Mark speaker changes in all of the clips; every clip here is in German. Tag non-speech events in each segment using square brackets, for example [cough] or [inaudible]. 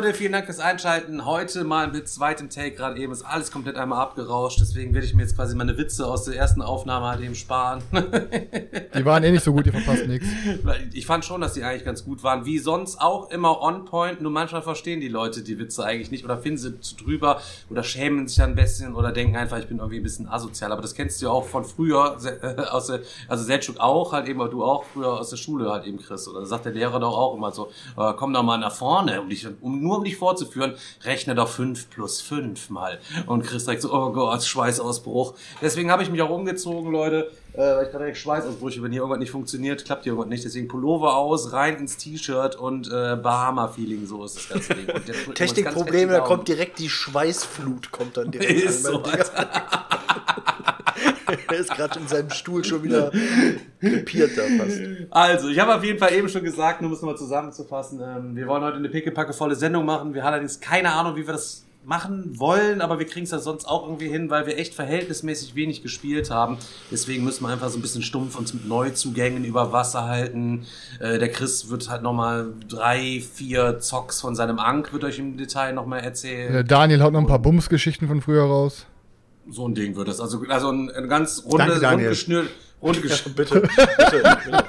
Speaker 1: Leute, vielen Dank fürs Einschalten. Heute mal mit zweitem Take. Gerade eben ist alles komplett einmal abgerauscht. Deswegen werde ich mir jetzt quasi meine Witze aus der ersten Aufnahme halt eben sparen. [laughs]
Speaker 2: Die waren eh nicht so gut, die verpassen nichts.
Speaker 1: Weil ich fand schon, dass die eigentlich ganz gut waren. Wie sonst auch immer on point. Nur manchmal verstehen die Leute die Witze eigentlich nicht oder finden sie zu drüber oder schämen sich ein bisschen oder denken einfach, ich bin irgendwie ein bisschen asozial. Aber das kennst du ja auch von früher, äh, aus der, also Seltschuk auch, halt eben, aber du auch früher aus der Schule halt eben, Chris. Oder sagt der Lehrer doch auch immer so, äh, komm doch mal nach vorne, um dich, um, nur um dich vorzuführen, rechne doch fünf plus fünf mal. Und Chris sagt so, oh Gott, Schweißausbruch. Deswegen habe ich mich auch umgezogen, Leute. Äh, weil ich gerade direkt Schweißausbrüche, wenn hier irgendwas nicht funktioniert, klappt hier irgendwas nicht. Deswegen Pullover aus, rein ins T-Shirt und äh, Bahama-Feeling, so ist das ganze Ding.
Speaker 3: Technikprobleme, da kommt direkt die Schweißflut kommt dann direkt [laughs]
Speaker 1: Ist
Speaker 3: an,
Speaker 1: so, [laughs] [laughs]
Speaker 3: Er ist gerade in seinem Stuhl schon wieder krepiert da fast.
Speaker 1: Also, ich habe auf jeden Fall eben schon gesagt, nur um es nochmal zusammenzufassen, ähm, wir wollen heute eine pickepackevolle Sendung machen. Wir haben allerdings keine Ahnung, wie wir das machen wollen, aber wir kriegen es ja sonst auch irgendwie hin, weil wir echt verhältnismäßig wenig gespielt haben. Deswegen müssen wir einfach so ein bisschen stumpf uns mit Neuzugängen über Wasser halten. Äh, der Chris wird halt nochmal drei, vier Zocks von seinem Ank, wird euch im Detail nochmal erzählen.
Speaker 2: Der Daniel haut noch ein paar Bums-Geschichten von früher raus.
Speaker 1: So ein Ding wird das. Also, also ein, ein ganz runde,
Speaker 4: Danke,
Speaker 1: rundgeschnürt.
Speaker 3: Bitte, bitte, bitte.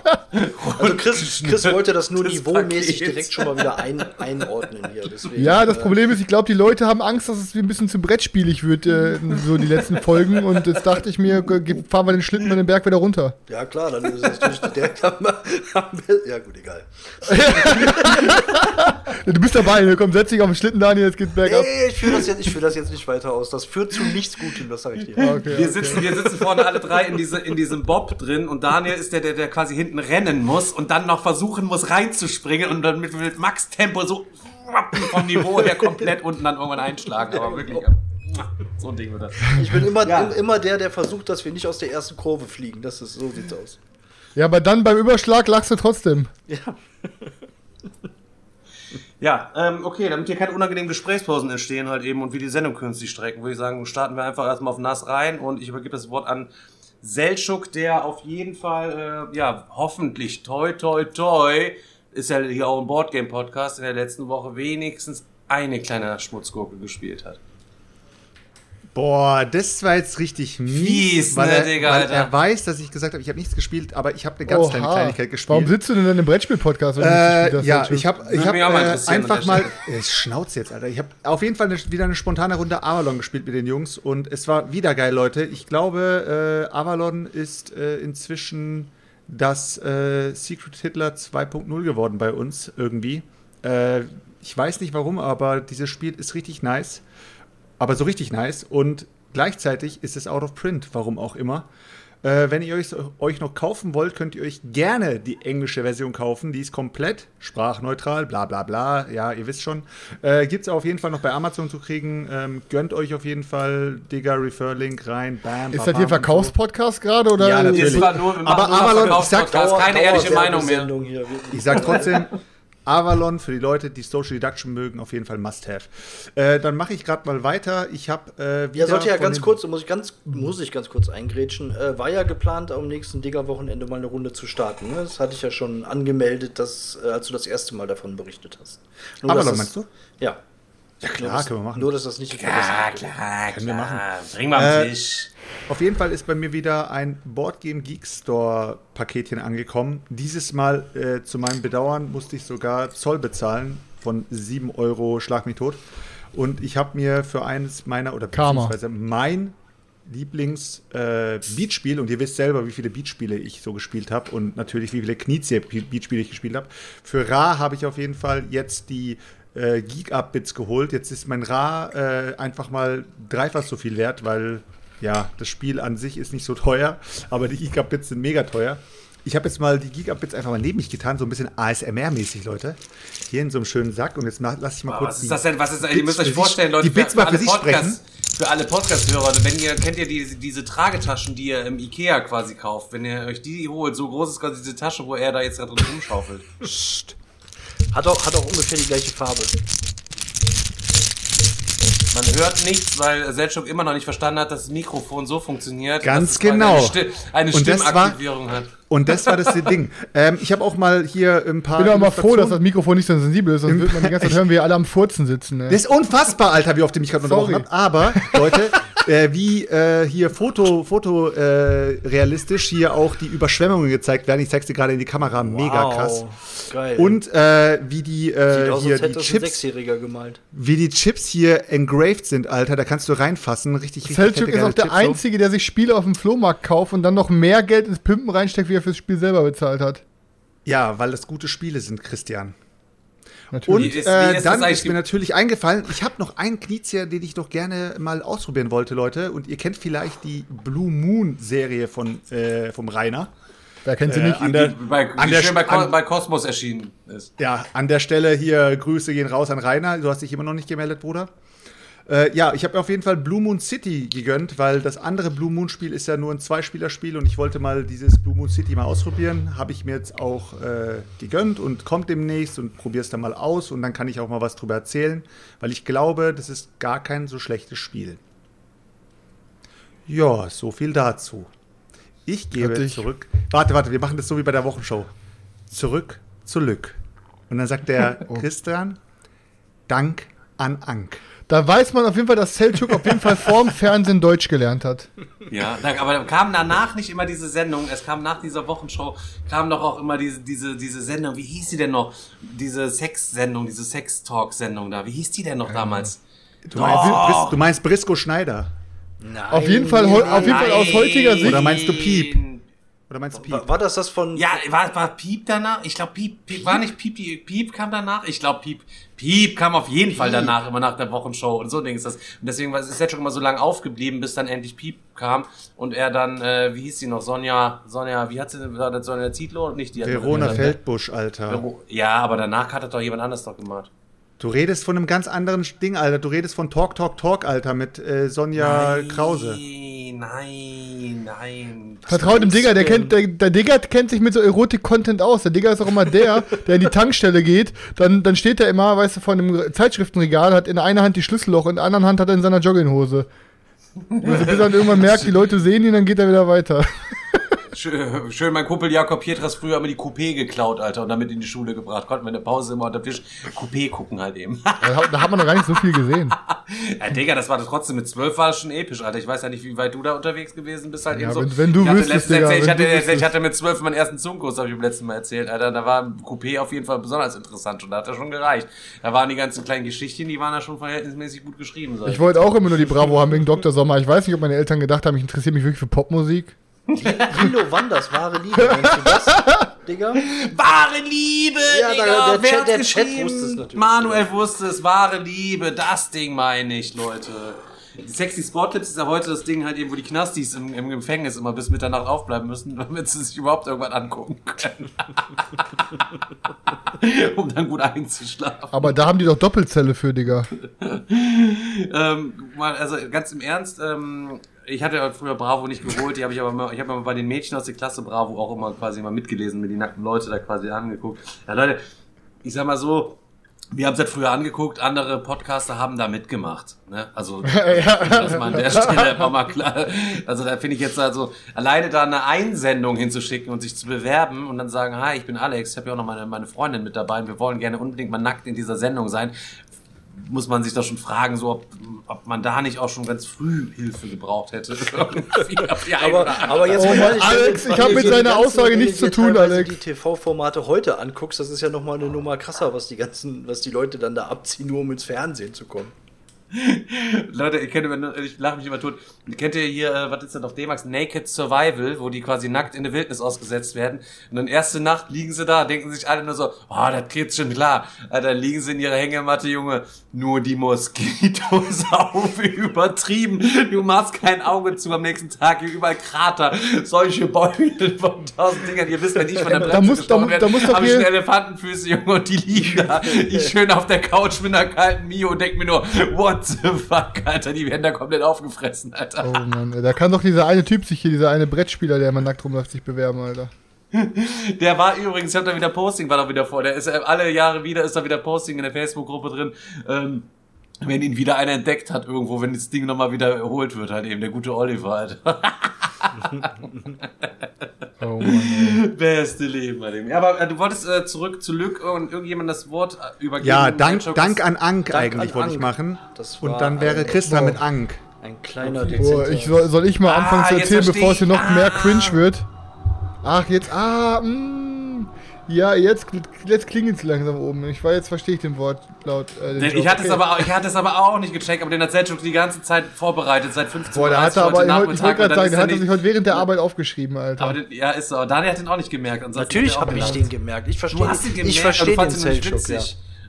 Speaker 3: Also Chris, Chris wollte das nur
Speaker 1: Das
Speaker 3: niveaumäßig
Speaker 1: Paket.
Speaker 3: direkt schon mal wieder ein, einordnen hier. Deswegen,
Speaker 2: Ja, das
Speaker 3: äh,
Speaker 2: Problem ist, ich glaube, die Leute haben Angst, dass es ein bisschen zu brettspielig wird, äh, so die letzten Folgen. Und jetzt dachte ich mir, fahren wir den Schlitten mit den Berg wieder runter.
Speaker 3: Ja klar, dann ist es natürlich direkt [laughs] am, am Ja gut, egal.
Speaker 2: Du bist dabei, ne? komm, setz dich auf den Schlitten, Daniel, jetzt geht's bergab.
Speaker 3: Nee, ich führe das, jetzt- ich führ das jetzt nicht weiter aus. Das führt zu nichts Gutem, das sage ich dir.
Speaker 2: Okay,
Speaker 1: Wir
Speaker 2: okay.
Speaker 1: sitzen, wir sitzen vorne alle drei in, diese, in diesem Bob drin und Daniel ist der, der, der quasi hinten rennen muss und dann noch versuchen muss reinzuspringen und dann mit, mit Max-Tempo so vom Niveau her komplett unten dann irgendwann einschlagen. Aber wirklich, so ein Ding wird das.
Speaker 3: Ich bin immer,
Speaker 1: Ja.
Speaker 3: immer der, der versucht, dass wir nicht aus der ersten Kurve fliegen. Das ist, so sieht's aus.
Speaker 2: Ja, aber dann beim Überschlag lachst du trotzdem.
Speaker 3: Ja.
Speaker 1: Ja, ähm, okay, damit hier keine unangenehmen Gesprächspausen entstehen halt eben und wir die Sendung künstlich strecken, würde ich sagen, starten wir einfach erstmal auf nass rein und ich übergebe das Wort an Seltschuk, der auf jeden Fall, äh, ja, hoffentlich, toi, toi, toi, ist ja hier auch ein Boardgame-Podcast, in der letzten Woche wenigstens eine kleine Schmutzgurke gespielt hat.
Speaker 4: Boah, das war jetzt richtig mies,
Speaker 1: Fies,
Speaker 4: weil,
Speaker 1: ne,
Speaker 4: er,
Speaker 1: Digga,
Speaker 4: weil
Speaker 1: Alter.
Speaker 4: er weiß, dass ich gesagt habe, ich habe nichts gespielt, aber ich habe eine ganz kleine
Speaker 2: Oha.
Speaker 4: Kleinigkeit gespielt.
Speaker 2: Warum sitzt du denn in einem Brettspiel-Podcast? wenn du nicht
Speaker 4: Äh,
Speaker 2: gespielt hast,
Speaker 4: ja, ich habe ich hab,
Speaker 1: auch mal
Speaker 4: äh, einfach mal.
Speaker 1: Stelle.
Speaker 4: Äh, Schnauz jetzt, Alter. Ich habe auf jeden Fall eine, wieder eine spontane Runde Avalon gespielt mit den Jungs und es war wieder geil, Leute. Ich glaube, äh, Avalon ist äh, inzwischen das äh, Secret Hitler 2.0 geworden bei uns irgendwie. Äh, ich weiß nicht warum, aber dieses Spiel ist richtig nice. Aber so richtig nice. Und gleichzeitig ist es out of print, warum auch immer. Äh, wenn ihr euch, euch noch kaufen wollt, könnt ihr euch gerne die englische Version kaufen. Die ist komplett sprachneutral, bla bla bla. Ja, ihr wisst schon. Äh, Gibt es auf jeden Fall noch bei Amazon zu kriegen. Ähm, gönnt euch auf jeden Fall, Digga, Refer-Link rein, bam.
Speaker 2: Ist das hier
Speaker 4: und so.
Speaker 2: Verkaufspodcast gerade? Oder?
Speaker 4: Ja, natürlich.
Speaker 1: Das war nur,
Speaker 4: Aber Avalon, ich sag-
Speaker 1: Verkaufspodcast, keine ehrliche Meinung mehr.
Speaker 3: Hier.
Speaker 4: Ich sag trotzdem, Avalon für die Leute, die Social Deduction mögen, auf jeden Fall Must-Have. Äh, dann mache ich gerade mal weiter. Ich habe äh, wieder
Speaker 3: Ja, sollte ja ganz kurz, muss ich ganz, muss ich ganz kurz eingrätschen. Äh, war ja geplant, am nächsten Digger-Wochenende mal eine Runde zu starten. Ne? Das hatte ich ja schon angemeldet, dass, äh, als du das erste Mal davon berichtet hast. Nur,
Speaker 4: Avalon,
Speaker 3: das-
Speaker 4: meinst du?
Speaker 3: Ja.
Speaker 4: Ja,
Speaker 3: Nur,
Speaker 4: klar,
Speaker 3: dass-
Speaker 4: können wir machen.
Speaker 3: Nur, dass das nicht
Speaker 1: Ja,
Speaker 3: vergessen wird.
Speaker 1: klar,
Speaker 4: Können wir
Speaker 1: klar.
Speaker 4: machen.
Speaker 1: Bring mal am
Speaker 4: Äh,
Speaker 1: Tisch.
Speaker 4: Auf jeden Fall ist bei mir wieder ein Boardgame Geek Store Paketchen angekommen. Dieses Mal äh, zu meinem Bedauern musste ich sogar Zoll bezahlen von 7 Euro, schlag mich tot. Und ich habe mir für eines meiner, oder
Speaker 2: Karma.
Speaker 4: beziehungsweise mein Lieblings äh, Beatspiel, und ihr wisst selber, wie viele Beatspiele ich so gespielt habe und natürlich wie viele Knizia Beatspiele ich gespielt habe. Für Ra habe ich auf jeden Fall jetzt die äh, Geek Up Bits geholt. Jetzt ist mein Ra äh, einfach mal dreifach so viel wert, weil ja, das Spiel an sich ist nicht so teuer, aber die Geek Up Bits sind mega teuer. Ich habe jetzt mal die Gigabits einfach mal neben mich getan, so ein bisschen ASMR-mäßig, Leute. Hier in so einem schönen Sack und jetzt lasse ich mal
Speaker 1: Aber
Speaker 4: kurz
Speaker 1: was ist das denn? Was ist, ihr müsst euch vorstellen, Leute,
Speaker 4: die Bits mal für
Speaker 1: alle
Speaker 4: sich sprechen.
Speaker 1: Podcast- für alle Podcast-Hörer, wenn ihr, kennt ihr diese, diese Tragetaschen, die ihr im Ikea quasi kauft, wenn ihr euch die holt, so groß ist quasi diese Tasche, wo er da jetzt gerade drin rumschaufelt.
Speaker 3: Hat auch, hat auch ungefähr die gleiche Farbe.
Speaker 1: Man hört nichts, weil Selchuk immer noch nicht verstanden hat, dass das Mikrofon so funktioniert,
Speaker 4: Ganz
Speaker 1: dass es quasi
Speaker 4: genau.
Speaker 1: eine, Sti- eine
Speaker 4: Und das war-
Speaker 1: Stimmaktivierung hat.
Speaker 4: Und das war das [laughs] Ding. Ähm, ich habe auch mal hier ein paar.
Speaker 2: Ich bin aber mal froh, dass das Mikrofon nicht so sensibel ist, sonst würde man die ganze Zeit [laughs] hören, wie wir alle am Furzen sitzen. Ne?
Speaker 4: Das ist unfassbar, Alter, wie oft ihr mich gerade unterbrochen habt. Aber, Leute, äh, wie äh, hier Foto, Foto äh, realistisch hier auch die Überschwemmungen gezeigt werden. Ich zeig's dir gerade in die Kamera, mega
Speaker 3: Wow,
Speaker 4: krass.
Speaker 3: Geil.
Speaker 4: Und äh, wie die, äh,
Speaker 3: Sieht aus,
Speaker 4: hier
Speaker 3: als
Speaker 4: die
Speaker 3: das ein
Speaker 4: Chips,
Speaker 3: Sechsjähriger gemalt.
Speaker 4: wie die Chips hier engraved sind, Alter. Da kannst du reinfassen, richtig, richtig.
Speaker 2: Selchuk
Speaker 4: fette,
Speaker 2: ist auch der
Speaker 4: Chips.
Speaker 2: Einzige, der sich Spiele auf dem Flohmarkt kauft und dann noch mehr Geld ins Pimpen reinsteckt, wie er fürs Spiel selber bezahlt hat.
Speaker 4: Ja, weil das gute Spiele sind, Christian.
Speaker 2: Natürlich.
Speaker 4: Und
Speaker 1: Wie ist- wie
Speaker 4: äh, dann ist mir natürlich eingefallen, ich habe noch einen Knizia, den ich noch gerne mal ausprobieren wollte, Leute. Und ihr kennt vielleicht die Blue Moon Serie von äh, vom Rainer.
Speaker 2: Wer kennt sie
Speaker 4: äh,
Speaker 2: nicht?
Speaker 4: an der-
Speaker 1: Bei,
Speaker 4: an
Speaker 1: die
Speaker 4: der
Speaker 1: schön bei,
Speaker 4: an-
Speaker 1: bei Cosmos erschienen ist.
Speaker 4: Ja, an der Stelle hier Grüße gehen raus an Rainer. Du hast dich immer noch nicht gemeldet, Bruder. Äh, ja, ich habe auf jeden Fall Blue Moon City gegönnt, weil das andere Blue Moon Spiel ist ja nur ein Zweispielerspiel und ich wollte mal dieses Blue Moon City mal ausprobieren. Habe ich mir jetzt auch äh, gegönnt und kommt demnächst und probiere es dann mal aus und dann kann ich auch mal was drüber erzählen, weil ich glaube, das ist gar kein so schlechtes Spiel. Ja, so viel dazu. Ich gebe
Speaker 2: ich-
Speaker 4: zurück. Warte, warte, wir machen das so wie bei der Wochenshow. Zurück zu Lück. Und dann sagt der [laughs]
Speaker 2: Oh.
Speaker 4: Christian, Dank an Ank.
Speaker 2: Da weiß man auf jeden Fall, dass Selchuk auf jeden Fall vorm Fernsehen Deutsch gelernt hat.
Speaker 1: Ja, da, aber kam danach nicht immer diese Sendung, es kam nach dieser Wochenshow, kam doch auch immer diese, diese, diese Sendung, wie hieß die denn noch? Diese Sex-Sendung, diese Sex-Talk-Sendung da, wie hieß die denn noch damals?
Speaker 4: Du meinst, du meinst Brisco Schneider.
Speaker 3: Nein.
Speaker 2: Auf jeden Fall, auf jeden Fall aus heutiger Sicht.
Speaker 4: Oder meinst du Piep? Oder meinst du Piep?
Speaker 3: War, war das das von.
Speaker 1: Ja, war, war Piep danach? Ich glaube, Piep, Piep, war nicht Piep, die, Piep kam danach? Ich glaube, Piep, Piep kam auf jeden Fall danach, immer nach der Wochenshow und so Ding ist das. Und deswegen war es ist jetzt schon immer so lange aufgeblieben, bis dann endlich Piep kam und er dann, äh, wie hieß sie noch, Sonja, Sonja, wie hat sie, war das Sonja Zietlow? Nicht die
Speaker 4: Verona
Speaker 1: die-
Speaker 4: Feldbusch, Alter.
Speaker 1: Ja, aber danach hat das doch jemand anderes doch gemacht.
Speaker 4: Du redest von einem ganz anderen Ding, Alter. Du redest von Talk, Talk, Talk, Alter, mit äh, Sonja Krause.
Speaker 1: Nein, nein. Was
Speaker 2: Vertraut dem Digger, der kennt, der, der Digger kennt sich mit so Erotik-Content aus. Der Digger ist auch immer der, der in die Tankstelle geht. Dann, dann steht er immer, weißt du, vor einem Zeitschriftenregal, hat in der einen Hand die Schlüsselloch und in der anderen Hand hat er in seiner Jogginghose. Also bis er dann irgendwann merkt, die Leute sehen ihn, dann geht er wieder weiter.
Speaker 1: Schön, schön, mein Kumpel Jakob Pietras früher immer die Coupé geklaut, Alter, und damit in die Schule gebracht. Konnten wir in der Pause immer unter Tisch Coupé gucken halt eben.
Speaker 2: Da, hat- da hat man noch gar nicht so viel gesehen. [laughs]
Speaker 1: ja, Digga, das war das trotzdem mit zwölf war das schon episch, Alter. Ich weiß ja nicht, wie weit du da unterwegs gewesen bist halt
Speaker 2: Ja,
Speaker 1: eben so.
Speaker 2: wenn- wenn du
Speaker 1: ich hatte
Speaker 2: wüsstest, Digga,
Speaker 1: ich, hatte, erzählt, ich
Speaker 2: wüsstest.
Speaker 1: hatte mit zwölf meinen ersten Zoom-Kurs, habe ich beim letzten Mal erzählt, Alter. Da war Coupé auf jeden Fall besonders interessant und da hat er schon gereicht. Da waren die ganzen kleinen Geschichtchen, die waren da schon verhältnismäßig gut geschrieben. sag
Speaker 2: Ich wollte auch immer nur die Bravo haben wegen Dr. Sommer. Ich weiß nicht, ob meine Eltern gedacht haben, ich interessiere mich wirklich für Popmusik.
Speaker 3: Lilo Wanders, wahre Liebe. Meinst du das, Digga?
Speaker 1: Wahre Liebe,
Speaker 3: Ja,
Speaker 1: Digga,
Speaker 3: der Chat- der Chat wusste es natürlich.
Speaker 1: Manuel wusste es, wahre Liebe, das Ding meine ich, Leute. Die Sexy Sportclips ist ja heute das Ding halt eben, wo die Knastis im, im Gefängnis immer bis Mitternacht aufbleiben müssen, damit sie sich überhaupt irgendwann angucken können. [laughs] um dann gut einzuschlafen.
Speaker 2: Aber da haben die doch Doppelzelle für, Digga. [laughs]
Speaker 1: Ähm, mal, also ganz im Ernst, ähm, ich hatte ja früher Bravo nicht geholt, die habe ich aber mal, ich habe mal bei den Mädchen aus der Klasse Bravo auch immer quasi mal mitgelesen, mir die nackten Leute da quasi angeguckt. Ja, Leute, ich sag mal so, wir haben es halt früher angeguckt, andere Podcaster haben da mitgemacht. Ne? Also [laughs] das mal an der Stelle auch mal klar. Also da finde ich jetzt also alleine da eine Einsendung hinzuschicken und sich zu bewerben und dann sagen, hi, ich bin Alex, ich habe ja auch noch meine, meine Freundin mit dabei und wir wollen gerne unbedingt mal nackt in dieser Sendung sein. Muss man sich doch schon fragen, so ob, ob man da nicht auch schon ganz früh Hilfe gebraucht hätte. [laughs]
Speaker 3: Aber, aber jetzt
Speaker 2: Oh
Speaker 3: mal
Speaker 2: Mann,
Speaker 3: ehrlich,
Speaker 2: Alex,
Speaker 3: wenn
Speaker 2: ich
Speaker 3: du
Speaker 2: hab
Speaker 3: dir
Speaker 2: mit
Speaker 3: die
Speaker 2: seiner Aussage
Speaker 3: wenn du
Speaker 2: nichts
Speaker 3: dir
Speaker 2: zu tun, Alex.
Speaker 3: die TV-Formate heute anguckst, das ist ja nochmal eine Nummer krasser, was die ganzen, was die Leute dann da abziehen, nur um ins Fernsehen zu kommen.
Speaker 1: Leute, ihr kennt immer, ich lache mich immer tot. Kennt ihr hier, äh, was ist denn auf D-Max? Naked Survival, wo die quasi nackt in der Wildnis ausgesetzt werden. Und dann erste Nacht liegen sie da, denken sich alle nur so, oh, das geht schon klar. Alter, dann liegen sie in ihrer Hängematte, Junge. Nur die Moskitos [laughs] auf, übertrieben. Du machst kein Auge zu am nächsten Tag, hier überall Krater. Solche Beutel [laughs] von tausend Dingern. Ihr wisst, wenn ich von der
Speaker 2: Da
Speaker 1: Bremse
Speaker 2: muss- da
Speaker 1: gestochen
Speaker 2: mu-
Speaker 1: werde,
Speaker 2: da muss doch
Speaker 1: hab ich Elefantenfüße, Junge, und die liegen da. Ich schön auf der Couch mit einer kalten Mio und denk mir nur, what the [laughs] fuck, Alter, die werden da komplett aufgefressen, Alter.
Speaker 2: Oh Mann, da kann doch dieser eine Typ sich hier, dieser eine Brettspieler, der immer nackt rumläuft, sich bewerben, Alter. [laughs]
Speaker 1: Der war übrigens, ich hab da wieder Posting, war da wieder vor. Der ist äh, alle Jahre wieder, ist da wieder Posting in der Facebook-Gruppe drin. Ähm, wenn ihn wieder einer entdeckt hat irgendwo, wenn das Ding nochmal wieder erholt wird, halt eben, der gute Oliver, Alter. [laughs] [laughs]
Speaker 2: Oh Mann.
Speaker 1: Beste Leben bei dem. Ja, aber äh, du wolltest äh, zurück zu Lück und irgendjemand das Wort äh, übergeben.
Speaker 4: Ja, Dank, Dank an Ank
Speaker 3: Dank
Speaker 4: eigentlich
Speaker 3: an
Speaker 4: wollte ich machen. Und dann wäre Christa mit Ank.
Speaker 3: Ein kleiner
Speaker 2: Oh,
Speaker 3: dezenter.
Speaker 2: ich soll, soll ich mal
Speaker 1: Ah,
Speaker 2: anfangen zu erzählen, bevor es hier noch mehr
Speaker 1: Ah.
Speaker 2: cringe wird? Ach, jetzt, ah, mh. Ja, jetzt, jetzt klingelt es langsam oben. Ich war jetzt verstehe ich den Wort laut. Äh, den
Speaker 1: Ich hatte, es
Speaker 2: Okay.
Speaker 1: aber, auch- ich hatte es aber auch nicht gecheckt, aber den hat Selchuk die ganze Zeit vorbereitet, seit 15
Speaker 2: Boah, der
Speaker 1: Uhr
Speaker 2: hat er aber,
Speaker 1: heute
Speaker 2: ich wollte gerade sagen, der
Speaker 1: er
Speaker 2: hat er
Speaker 1: nicht-
Speaker 2: sich heute während der Arbeit aufgeschrieben, Alter.
Speaker 1: Aber den, ja, ist so. Daniel hat den auch nicht gemerkt.
Speaker 3: Natürlich habe ich den gemerkt. Ich verstehe
Speaker 1: Du hast ihn gemerkt,
Speaker 3: ich verstehe den
Speaker 1: nicht
Speaker 3: Selchuk, ja.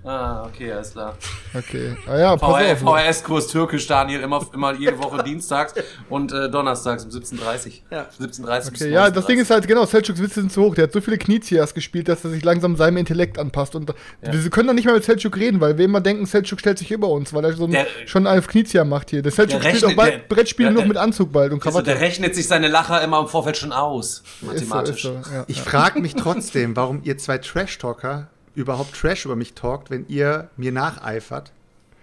Speaker 1: Ah, okay, alles klar.
Speaker 2: okay. Ah ja.
Speaker 1: VHS-Kurs Türkisch, Daniel, immer, immer jede Woche [laughs] dienstags und äh, donnerstags um 17.30
Speaker 3: Ja.
Speaker 1: 17.30 bis
Speaker 2: Okay, ja, das
Speaker 1: 19:30.
Speaker 2: Ding ist halt, genau, Selchuks Witze sind zu hoch. Der hat so viele Knizias gespielt, dass er sich langsam seinem Intellekt anpasst. Und wir können doch nicht mehr mit Selchuk reden, weil wir immer denken, Selchuk stellt sich über uns, weil er so ein,
Speaker 1: Der-
Speaker 2: schon auf Knizia macht hier. Der Selchuk
Speaker 1: Der
Speaker 2: spielt auch bald
Speaker 1: der-
Speaker 2: Brettspiele
Speaker 1: der-
Speaker 2: noch
Speaker 1: der-
Speaker 2: mit Anzug bald und
Speaker 1: Also,
Speaker 2: Krawatte.
Speaker 1: der rechnet sich seine Lacher immer im Vorfeld schon aus.
Speaker 2: Ist so,
Speaker 1: Mathematisch.
Speaker 2: ist so, ja.
Speaker 4: Ich frage mich trotzdem, warum ihr zwei Trash-Talker überhaupt Trash über mich talkt, wenn ihr mir nacheifert.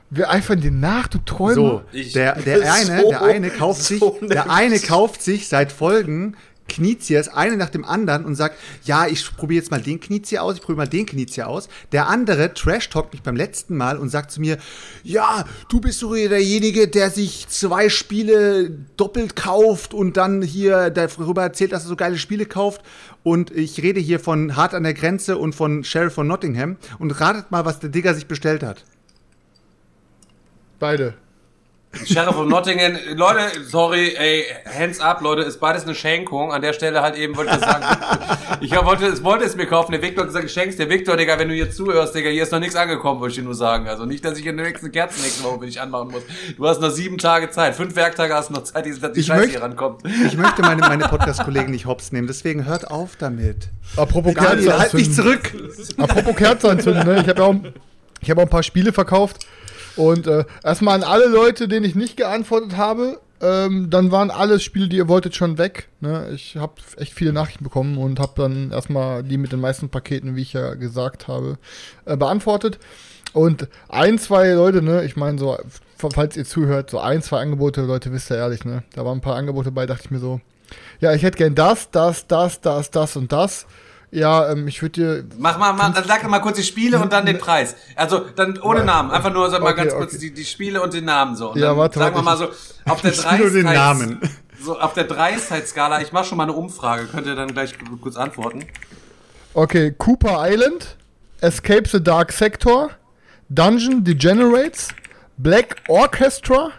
Speaker 2: Wir eifern dir nach, du Träumer.
Speaker 4: So,
Speaker 1: Ich-
Speaker 4: der, [laughs] der,
Speaker 3: So-
Speaker 4: eine, der eine kauft sich, [laughs]
Speaker 3: so
Speaker 4: der eine kauft sich seit Folgen Kniziers, eine nach dem anderen und sagt, ja, ich probiere jetzt mal den Knizier aus, ich probiere mal den Knizier aus. Der andere trash-talkt mich beim letzten Mal und sagt zu mir, ja, du bist so derjenige, der sich zwei Spiele doppelt kauft und dann hier darüber erzählt, dass er so geile Spiele kauft. Und ich rede hier von Hart an der Grenze und von Sheriff von Nottingham. Und ratet mal, was der Digger sich bestellt hat.
Speaker 2: Beide.
Speaker 1: Sheriff of Nottingham, Leute, sorry, ey, hands up, Leute, ist beides eine Schenkung. An der Stelle halt eben wollte ich das sagen. [laughs] ich wollte, es wollte es mir kaufen. Der Victor hat gesagt, ich schenk's dir. Victor, Digga, wenn du hier zuhörst, Digga, hier ist noch nichts angekommen, wollte ich dir nur sagen. Also nicht, dass ich in der nächsten Kerzen nächste Woche bin ich anmachen muss. Du hast noch sieben Tage Zeit. Fünf Werktage hast du noch Zeit, dass die
Speaker 4: Ich
Speaker 1: Scheiße
Speaker 4: möchte-
Speaker 1: hier rankommt.
Speaker 4: Ich möchte meine, meine Podcast-Kollegen nicht hops nehmen, deswegen hört auf damit.
Speaker 2: Apropos Kerze
Speaker 4: Daniel, halt mich zurück.
Speaker 2: Apropos Kerze anzünden, ne? Ich habe ja auch, ich hab auch ein paar Spiele verkauft. Und äh, erstmal an alle Leute, denen ich nicht geantwortet habe, ähm, dann waren alle Spiele, die ihr wolltet, schon weg. Ne? Ich habe echt viele Nachrichten bekommen und habe dann erstmal die mit den meisten Paketen, wie ich ja gesagt habe, äh, beantwortet. Und ein, zwei Leute, ne, ich meine so, falls ihr zuhört, so ein, zwei Angebote, Leute, wisst ihr ehrlich, ne, da waren ein paar Angebote bei, dachte ich mir so, ja, ich hätte gern das, das, das, das, das und das. Ja, ähm, ich würde dir
Speaker 1: Mach mal, mal, dann sag mal kurz die Spiele und dann den Preis. Also dann ohne Namen, einfach nur sag mal
Speaker 2: Okay,
Speaker 1: ganz kurz
Speaker 2: okay.
Speaker 1: die, die Spiele und den Namen so. Und
Speaker 2: Ja,
Speaker 1: dann
Speaker 2: warte,
Speaker 1: sagen wir
Speaker 2: warte,
Speaker 1: mal so auf [laughs] der
Speaker 4: Die Spiele und den
Speaker 1: Dreistheits-
Speaker 4: Namen.
Speaker 1: So auf der Dreistheitsskala, ich mache schon mal eine Umfrage, könnt ihr dann gleich kurz antworten.
Speaker 2: Okay, Cooper Island, Escape the Dark Sector, Dungeon Degenerates, Black Orchestra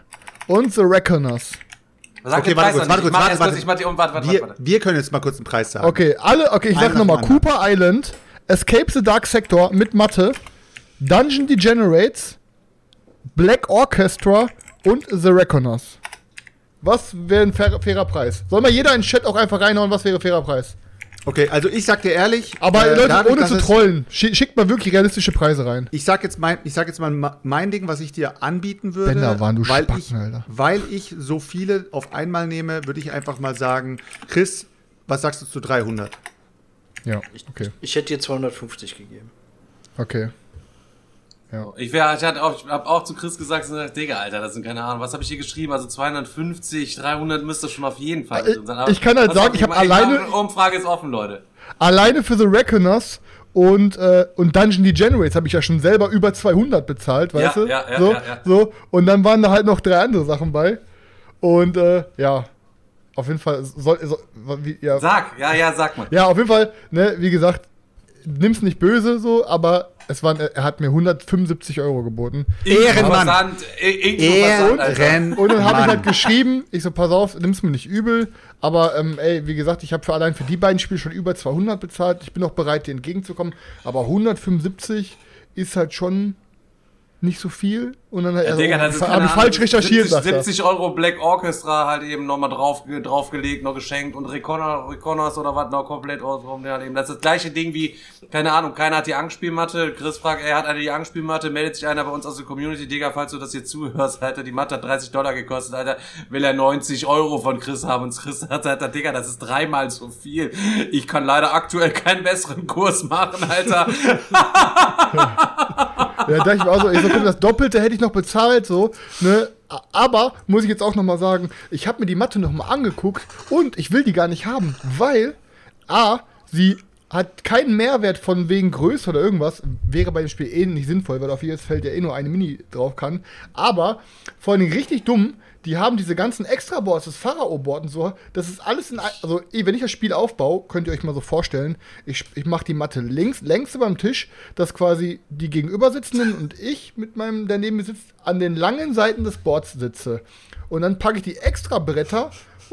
Speaker 2: und The Reckoners.
Speaker 1: Sag
Speaker 4: Okay, warte kurz, warte kurz, warte, warte.
Speaker 1: um, warte, warte,
Speaker 4: Wir,
Speaker 1: warte.
Speaker 4: wir können jetzt mal kurz einen Preis sagen.
Speaker 2: Okay, alle, okay, ich sag nochmal. Cooper Island, Escape the Dark Sector mit Mathe, Dungeon Degenerates, Black Orchestra und The Reckoners. Was wäre ein fair, fairer Preis? Soll mal jeder in den Chat auch einfach reinhauen, was wäre fairer Preis?
Speaker 4: Okay, also ich sag dir ehrlich,
Speaker 2: Aber
Speaker 4: äh,
Speaker 2: Leute,
Speaker 4: dadurch,
Speaker 2: ohne zu trollen, schi- schickt mal wirklich realistische Preise rein.
Speaker 4: Ich sag jetzt mein, ich sag jetzt mal ma- mein Ding, was ich dir anbieten würde,
Speaker 2: Bänder waren du
Speaker 4: weil
Speaker 2: Spacken,
Speaker 4: ich,
Speaker 2: Alter.
Speaker 4: weil ich so viele auf einmal nehme, würde ich einfach mal sagen, Chris, was sagst du zu 300?
Speaker 2: Ja, okay,
Speaker 3: Ich hätte dir 250 gegeben.
Speaker 2: okay.
Speaker 1: Ich, wär, ich hatte auch, ich hab auch zu Chris gesagt, so, Digga, Alter, das sind keine Ahnung, was habe ich hier geschrieben? Also 250, 300 müsste schon auf jeden Fall
Speaker 2: Äh,
Speaker 1: drin sein. Aber
Speaker 2: ich kann halt sagen, ich hab
Speaker 1: mach-
Speaker 2: alleine-
Speaker 1: Umfrage ist offen, Leute.
Speaker 2: Alleine für The Reckoners und, äh, und Dungeon Degenerates habe ich ja schon selber über 200 bezahlt, weißt
Speaker 1: Ja,
Speaker 2: du?
Speaker 1: ja, ja,
Speaker 2: so,
Speaker 1: ja, ja.
Speaker 2: so. Und dann waren da halt noch drei andere Sachen bei. Und äh, ja, auf jeden Fall soll, soll wie, ja.
Speaker 1: Sag, ja, ja, sag mal.
Speaker 2: ja, auf jeden Fall, ne, wie gesagt, nimm's nicht böse so, aber es waren, er hat mir 175 Euro geboten.
Speaker 4: Ehrenmann.
Speaker 1: Äh.
Speaker 4: Ehrenmann.
Speaker 2: Und dann habe ich halt geschrieben, ich so, pass auf, nimm's mir nicht übel, aber ähm, ey, wie gesagt, ich habe für allein für die beiden Spiele schon über 200 bezahlt. Ich bin auch bereit, dir entgegenzukommen, aber 175 ist halt schon nicht so viel. Und dann
Speaker 1: Ja,
Speaker 2: also,
Speaker 1: Digga, das
Speaker 2: habe ich falsch recherchiert,
Speaker 1: 70,
Speaker 2: sagt er.
Speaker 1: 70 Euro Black Orchestra halt eben nochmal drauf, draufgelegt, noch geschenkt und Reconners Reconners oder was noch komplett ausrum. Ja, eben. Das ist das gleiche Ding wie, keine Ahnung, keiner hat die Angstspielmatte. Chris fragt, er hat eine die Angstspielmatte, meldet sich einer bei uns aus der Community. Digga, falls du das hier zuhörst, Alter, die Matte hat 30 Dollar gekostet, Alter, will er 90 Euro von Chris haben. Und Chris hat, Alter, Digga, das ist dreimal so viel. Ich kann leider aktuell keinen besseren Kurs machen, Alter. [laughs] [laughs]
Speaker 2: Ja, dachte ich mir auch so, ich so, guck, das Doppelte hätte ich noch bezahlt, so, ne? Aber, muss ich jetzt auch noch mal sagen, ich habe mir die Matte noch mal angeguckt und ich will die gar nicht haben, weil, A, sie hat keinen Mehrwert von wegen Größe oder irgendwas, wäre bei dem Spiel eh nicht sinnvoll, weil auf jedes Feld ja eh nur eine Mini drauf kann. Aber, vor Dingen richtig dumm, die haben diese ganzen Extra-Boards, das Pharao-Board und so, das ist alles in, also eh, wenn ich das Spiel aufbaue, könnt ihr euch mal so vorstellen, ich, ich mache die Matte links, längs über dem Tisch, dass quasi die Gegenübersitzenden und ich mit meinem, der neben mir sitzt, an den langen Seiten des Boards sitze. Und dann packe ich die Extra-Bretter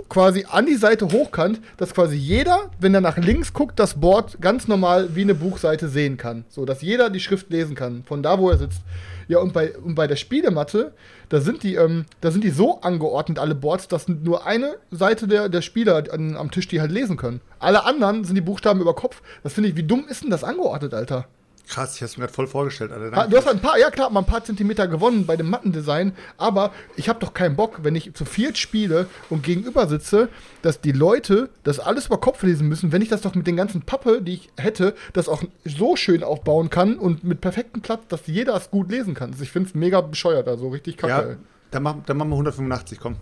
Speaker 2: quasi an die Seite hochkant, dass quasi jeder, wenn er nach links guckt, das Board ganz normal wie eine Buchseite sehen kann. So, dass jeder die Schrift lesen kann, von da, wo er sitzt. Ja, und bei, und bei der Spielematte, da sind die, ähm, da sind die so angeordnet, alle Boards, dass nur eine Seite der, der Spieler an, am Tisch die halt lesen können. Alle anderen sind die Buchstaben über Kopf. Das finde ich, wie dumm ist denn das angeordnet, Alter?
Speaker 4: Krass, ich hab's mir gerade voll vorgestellt, Alter. Danke.
Speaker 2: Du hast ein paar, ja klar, mal ein paar Zentimeter gewonnen bei dem Mattendesign, aber ich habe doch keinen Bock, wenn ich zu viert spiele und gegenüber sitze, dass die Leute das alles über Kopf lesen müssen, wenn ich das doch mit den ganzen Pappe, die ich hätte, das auch so schön aufbauen kann und mit perfektem Platz, dass jeder es gut lesen kann. Also ich finde es mega bescheuert, also richtig kacke.
Speaker 4: Ja, dann machen, dann machen wir 185, komm.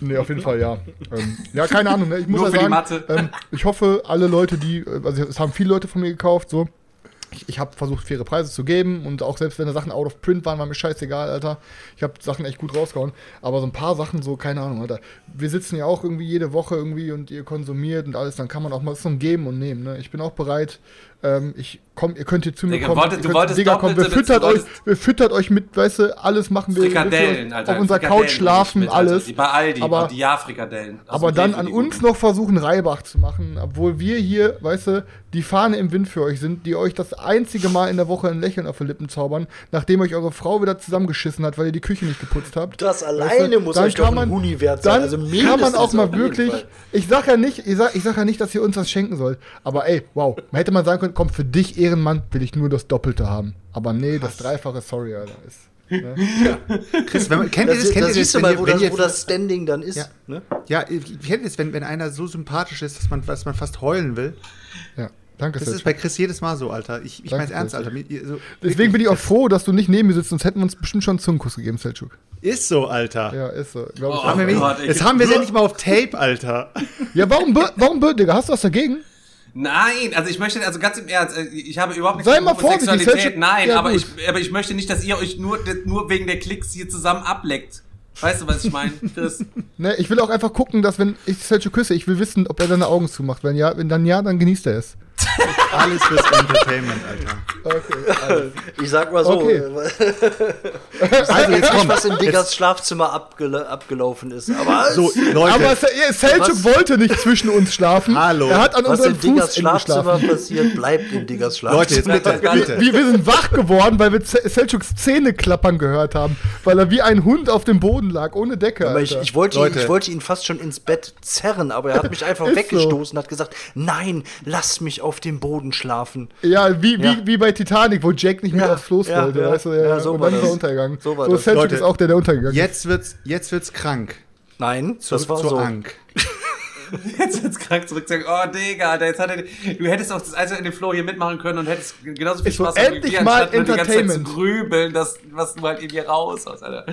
Speaker 2: Nee, auf jeden Fall, ja. ähm, ja, keine Ahnung. Ne? Ich muss
Speaker 1: Nur
Speaker 2: ja
Speaker 1: für die
Speaker 2: sagen,
Speaker 1: Mathe.
Speaker 2: Ähm, ich hoffe, alle Leute, die, äh, also es haben viele Leute von mir gekauft, so. Ich, ich habe versucht, faire Preise zu geben und auch selbst wenn da Sachen out of print waren, war mir scheißegal, Alter. Ich habe Sachen echt gut rausgehauen. Aber so ein paar Sachen, so, keine Ahnung, Alter. Wir sitzen ja auch irgendwie jede Woche irgendwie und ihr konsumiert und alles, dann kann man auch mal so ein Geben und Nehmen, ne? Ich bin auch bereit. Ähm, ich komm, ihr könnt hier zu mir
Speaker 1: Digga,
Speaker 2: kommen.
Speaker 1: wolltest-
Speaker 2: ihr
Speaker 1: du
Speaker 2: könnt,
Speaker 1: wolltest
Speaker 2: Digga, komm, wir füttert
Speaker 1: du
Speaker 2: euch, wir füttert euch mit, weißt du, alles machen wir.
Speaker 1: Frikadellen,
Speaker 2: wir
Speaker 1: Alter.
Speaker 2: Auf unserer
Speaker 1: Frikadellen
Speaker 2: Couch schlafen,
Speaker 1: mit, Alter.
Speaker 2: alles.
Speaker 1: Die bei Aldi,
Speaker 2: Aber-
Speaker 1: die Ja-Frikadellen.
Speaker 2: Aber dann an uns noch versuchen, Reibach zu machen, obwohl wir hier, weißt du, die Fahne im Wind für euch sind, die euch das einzige Mal in der Woche ein Lächeln auf die Lippen zaubern, nachdem euch eure Frau wieder zusammengeschissen hat, weil ihr die Küche nicht geputzt habt.
Speaker 3: Das
Speaker 2: Weißt du,
Speaker 3: alleine muss euch doch ein
Speaker 2: man-
Speaker 3: Huni wert sein.
Speaker 2: Dann
Speaker 3: Also
Speaker 2: kann man auch mal wirklich, ich sag ja nicht, ich sag, ich sag ja nicht, dass ihr uns was schenken sollt, aber ey, wow, man hätte mal sagen können, komm, für dich Ehrenmann will ich nur das Doppelte haben. Aber nee, das Dreifache, sorry, Alter, ist. Ne?
Speaker 4: Chris, wenn man, kennt ihr das? Kennt
Speaker 3: da
Speaker 4: ihr das,
Speaker 3: siehst du
Speaker 4: wenn
Speaker 3: mal,
Speaker 4: ihr-
Speaker 3: wo,
Speaker 4: wenn
Speaker 3: das,
Speaker 4: ihr-
Speaker 3: wo das Standing dann ist.
Speaker 4: Ja.
Speaker 3: Ne?
Speaker 4: Ja, ich kennt es, wenn, wenn einer so sympathisch ist, dass man, dass man fast heulen will.
Speaker 2: Ja, danke,
Speaker 4: Das
Speaker 2: Sid.
Speaker 4: ist bei Chris jedes Mal so, Alter. Ich, ich mein's ernst. Alter. Ihr- So,
Speaker 2: Deswegen bin ich auch froh, dass du nicht neben mir sitzt, sonst hätten wir uns bestimmt schon einen Zungenkuss gegeben, Selchuk.
Speaker 4: ist so, Alter.
Speaker 2: Ja, ist so.
Speaker 1: Oh.
Speaker 4: Haben
Speaker 1: Gott, ey.
Speaker 4: das haben wir ja nicht mal auf Tape, Alter.
Speaker 2: Ja, warum, warum Digga? Hast du was dagegen?
Speaker 1: Nein, also ich möchte, also ganz im Ernst, äh, ich habe überhaupt nichts
Speaker 2: Sei mal vorsichtig,
Speaker 1: Homosexualität,
Speaker 2: Sergio.
Speaker 1: nein,
Speaker 2: Ja,
Speaker 1: aber,
Speaker 2: gut.
Speaker 1: ich, aber ich möchte nicht, dass ihr euch nur, nur wegen der Klicks hier zusammen ableckt. Weißt du, was ich meine, Chris? [laughs]
Speaker 2: Ne, ich will auch einfach gucken, dass wenn ich Selchuk küsse, ich will wissen, ob er seine Augen zumacht. Wenn ja, wenn dann ja, dann genießt er es. [laughs]
Speaker 4: Alles fürs Entertainment, Alter.
Speaker 2: Okay.
Speaker 3: Ich sag mal so,
Speaker 2: Okay.
Speaker 4: Also jetzt
Speaker 3: nicht,
Speaker 4: komm.
Speaker 3: was in Diggers Schlafzimmer abgela abgelaufen ist. Aber
Speaker 4: So, Leute.
Speaker 2: Aber Selchuk
Speaker 3: Was?
Speaker 2: wollte nicht zwischen uns schlafen.
Speaker 4: Hallo.
Speaker 2: Er hat an
Speaker 3: was
Speaker 2: unserem
Speaker 3: in Diggers
Speaker 2: Fuß
Speaker 3: Schlafzimmer
Speaker 2: geschlafen.
Speaker 3: passiert, bleibt in Diggers
Speaker 4: Leute, jetzt
Speaker 3: Schlafzimmer.
Speaker 4: bitte, bitte.
Speaker 2: Wir, wir sind wach geworden, weil wir Se- Selchuks Zähne klappern gehört haben, weil er wie ein Hund auf dem Boden lag, ohne Decke.
Speaker 3: Aber ich, ich, wollte ihn, ich wollte ihn fast schon ins Bett zerren, aber er hat mich einfach
Speaker 2: Ist
Speaker 3: weggestoßen und hat gesagt, nein, lass mich auf dem Boden schlafen.
Speaker 2: ja, wie,
Speaker 3: Ja.
Speaker 2: Wie, wie bei Titanic, wo Jack nicht mehr
Speaker 3: Ja,
Speaker 2: aufs Floß
Speaker 3: ja,
Speaker 2: wollte,
Speaker 3: ja.
Speaker 2: weißt du, ja,
Speaker 3: Ja, so
Speaker 2: und
Speaker 3: war
Speaker 2: dann ist er
Speaker 3: das.
Speaker 2: untergegangen.
Speaker 3: So war
Speaker 2: so
Speaker 3: das.
Speaker 4: Leute,
Speaker 2: ist auch der, der untergegangen ist.
Speaker 4: Jetzt wird's, jetzt wird's krank.
Speaker 3: Nein,
Speaker 4: Zurück
Speaker 3: das war
Speaker 4: zu
Speaker 3: so.
Speaker 4: Ank. [laughs] [laughs]
Speaker 1: Jetzt wird's krank zurück sagen, oh Digga, Alter, jetzt hat er, du hättest auch das Einzige in dem Flow hier mitmachen können und hättest genauso viel
Speaker 2: Ist so
Speaker 1: Spaß haben
Speaker 2: endlich
Speaker 1: wie
Speaker 2: mal
Speaker 1: anstatt die ganze Zeit zu
Speaker 2: Entertainment.
Speaker 1: grübeln, das, was du halt irgendwie raus hast, Alter.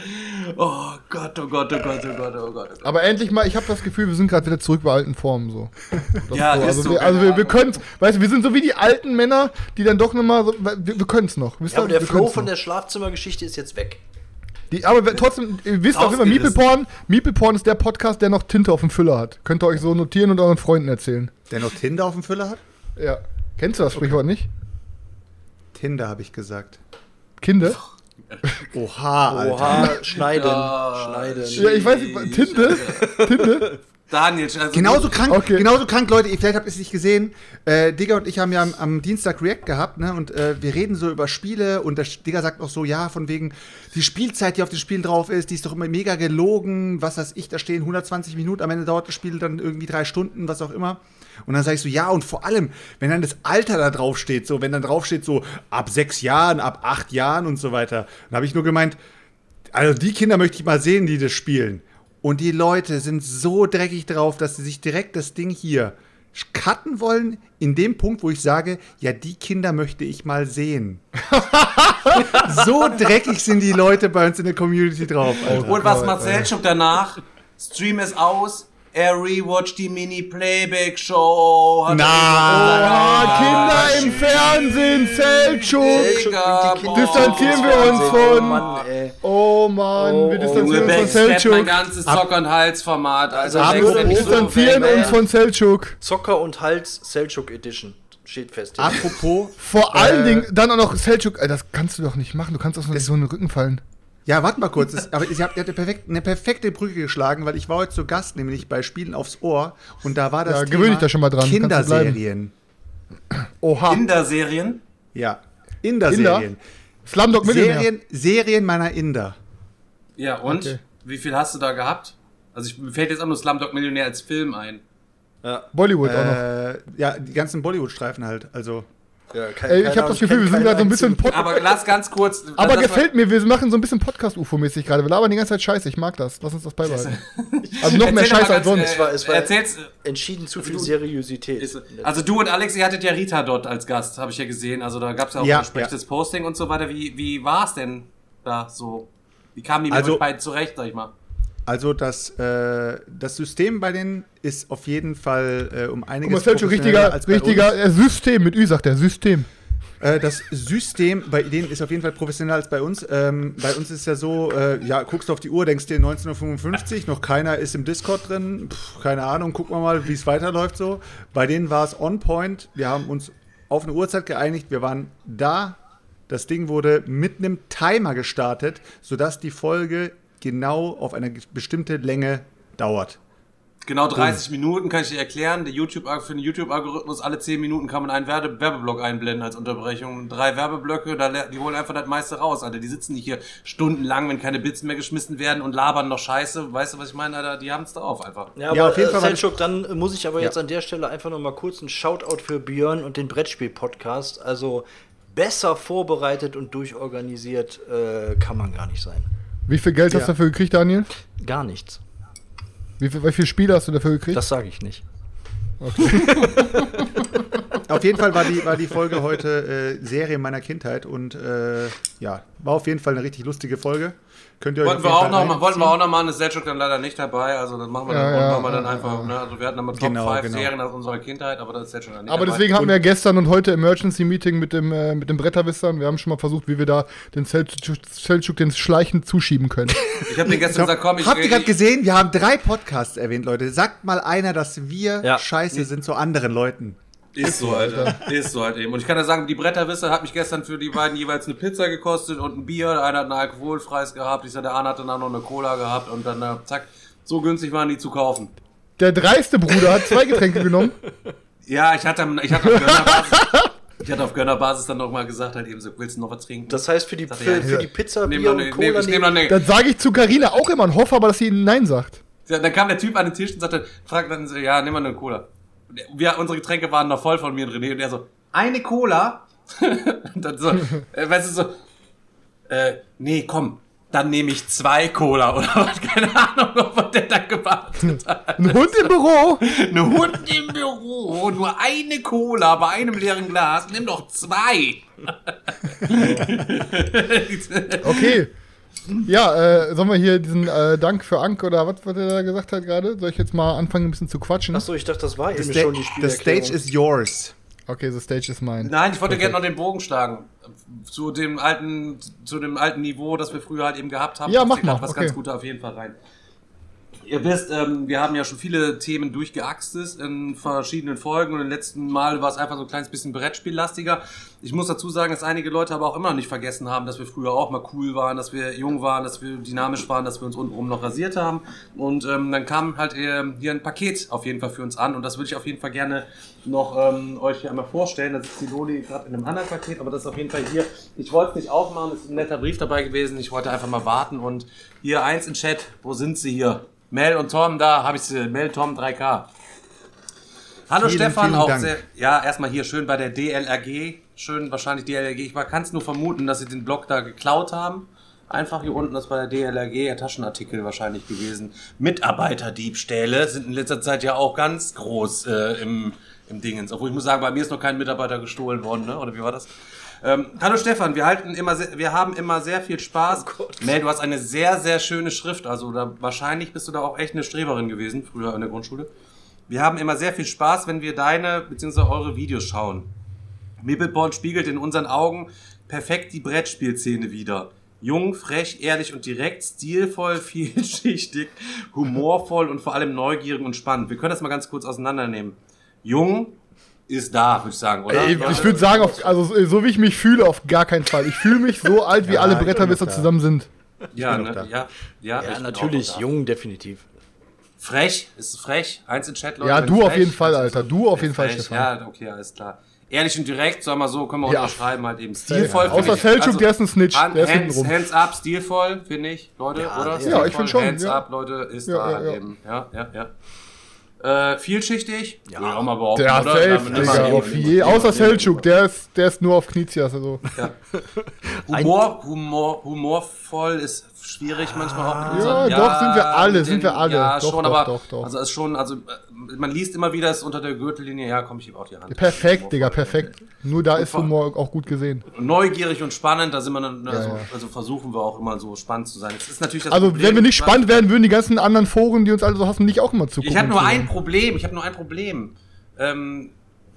Speaker 1: Oh Gott, oh Gott, oh Gott, oh Gott, oh Gott.
Speaker 2: Aber endlich mal, ich habe das Gefühl, wir sind gerade wieder zurück bei alten Formen so. Das
Speaker 1: Ja,
Speaker 2: so.
Speaker 1: ist
Speaker 2: Also,
Speaker 1: so,
Speaker 2: wir, also wir, wir
Speaker 1: Ahnung.
Speaker 2: können weißt du, wir sind so wie die alten Männer, die dann doch nochmal so, wir, wir können es noch. Wisst
Speaker 3: Ja, aber der Flow
Speaker 2: können's
Speaker 3: von
Speaker 2: noch.
Speaker 3: der Schlafzimmergeschichte ist jetzt weg.
Speaker 2: Die, aber trotzdem, ihr wisst auch immer, Meeple. Porn, Meeple Porn ist der Podcast, der noch Tinte auf dem Füller hat. Könnt ihr euch so notieren und euren Freunden erzählen.
Speaker 4: Der noch Tinder auf dem Füller hat?
Speaker 2: Ja. Kennst du das Sprichwort nicht?
Speaker 4: Tinder habe ich gesagt.
Speaker 2: Kinder? [laughs]
Speaker 4: Oha, Alter.
Speaker 3: Oha, schneiden.
Speaker 1: Ja,
Speaker 3: schneiden.
Speaker 2: Ja, ich weiß nicht, Tinte? Tinte?
Speaker 1: Daniel, also
Speaker 4: Genauso krank,
Speaker 2: Okay.
Speaker 4: genauso krank, Leute, ihr vielleicht habt ihr es nicht gesehen. Äh, Digga und ich haben ja am, am Dienstag React gehabt, ne? Und äh, wir reden so über Spiele und der Digga sagt auch so, ja, von wegen, die Spielzeit, die auf den Spielen drauf ist, die ist doch immer mega gelogen, was weiß ich, da stehen 120 Minuten, am Ende dauert das Spiel dann irgendwie drei Stunden, was auch immer. Und dann sag ich so, ja, und vor allem, wenn dann das Alter da drauf steht, so, wenn dann drauf steht, so ab sechs Jahren, ab acht Jahren und so weiter, dann habe ich nur gemeint, also die Kinder möchte ich mal sehen, die das spielen. Und die Leute sind so dreckig drauf, dass sie sich direkt das Ding hier cutten wollen, in dem Punkt, wo ich sage, ja, die Kinder möchte ich mal sehen. [laughs] so dreckig sind die Leute bei uns in der Community drauf. Alter.
Speaker 1: Und was macht Selchuk danach? Stream ist aus. Er rewatcht die Mini-Playback-Show.
Speaker 4: Na,
Speaker 2: Oh, Kinder im Fernsehen,
Speaker 1: boah.
Speaker 2: Distanzieren wir uns
Speaker 3: Oh
Speaker 2: von.
Speaker 3: Mann, ey.
Speaker 2: Oh Mann,
Speaker 3: Oh,
Speaker 2: wir
Speaker 3: oh.
Speaker 2: distanzieren
Speaker 1: Junge,
Speaker 2: uns von
Speaker 1: Backstep, mein
Speaker 2: Selchuk.
Speaker 1: ganzes Zocker- und Hals-Format. Also,
Speaker 3: wir
Speaker 2: distanzieren uns von Selchuk.
Speaker 3: Zocker und Hals Selchuk Edition. Steht fest.
Speaker 4: Apropos, [laughs]
Speaker 2: Vor allen
Speaker 4: Äh,
Speaker 2: Dingen dann auch noch Selchuk. Ey, das kannst du doch nicht machen. Du kannst auf so einen Rücken fallen.
Speaker 4: Ja, warte mal kurz, das, aber ihr habt, ihr habt eine, perfekt, eine perfekte Brücke geschlagen, weil ich war heute zu Gast, nämlich bei Spielen aufs Ohr und da war das
Speaker 2: Ja, gewöhn dich da schon mal dran,
Speaker 4: Kinderserien.
Speaker 2: Oha.
Speaker 1: Kinderserien.
Speaker 4: Ja, Inder-Serien.
Speaker 2: Millionär.
Speaker 4: Serien, Serien meiner Inder.
Speaker 1: Ja, und?
Speaker 2: Okay.
Speaker 1: Wie viel hast du da gehabt? Also, ich, mir fällt jetzt auch nur Slumdog Millionär als Film ein.
Speaker 2: Bollywood auch noch.
Speaker 4: Äh, ja, die ganzen Bollywood-Streifen halt. Also,
Speaker 3: Ja, kein-
Speaker 2: Ey, ich habe das Gefühl, wir sind gerade so ein bisschen
Speaker 3: einzigen.
Speaker 2: Pod
Speaker 1: Aber lass ganz kurz.
Speaker 2: Aber gefällt mir, wir machen so ein bisschen Podcast-UFO-mäßig gerade. Wir labern die ganze Zeit Scheiße. Ich mag das. Lass uns das beibehalten. [laughs] Also noch mehr Scheiße als sonst.
Speaker 1: äh,
Speaker 3: Es war- es war-
Speaker 1: Erzähl's.
Speaker 3: Entschieden zu viel Seriosität.
Speaker 1: Ist, also du und Alex, ihr hattet ja Rita dort als Gast, habe ich ja gesehen. Also da gab es ja auch
Speaker 4: Ja,
Speaker 1: ein entsprechendes Posting und so weiter. Wie, wie war es denn da so? Wie kamen die mit
Speaker 4: Also-
Speaker 1: euch beiden zurecht, sag ich mal?
Speaker 4: Also das, äh, das System bei denen ist auf jeden Fall äh, um
Speaker 2: Guck
Speaker 4: einiges
Speaker 2: mal, Selchuk,
Speaker 4: professioneller
Speaker 2: richtiger,
Speaker 4: als bei
Speaker 2: richtiger
Speaker 4: uns.
Speaker 2: äh, System. Mit Ü sagt er. System.
Speaker 4: Äh, das System bei denen ist auf jeden Fall professioneller als bei uns. Ähm, bei uns ist ja so, äh, ja, guckst du auf die Uhr, denkst dir 1955, noch keiner ist im Discord drin, Pff, keine Ahnung, gucken wir mal, wie es weiterläuft so. Bei denen war es on point, wir haben uns auf eine Uhrzeit geeinigt, wir waren da, das Ding wurde mit einem Timer gestartet, sodass die Folge genau auf eine bestimmte Länge dauert.
Speaker 1: Genau 30 Minuten kann ich dir erklären. Der YouTube, für den YouTube-Algorithmus, alle 10 Minuten kann man einen Werbe Werbeblock einblenden als Unterbrechung. Drei Werbeblöcke, da, die holen einfach das meiste raus, Alter. Die sitzen nicht hier stundenlang, wenn keine Bits mehr geschmissen werden und labern noch Scheiße. Weißt du, was ich meine, Alter? Die haben es drauf einfach.
Speaker 3: Ja, aber
Speaker 4: Ja, auf jeden
Speaker 3: äh,
Speaker 4: Fall das-
Speaker 3: Selchuk, dann muss ich aber jetzt
Speaker 4: Ja.
Speaker 3: an der Stelle einfach noch mal kurz einen Shoutout für Björn und den Brettspiel-Podcast. Also besser vorbereitet und durchorganisiert äh, kann man gar nicht sein.
Speaker 2: Wie viel Geld hast du
Speaker 4: Ja.
Speaker 2: dafür gekriegt, Daniel?
Speaker 3: Gar nichts.
Speaker 2: Wie, viel, wie viele Spiele hast du dafür gekriegt?
Speaker 3: Das sage ich nicht. [laughs]
Speaker 4: Auf jeden Fall war die, war die Folge heute äh, Serie meiner Kindheit und äh, ja, war auf jeden Fall eine richtig lustige Folge. Könnt ihr euch
Speaker 1: Wollten wir, auch noch mal, wollten wir auch noch mal, ist Selchuk dann leider nicht dabei, also das machen wir
Speaker 2: Ja,
Speaker 1: dann,
Speaker 2: ja,
Speaker 1: machen wir dann
Speaker 2: ja,
Speaker 1: einfach,
Speaker 2: ja.
Speaker 1: ne? Also wir hatten immer Top
Speaker 4: Genau,
Speaker 1: 5
Speaker 4: genau.
Speaker 1: Serien aus unserer Kindheit, aber das ist Selchuk dann nicht
Speaker 2: Aber
Speaker 1: dabei.
Speaker 2: deswegen haben wir ja gestern und heute Emergency-Meeting mit dem, äh, mit dem Bretterwissern. Wir haben schon mal versucht, wie wir da den Selchuk, Selchuk den schleichend zuschieben können. [laughs]
Speaker 1: Ich habe den gestern gesagt, komm, ich
Speaker 4: Habt ihr gerade gesehen? Wir haben drei Podcasts erwähnt, Leute. Sagt mal einer, dass wir
Speaker 3: Ja.
Speaker 4: scheiße sind zu anderen Leuten.
Speaker 1: Ist so, Alter. Ist so halt eben. Und ich kann ja sagen, die Bretterwisser hat mich gestern für die beiden jeweils eine Pizza gekostet und ein Bier. Der eine hat ein alkoholfreies gehabt. Ich sag, der andere hatte dann noch eine Cola gehabt und dann, äh, zack, so günstig waren die zu kaufen.
Speaker 2: Der dreiste Bruder hat zwei Getränke genommen.
Speaker 1: Ja, ich hatte, ich hatte auf Gönnerbasis, ich hatte auf Gönnerbasis dann noch mal gesagt, halt eben so, willst du noch was trinken?
Speaker 3: Das heißt, für die, für,
Speaker 1: ja,
Speaker 3: für die Pizza,
Speaker 1: Nehm
Speaker 3: Bier
Speaker 1: noch
Speaker 3: und
Speaker 1: eine,
Speaker 3: Cola
Speaker 1: nehm, noch eine,
Speaker 2: Das sage ich zu Karina auch immer und hoffe aber, dass sie ihnen Nein sagt.
Speaker 1: Ja, dann kam der Typ an den Tisch und sagte, fragt dann so, ja, nimm mal eine Cola. Wir, unsere Getränke waren noch voll von mir und René und er so, eine Cola? [laughs] und dann so, äh, weißt du so, äh, nee, komm, dann nehme ich zwei Cola [laughs] oder was, keine Ahnung, was der da gewartet hat.
Speaker 2: Ein Hund im Büro. [laughs]
Speaker 1: Ein Hund im Büro, nur eine Cola bei einem leeren Glas, nimm doch zwei.
Speaker 2: Okay. Ja, äh, sollen wir hier diesen äh, Dank für Ank oder was, was er da gesagt hat gerade? Soll ich jetzt mal anfangen, ein bisschen zu quatschen?
Speaker 3: Achso, ich dachte, das war
Speaker 4: The,
Speaker 3: eben schon die
Speaker 4: the
Speaker 3: Spielerklärung.
Speaker 4: stage is yours.
Speaker 2: Okay, the stage is mine.
Speaker 1: Nein, ich wollte gerne noch den Bogen schlagen. Zu dem alten, zu dem alten Niveau, das wir früher halt eben gehabt haben.
Speaker 2: Ja, mach mal,
Speaker 1: Was
Speaker 2: okay.
Speaker 1: ganz Gutes auf jeden Fall rein. Ihr wisst, ähm, wir haben ja schon viele Themen durchgeaxtet in verschiedenen Folgen und im letzten Mal war es einfach so ein kleines bisschen Brettspiellastiger. Ich muss dazu sagen, dass einige Leute aber auch immer noch nicht vergessen haben, dass wir früher auch mal cool waren, dass wir jung waren, dass wir dynamisch waren, dass wir uns untenrum noch rasiert haben. Und ähm, dann kam halt äh, hier ein Paket auf jeden Fall für uns an und das würde ich auf jeden Fall gerne noch ähm, euch hier einmal vorstellen. Da sitzt die Loli gerade in einem anderen Paket, aber das ist auf jeden Fall hier. Ich wollte es nicht aufmachen, es ist ein netter Brief dabei gewesen. Ich wollte einfach mal warten und hier eins in Chat, wo sind sie hier? Mel und Tom, da habe ich sie. Mel, Tom, 3K. Hallo
Speaker 4: Vielen,
Speaker 1: Stefan,
Speaker 4: vielen
Speaker 1: auch
Speaker 4: Dank.
Speaker 1: sehr, ja, erstmal hier schön bei der DLRG. Schön wahrscheinlich DLRG. Ich kann es nur vermuten, dass sie den Blog da geklaut haben. Einfach hier unten ist bei der DLRG ja Taschenartikel wahrscheinlich gewesen. Mitarbeiterdiebstähle sind in letzter Zeit ja auch ganz groß äh, im, im Dingens. Obwohl ich muss sagen, bei mir ist noch kein Mitarbeiter gestohlen worden, ne? Oder wie war das? Ähm, hallo Stefan, wir halten immer, sehr, wir haben immer sehr viel Spaß. Mel, du hast eine sehr, sehr schöne Schrift. Also da, wahrscheinlich bist du da auch echt eine Streberin gewesen, früher in der Grundschule. Wir haben immer sehr viel Spaß, wenn wir deine bzw. eure Videos schauen. Mippelborn spiegelt in unseren Augen perfekt die Brettspielszene wider. Jung, frech, ehrlich und direkt, stilvoll, [laughs] vielschichtig, humorvoll und vor allem neugierig und spannend. Wir können das mal ganz kurz auseinandernehmen. Jung ist da, würde ich sagen, oder?
Speaker 2: Ey, ich würde sagen, auf, also so wie ich mich fühle, auf gar keinen Fall. Ich fühle mich so alt, wie
Speaker 4: Ja,
Speaker 2: alle
Speaker 4: ich
Speaker 2: Bretterwisser zusammen sind.
Speaker 1: ja, ne? ja, ja, ich
Speaker 3: Ja, natürlich,
Speaker 1: auch
Speaker 3: jung, definitiv.
Speaker 1: Frech, ist es frech? Eins in Chat, Leute.
Speaker 2: Ja, du auf jeden Fall,
Speaker 1: ist
Speaker 2: Alter. Du auf jeden Fall,
Speaker 1: frech.
Speaker 2: Stefan.
Speaker 1: Ja, okay, alles klar. Ehrlich und direkt, sag mal so, können wir
Speaker 2: Ja.
Speaker 1: unterschreiben, halt eben stilvoll.
Speaker 2: Ja,
Speaker 1: finde
Speaker 2: außer
Speaker 1: ich.
Speaker 2: Selchuk, der ist ein Snitch, der ist
Speaker 1: hands,
Speaker 2: hintenrum.
Speaker 1: hands up, stilvoll, finde ich, Leute,
Speaker 3: Ja,
Speaker 1: oder?
Speaker 3: ja.
Speaker 1: Stilvoll,
Speaker 2: ich find schon,
Speaker 1: Hands
Speaker 2: ja.
Speaker 1: up, Leute, ist
Speaker 2: Ja,
Speaker 1: da
Speaker 2: ja,
Speaker 1: halt
Speaker 2: ja.
Speaker 1: eben. Ja, ja, ja. Äh, vielschichtig?
Speaker 3: Ja.
Speaker 1: Ich auch mal behaupten,
Speaker 2: Der
Speaker 1: oder?
Speaker 2: safe, Digga,
Speaker 1: immer-
Speaker 2: auf je, außer Selchuk, der ist, der ist nur auf Knizias, also.
Speaker 1: Humor, Humor, humorvoll ist schwierig manchmal auch mit unseren,
Speaker 2: Ja, doch, sind wir alle, sind wir alle.
Speaker 1: Ja,
Speaker 2: Doch,
Speaker 1: schon,
Speaker 2: doch,
Speaker 1: aber
Speaker 2: doch, doch.
Speaker 1: also ist schon, also äh, man liest immer wieder, ist unter der Gürtellinie, ja, komm, ich gebe auch die Hand.
Speaker 2: Perfekt, Digga, perfekt. Nur da ist
Speaker 1: vor-
Speaker 2: Humor auch gut gesehen.
Speaker 1: Neugierig und spannend, da sind wir dann, also,
Speaker 2: ja.
Speaker 1: also versuchen wir auch immer so spannend zu sein. Es ist natürlich das
Speaker 2: Also,
Speaker 1: Problem,
Speaker 2: wenn wir nicht spannend wären, würden die ganzen anderen Foren, die uns alle so hassen, nicht auch immer zugucken.
Speaker 1: Ich habe nur
Speaker 2: und
Speaker 1: ein. Problem, ich habe nur ein Problem. Ähm,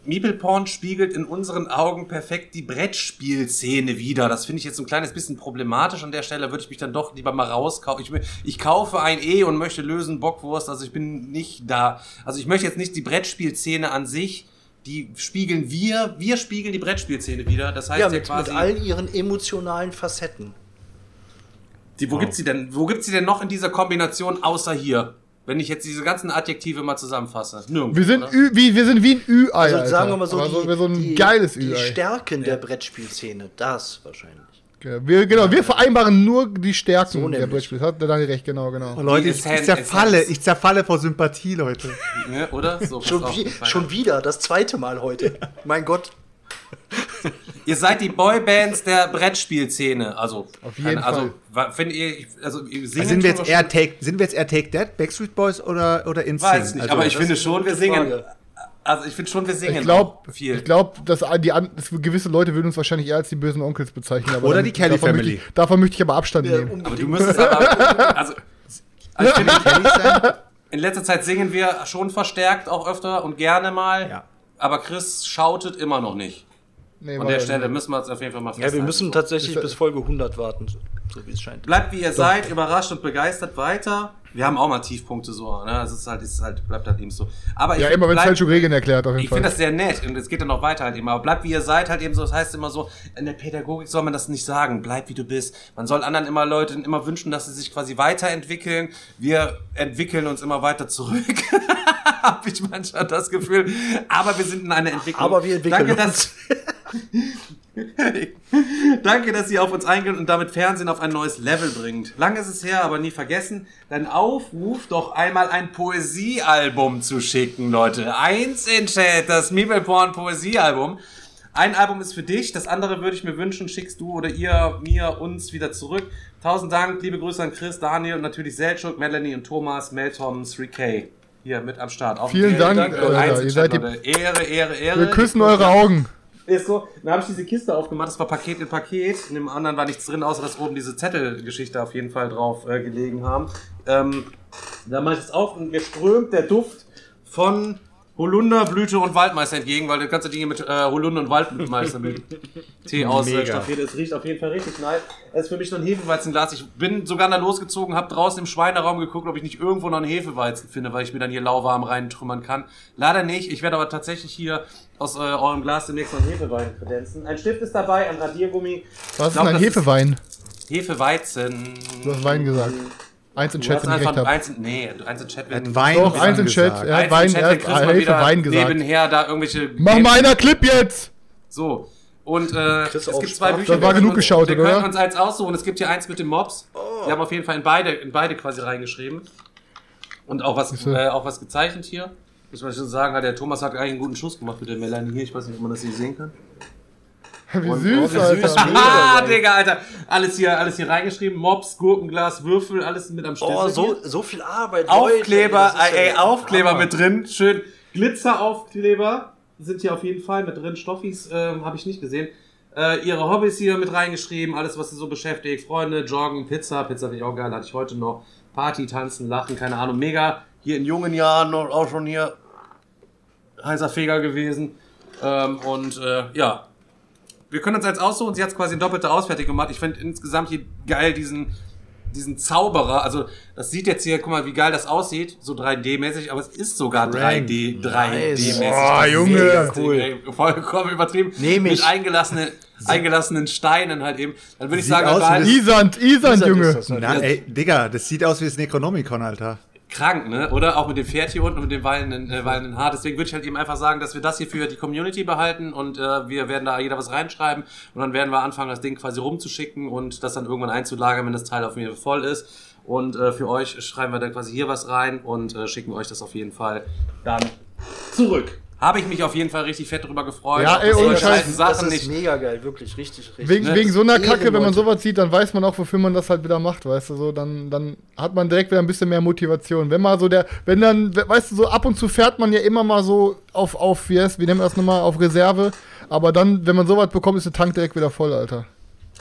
Speaker 1: Meeple-Porn spiegelt in unseren Augen perfekt die Brettspielszene wider. Das finde ich jetzt ein kleines bisschen problematisch. An der Stelle würde ich mich dann doch lieber mal rauskaufen. Ich, ich kaufe ein E und möchte lösen Bockwurst. Also ich bin nicht da. Also ich möchte jetzt nicht die Brettspielszene an sich. Die spiegeln wir, wir spiegeln die Brettspielszene wieder. Das heißt
Speaker 3: Ja,
Speaker 1: ja,
Speaker 3: mit,
Speaker 1: quasi.
Speaker 3: mit all ihren emotionalen Facetten.
Speaker 1: die, wo gibt's sie denn? Wo gibt's sie denn noch in dieser Kombination außer hier? Wenn ich jetzt diese ganzen Adjektive mal zusammenfasse. Nirgendwo.
Speaker 2: Wir sind? Ü, wie, wir sind wie ein Ü-Ei,
Speaker 3: Also
Speaker 2: Alter.
Speaker 3: sagen wir mal so, die,
Speaker 2: wir so ein
Speaker 3: die,
Speaker 2: geiles
Speaker 3: die
Speaker 2: Ü-Ei.
Speaker 3: Stärken der Brettspielszene, das wahrscheinlich.
Speaker 2: Ja, Wir, genau, wir vereinbaren nur die Stärken
Speaker 3: So
Speaker 2: der
Speaker 3: nämlich.
Speaker 2: Brettspiele. Hat der Daniel recht, genau, genau.
Speaker 4: Oh, Leute,
Speaker 1: Die
Speaker 4: ich, ich zerfalle, ich zerfalle vor Sympathie, Leute.
Speaker 1: Ne, oder? So,
Speaker 3: Schon, wie, schon wieder, das zweite Mal heute. mein Gott. [laughs]
Speaker 1: Ihr seid die Boybands der Brettspielszene. Also,
Speaker 2: Auf jeden
Speaker 1: also, wa- Findet ihr, ich- also, ihr singen
Speaker 4: sind, wir jetzt
Speaker 1: schon
Speaker 4: eher take, sind wir jetzt eher Take That, Backstreet Boys oder, oder InSync?
Speaker 1: Weiß nicht,
Speaker 4: Also,
Speaker 1: aber ich finde schon, wir singen.
Speaker 3: Frage.
Speaker 1: Also, ich finde schon, wir singen
Speaker 2: Ich glaube,
Speaker 1: auch viel.
Speaker 2: ich glaub, dass die an, dass gewisse Leute würden uns wahrscheinlich eher als die bösen Onkels bezeichnen. Aber
Speaker 4: Oder
Speaker 2: dann-
Speaker 4: die Kelly
Speaker 2: davon
Speaker 4: Family.
Speaker 2: Möchte ich, davon möchte ich aber Abstand nehmen.
Speaker 1: aber du müsstest aber, also, also ich [laughs] finde, in letzter Zeit singen wir schon verstärkt auch öfter und gerne mal.
Speaker 4: Ja.
Speaker 1: Aber Chris schautet immer noch nicht.
Speaker 2: Nee,
Speaker 1: An der
Speaker 2: ja
Speaker 1: Stelle
Speaker 2: nicht.
Speaker 1: müssen wir jetzt auf jeden Fall mal
Speaker 3: Ja, wir
Speaker 1: festhalten.
Speaker 3: müssen tatsächlich bis Folge 100 warten, so, wie es scheint.
Speaker 1: Bleibt wie ihr seid, überrascht und begeistert weiter. Wir haben auch mal Tiefpunkte so, ne? Es ist halt, es ist halt, bleibt halt eben so. Aber ich
Speaker 2: Ja, immer wenn es falsche Regeln erklärt, auf jeden
Speaker 1: Ich
Speaker 2: Fall.
Speaker 1: finde das sehr nett und es geht dann noch weiter halt eben. Aber bleibt wie ihr seid halt eben so. Das heißt immer so, in der Pädagogik soll man das nicht sagen. Bleib wie du bist. Man soll anderen immer Leuten immer wünschen, dass sie sich quasi weiterentwickeln. Wir entwickeln uns immer weiter zurück. [laughs] [laughs] Habe ich manchmal das Gefühl. Aber wir sind in einer Entwicklung.
Speaker 3: Aber wir entwickeln
Speaker 1: Danke,
Speaker 3: uns. [laughs]
Speaker 1: Danke, dass ihr auf uns eingeht und damit Fernsehen auf ein neues Level bringt. Lang ist es her, aber nie vergessen. Dein Aufruf, doch einmal ein Poesiealbum zu schicken, Leute. Eins in Chat, das Meepleporn Poesiealbum. Ein Album ist für dich, das andere würde ich mir wünschen, schickst du oder ihr mir uns wieder zurück. Tausend Dank, liebe Grüße an Chris, Daniel und natürlich Selchuk, Melanie und Thomas, Meltom, 3K. Hier mit am Start. Auch
Speaker 2: Vielen Dank,
Speaker 1: und
Speaker 2: Alter.
Speaker 1: eins in
Speaker 2: Ihr seid die-
Speaker 1: Leute. Ehre, Ehre, Ehre.
Speaker 2: Wir küssen eure Augen.
Speaker 1: ist so, dann habe ich diese Kiste aufgemacht, das war Paket in Paket. In dem anderen war nichts drin, außer dass oben diese Zettelgeschichte auf jeden Fall drauf äh, gelegen haben. Ähm, da mache ich es auf und mir strömt der Duft von Holunderblüte und Waldmeister entgegen, weil du kannst ja Dinge mit äh, Holunder und Waldmeister mit [laughs] Tee ausstaffiert. Es riecht auf jeden Fall richtig nice. Es ist für mich noch ein Hefeweizenglas. Ich bin sogar da losgezogen, habe draußen im Schweineraum geguckt, ob ich nicht irgendwo noch einen Hefeweizen finde, weil ich mir dann hier lauwarm reintrümmern kann. Leider nicht. Ich werde aber tatsächlich hier aus äh, eurem Glas demnächst noch einen Hefewein kredenzen. Ein Stift ist dabei, ein Radiergummi.
Speaker 2: Was ist
Speaker 1: glaub,
Speaker 2: denn ein
Speaker 1: das ist-
Speaker 2: Hefewein?
Speaker 1: Hefeweizen.
Speaker 2: Du hast Wein gesagt. Eins in
Speaker 1: Du
Speaker 2: Chat, wenn ich recht habe.
Speaker 1: eins nee, eins in Chat.
Speaker 4: Hat
Speaker 1: wenn-
Speaker 4: Wein
Speaker 2: Doch, eins in Chat.
Speaker 4: gesagt.
Speaker 2: Er hat Wein, er hat Wein gesagt.
Speaker 1: Nebenher da irgendwelche.
Speaker 2: Mach mal einer Clip jetzt!
Speaker 1: So. Und äh, es gibt zwei
Speaker 3: Spaß.
Speaker 1: Bücher.
Speaker 2: Das war
Speaker 1: wir
Speaker 2: genug geschaut,
Speaker 1: Wir
Speaker 2: oder?
Speaker 1: können uns eins aussuchen. Es gibt hier eins mit dem Mobs. Wir haben auf jeden Fall in beide, in beide quasi reingeschrieben. Und auch was, äh, auch was gezeichnet hier. Muss man schon sagen, der Thomas hat eigentlich einen guten Schuss gemacht mit der Melanie hier. Ich weiß nicht, ob man das hier sehen kann.
Speaker 2: Wie
Speaker 1: Und-
Speaker 2: süß,
Speaker 1: oh, wie
Speaker 2: Alter.
Speaker 1: süß. Ah, Digga, Alter. Alles hier, alles hier reingeschrieben. Mobs, Gurkenglas, Würfel, alles mit am Schlüssel.
Speaker 3: Oh, so, so viel Arbeit.
Speaker 1: Aufkleber,
Speaker 3: Leute,
Speaker 1: ey,
Speaker 3: ja
Speaker 1: Aufkleber
Speaker 3: Hammer.
Speaker 1: mit drin. Schön. Glitzeraufkleber sind hier auf jeden Fall mit drin. Stoffis ähm, habe ich nicht gesehen. Äh, ihre Hobbys hier mit reingeschrieben. Alles, was sie so beschäftigt. Freunde, Joggen, Pizza. Pizza finde ich auch geil. Hatte ich heute noch. Party, tanzen, lachen, keine Ahnung. Mega. Hier in jungen Jahren noch, auch schon hier heißer Feger gewesen. Ähm, und äh, ja, wir können uns jetzt aussuchen. Sie hat quasi eine doppelte Ausfertigung gemacht. Ich finde insgesamt hier geil diesen, diesen Zauberer. Also, das sieht jetzt hier, guck mal, wie geil das aussieht. So 3D-mäßig, aber es ist sogar 3D, 3D-mäßig.
Speaker 2: Boah, Junge.
Speaker 1: Cool. Vollkommen übertrieben.
Speaker 3: Nehm ich.
Speaker 1: Mit eingelassenen, eingelassenen Steinen halt eben. Dann würde ich
Speaker 4: Sieht
Speaker 1: sagen,
Speaker 4: aus
Speaker 2: Isand, Isand,
Speaker 3: Isand
Speaker 2: Junge.
Speaker 3: ist das.
Speaker 4: Na, ey, Digga, das sieht aus wie das Necronomicon, Alter.
Speaker 1: Krank, ne? Oder auch mit dem Pferd hier unten und mit dem wallenden, äh, wallenden Haar. Deswegen würde ich halt eben einfach sagen, dass wir das hier für die Community behalten und äh, wir werden da jeder was reinschreiben und dann werden wir anfangen, das Ding quasi rumzuschicken und das dann irgendwann einzulagern, wenn das Teil auf Fall voll ist. Und äh, für euch schreiben wir dann quasi hier was rein und äh, schicken euch das auf jeden Fall dann zurück. Habe ich mich auf jeden Fall richtig fett drüber gefreut.
Speaker 2: Ja, ey, ohne Scheiß,
Speaker 3: Das ist
Speaker 1: nicht
Speaker 3: mega geil, wirklich, richtig, richtig.
Speaker 2: Wegen,
Speaker 1: Ne?
Speaker 2: wegen so einer Kacke, wenn man sowas sieht, dann weiß man auch, wofür man das halt wieder macht, weißt du, so, dann, dann hat man direkt wieder ein bisschen mehr Motivation. Wenn mal so der, wenn dann, weißt du, so ab und zu fährt man ja immer mal so auf, auf, wie heißt, wie nennen wir das nochmal, auf Reserve, aber dann, wenn man sowas bekommt, ist der Tank direkt wieder voll, Alter.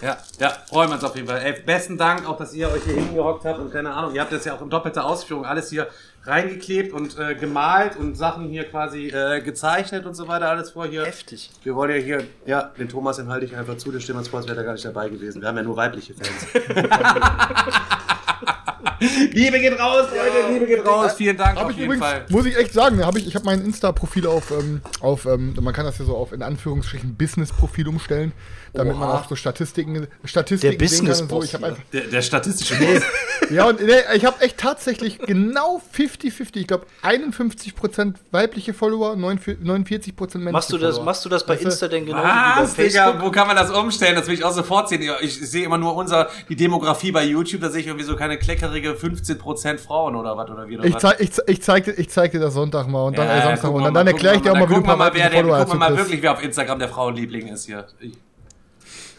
Speaker 1: Ja, ja, freuen wir uns auf jeden Fall. Ey, besten Dank auch, dass ihr euch hier hingehockt habt und keine Ahnung, ihr habt das ja auch in doppelter Ausführung alles hier reingeklebt und äh, gemalt und Sachen hier quasi äh, gezeichnet und so weiter, alles vor hier.
Speaker 3: Heftig.
Speaker 1: Wir wollen ja hier, ja, den Thomas, den halte ich einfach zu, vor, als wäre der gar nicht dabei gewesen. Wir haben ja nur weibliche Fans. [laughs] [laughs] Liebe geht raus, Leute, Liebe geht raus. Vielen Dank
Speaker 2: Hab
Speaker 1: auf
Speaker 2: ich
Speaker 1: jeden
Speaker 2: übrigens,
Speaker 1: Fall.
Speaker 2: muss ich echt sagen, hab ich, ich habe mein Insta-Profil auf, ähm, auf ähm, man kann das ja so auf in Anführungsstrichen Business-Profil umstellen, damit man
Speaker 3: Oha.
Speaker 2: auch so Statistiken, Statistiken
Speaker 3: Der
Speaker 2: sehen kann und so. Ich
Speaker 3: hier.
Speaker 2: einfach,
Speaker 1: Der, der statistische Boss. [laughs]
Speaker 2: ja und ne, ich habe echt tatsächlich genau 50-50, ich glaube 51% weibliche Follower, 49% männliche
Speaker 3: Machst du das,
Speaker 2: Follower.
Speaker 3: machst du das bei
Speaker 2: Weißt du?
Speaker 3: Insta denn genau
Speaker 1: Was,
Speaker 3: wie bei
Speaker 1: Digga, wo kann man das umstellen? Das will ich auch sofort sehen. Ich sehe immer nur unser, die Demografie bei YouTube, da sehe ich irgendwie so keine kleckerige 15% Frauen oder was oder wie oder
Speaker 2: Ich,
Speaker 1: was.
Speaker 2: zeig, ich, ich, zeig, dir- ich zeig dir das Sonntag mal und dann
Speaker 1: Ja,
Speaker 2: äh, Samstag und dann, dann erkläre ich dir auch
Speaker 1: gucken
Speaker 2: mal, wie du
Speaker 1: mal, wer der,
Speaker 2: Follower
Speaker 1: gucken wir mal wirklich, wer auf Instagram der Frauenliebling ist hier. Ich,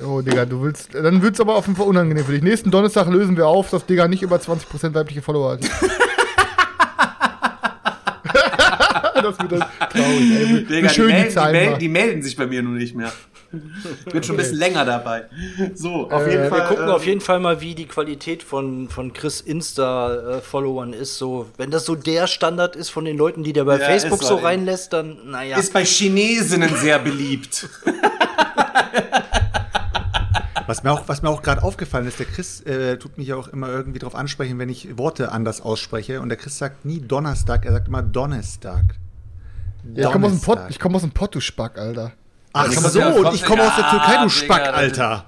Speaker 2: Oh, Digga, du willst, dann wird's aber auf jeden Fall unangenehm für dich. Nächsten Donnerstag lösen wir auf, dass Digga nicht über 20% weibliche Follower hat. [laughs] das wird dann traurig, ey.
Speaker 1: Digga, die, melden, die, melden, die melden sich bei mir nun nicht mehr. Ich bin schon ein bisschen länger dabei. So, auf
Speaker 2: Äh,
Speaker 1: jeden
Speaker 2: wir
Speaker 1: Fall.
Speaker 3: Wir gucken
Speaker 1: äh,
Speaker 3: auf jeden Fall mal, wie die Qualität von, von Chris Insta-Followern ist. So, wenn das so der Standard ist von den Leuten, die der bei
Speaker 1: Ja,
Speaker 3: Facebook so reinlässt, dann, naja.
Speaker 1: Ist bei Chinesinnen sehr beliebt. [laughs]
Speaker 4: Was mir auch, was mir auch gerade aufgefallen ist, der Chris äh, tut mich ja auch immer irgendwie darauf ansprechen, wenn ich Worte anders ausspreche. Und der Chris sagt nie Donnerstag, er sagt immer Donnerstag.
Speaker 2: Ja, ich komme aus dem Pott, ich komm aus dem Pott, du Spack, Alter.
Speaker 4: Ach so, und ich komme aus der Türkei, du Spack, Alter.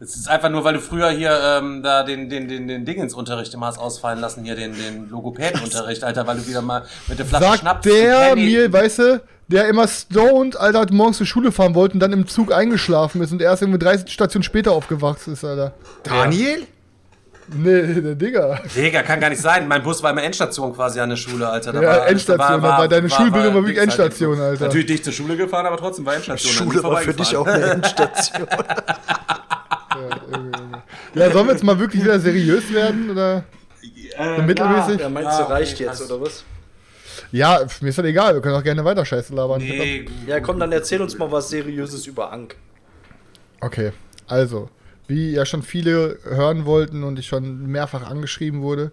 Speaker 1: Es ist einfach nur, weil du früher hier ähm, da den, den, den, den Dingensunterricht immer hast ausfallen lassen, hier den, den Logopädenunterricht, Alter, weil du wieder mal mit der Flasche
Speaker 2: Sagt
Speaker 1: Schnaps
Speaker 2: der mir, weißt du, der immer stoned, Alter, morgens zur Schule fahren wollte und dann im Zug eingeschlafen ist und erst irgendwie 30 Stationen später aufgewacht ist, Alter.
Speaker 4: Daniel?
Speaker 2: Nee, der Digga.
Speaker 1: Digga, kann gar nicht sein. Mein Bus war immer Endstation quasi an der Schule, Alter. Da
Speaker 2: Ja, Endstation, da war deine Schulbildung war wirklich
Speaker 1: halt
Speaker 2: Endstation,
Speaker 1: eben.
Speaker 2: Alter.
Speaker 1: Natürlich dich zur Schule gefahren, aber trotzdem war Endstation.
Speaker 3: Schule war für dich auch eine [laughs] Endstation.
Speaker 2: Ja, sollen wir jetzt mal wirklich wieder seriös werden? Oder?
Speaker 1: Äh,
Speaker 2: So mittelmäßig?
Speaker 3: Ja, meinst
Speaker 1: Ja,
Speaker 3: du,
Speaker 1: okay,
Speaker 3: reicht jetzt,
Speaker 1: krass.
Speaker 3: oder was?
Speaker 2: Ja, mir ist das egal, wir können auch gerne weiter Scheiße labern.
Speaker 1: Nee,
Speaker 3: Ja, komm, dann erzähl uns mal was Seriöses über Ank.
Speaker 2: Okay, also, wie ja schon viele hören wollten und ich schon mehrfach angeschrieben wurde,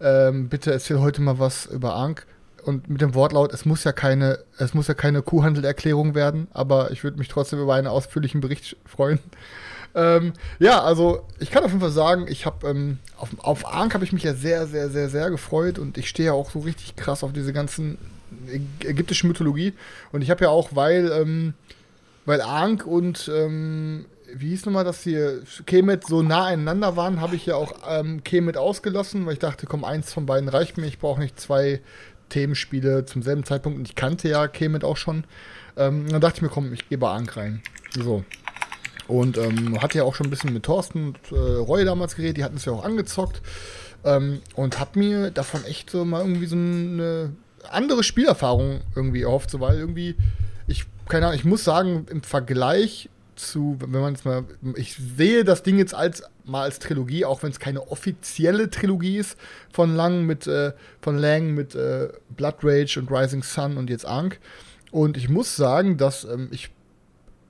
Speaker 2: ähm, bitte erzähl heute mal was über Ank. und mit dem Wortlaut, es muss ja keine, es muss ja keine Kuhhandelerklärung werden, aber ich würde mich trotzdem über einen ausführlichen Bericht freuen. Ähm, ja, also ich kann auf jeden Fall sagen, ich habe ähm, auf, auf Ark habe ich mich ja sehr, sehr, sehr, sehr gefreut und ich stehe ja auch so richtig krass auf diese ganzen ägyptische Mythologie. Und ich habe ja auch, weil, ähm, weil Ankh und ähm, wie hieß nochmal, dass hier Kemet so nah einander waren, habe ich ja auch ähm, Kemet ausgelassen, weil ich dachte, komm, eins von beiden reicht mir. Ich brauche nicht zwei Themenspiele zum selben Zeitpunkt. Und ich kannte ja Kemet auch schon. Ähm, dann dachte ich mir, komm, ich gebe Ankh rein. So. Und ähm, hatte ja auch schon ein bisschen mit Thorsten und äh, Roy damals geredet, die hatten es ja auch angezockt. Ähm, und hab mir davon echt so mal irgendwie so eine andere Spielerfahrung irgendwie erhofft, so weil irgendwie, ich, keine Ahnung, ich muss sagen, im Vergleich zu, wenn man es mal, ich sehe das Ding jetzt als mal als Trilogie, auch wenn es keine offizielle Trilogie ist von Lang mit äh, von Lang mit äh, Blood Rage und Rising Sun und jetzt Ankh. Und ich muss sagen, dass ähm, ich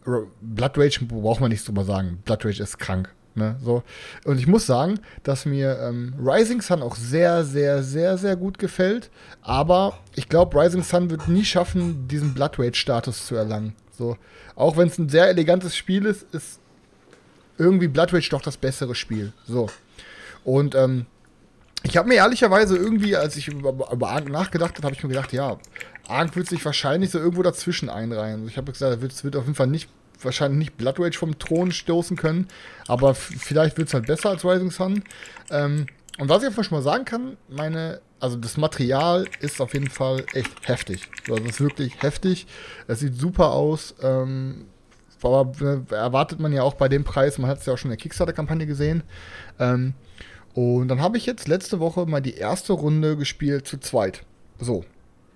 Speaker 2: Blood Rage braucht man nichts drüber sagen. Blood Rage ist krank. Ne, so. Und ich muss sagen, dass mir ähm, Rising Sun auch sehr, sehr, sehr, sehr gut gefällt. Aber ich glaube, Rising Sun wird nie schaffen, diesen Blood Rage-Status zu erlangen. So. Auch wenn es ein sehr elegantes Spiel ist, ist irgendwie Blood Rage doch das bessere Spiel. So. Und ähm, ich habe mir ehrlicherweise irgendwie, als ich über, über Ark nachgedacht habe, habe ich mir gedacht, ja, Ark wird sich wahrscheinlich so irgendwo dazwischen einreihen. Ich habe gesagt, es wird auf jeden Fall nicht wahrscheinlich nicht Blood Rage vom Thron stoßen können, aber vielleicht wird es halt besser als Rising Sun. Ähm, und was ich einfach schon mal sagen kann, meine, also das Material ist auf jeden Fall echt heftig. Also es ist wirklich heftig. Es sieht super aus. Ähm, aber äh, erwartet man ja auch bei dem Preis, man hat es ja auch schon in der Kickstarter-Kampagne gesehen. Ähm, und dann habe ich jetzt letzte Woche mal die erste Runde gespielt zu zweit. So.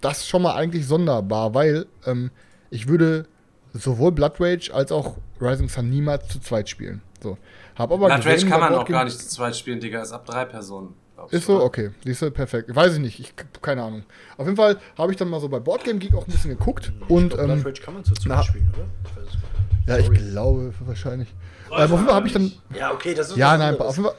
Speaker 2: Das ist schon mal eigentlich sonderbar, weil ähm, ich würde sowohl Blood Rage als auch Rising Sun niemals zu zweit spielen. So. Hab aber
Speaker 1: Blood Rage kann man auch gar nicht zu zweit spielen, Digga. Ist ab drei Personen.
Speaker 2: Ist so? Okay. Siehst du, perfekt. Weiß ich nicht. Ich, keine Ahnung. Auf jeden Fall habe ich dann mal so bei Boardgame Geek auch ein bisschen geguckt. Ich und, glaub, ähm, Blood Rage kann man zu zweit spielen, oder? Ich ja, ich glaube wahrscheinlich. Ähm, auf jeden Fall habe ich dann.
Speaker 3: Ja, okay, das ist.
Speaker 2: Ja, nein, auf jeden Fall,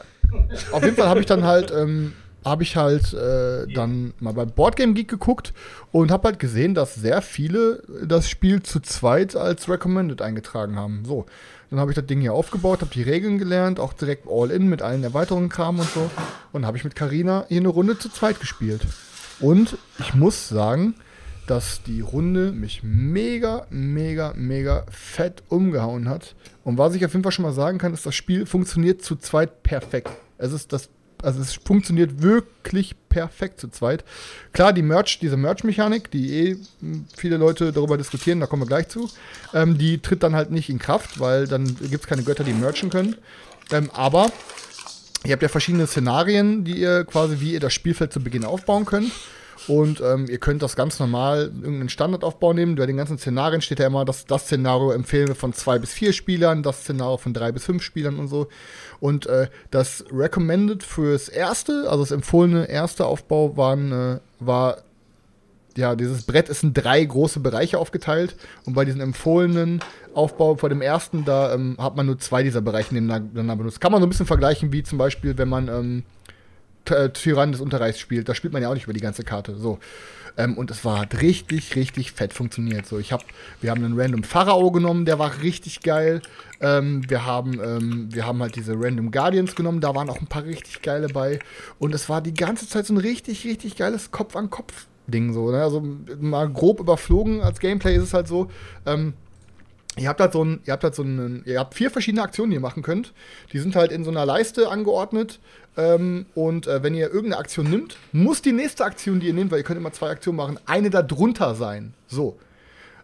Speaker 2: auf jeden Fall habe ich dann halt ähm, habe ich halt äh, dann mal beim Boardgame Geek geguckt und habe halt gesehen, dass sehr viele das Spiel zu zweit als Recommended eingetragen haben. So, dann habe ich das Ding hier aufgebaut, habe die Regeln gelernt, auch direkt All-In mit allen Erweiterungen Kram und so. Und habe ich mit Karina hier eine Runde zu zweit gespielt. Und ich muss sagen, dass die Runde mich mega, mega, mega fett umgehauen hat. Und was ich auf jeden Fall schon mal sagen kann, ist, das Spiel funktioniert zu zweit perfekt. Es ist das also es funktioniert wirklich perfekt zu zweit. Klar, die Merch, diese Merch-Mechanik, die eh viele Leute darüber diskutieren, da kommen wir gleich zu, ähm, die tritt dann halt nicht in Kraft, weil dann gibt es keine Götter, die merchen können. Ähm, aber ihr habt ja verschiedene Szenarien, die ihr quasi, wie ihr das Spielfeld zu Beginn aufbauen könnt. Und ähm, ihr könnt das ganz normal, irgendeinen Standardaufbau nehmen. Bei den ganzen Szenarien steht ja immer, dass das Szenario empfehlen wir von zwei bis vier Spielern, das Szenario von drei bis fünf Spielern und so. Und äh, das Recommended fürs erste, also das empfohlene erste Aufbau waren, äh, war ja, dieses Brett ist in drei große Bereiche aufgeteilt und bei diesem empfohlenen Aufbau vor dem ersten, da ähm, hat man nur zwei dieser Bereiche nebeneinander benutzt. Kann man so ein bisschen vergleichen wie zum Beispiel, wenn man ähm, äh, Tyrann des Unterreichs spielt. Da spielt man ja auch nicht über die ganze Karte. So. Ähm, und es war hat richtig, richtig fett funktioniert. So, ich hab, wir haben einen random Pharao genommen, der war richtig geil. Ähm, wir, haben, ähm, wir haben halt diese Random Guardians genommen, da waren auch ein paar richtig geile bei. Und es war die ganze Zeit so ein richtig, richtig geiles Kopf-an-Kopf-Ding. So, ne? Also mal grob überflogen als Gameplay ist es halt so. Ähm, Ihr habt halt so ein, ihr habt halt so einen, ihr habt vier verschiedene Aktionen, die ihr machen könnt. Die sind halt in so einer Leiste angeordnet. Ähm, und äh, wenn ihr irgendeine Aktion nimmt, muss die nächste Aktion, die ihr nehmt, weil ihr könnt immer zwei Aktionen machen, eine da drunter sein. So.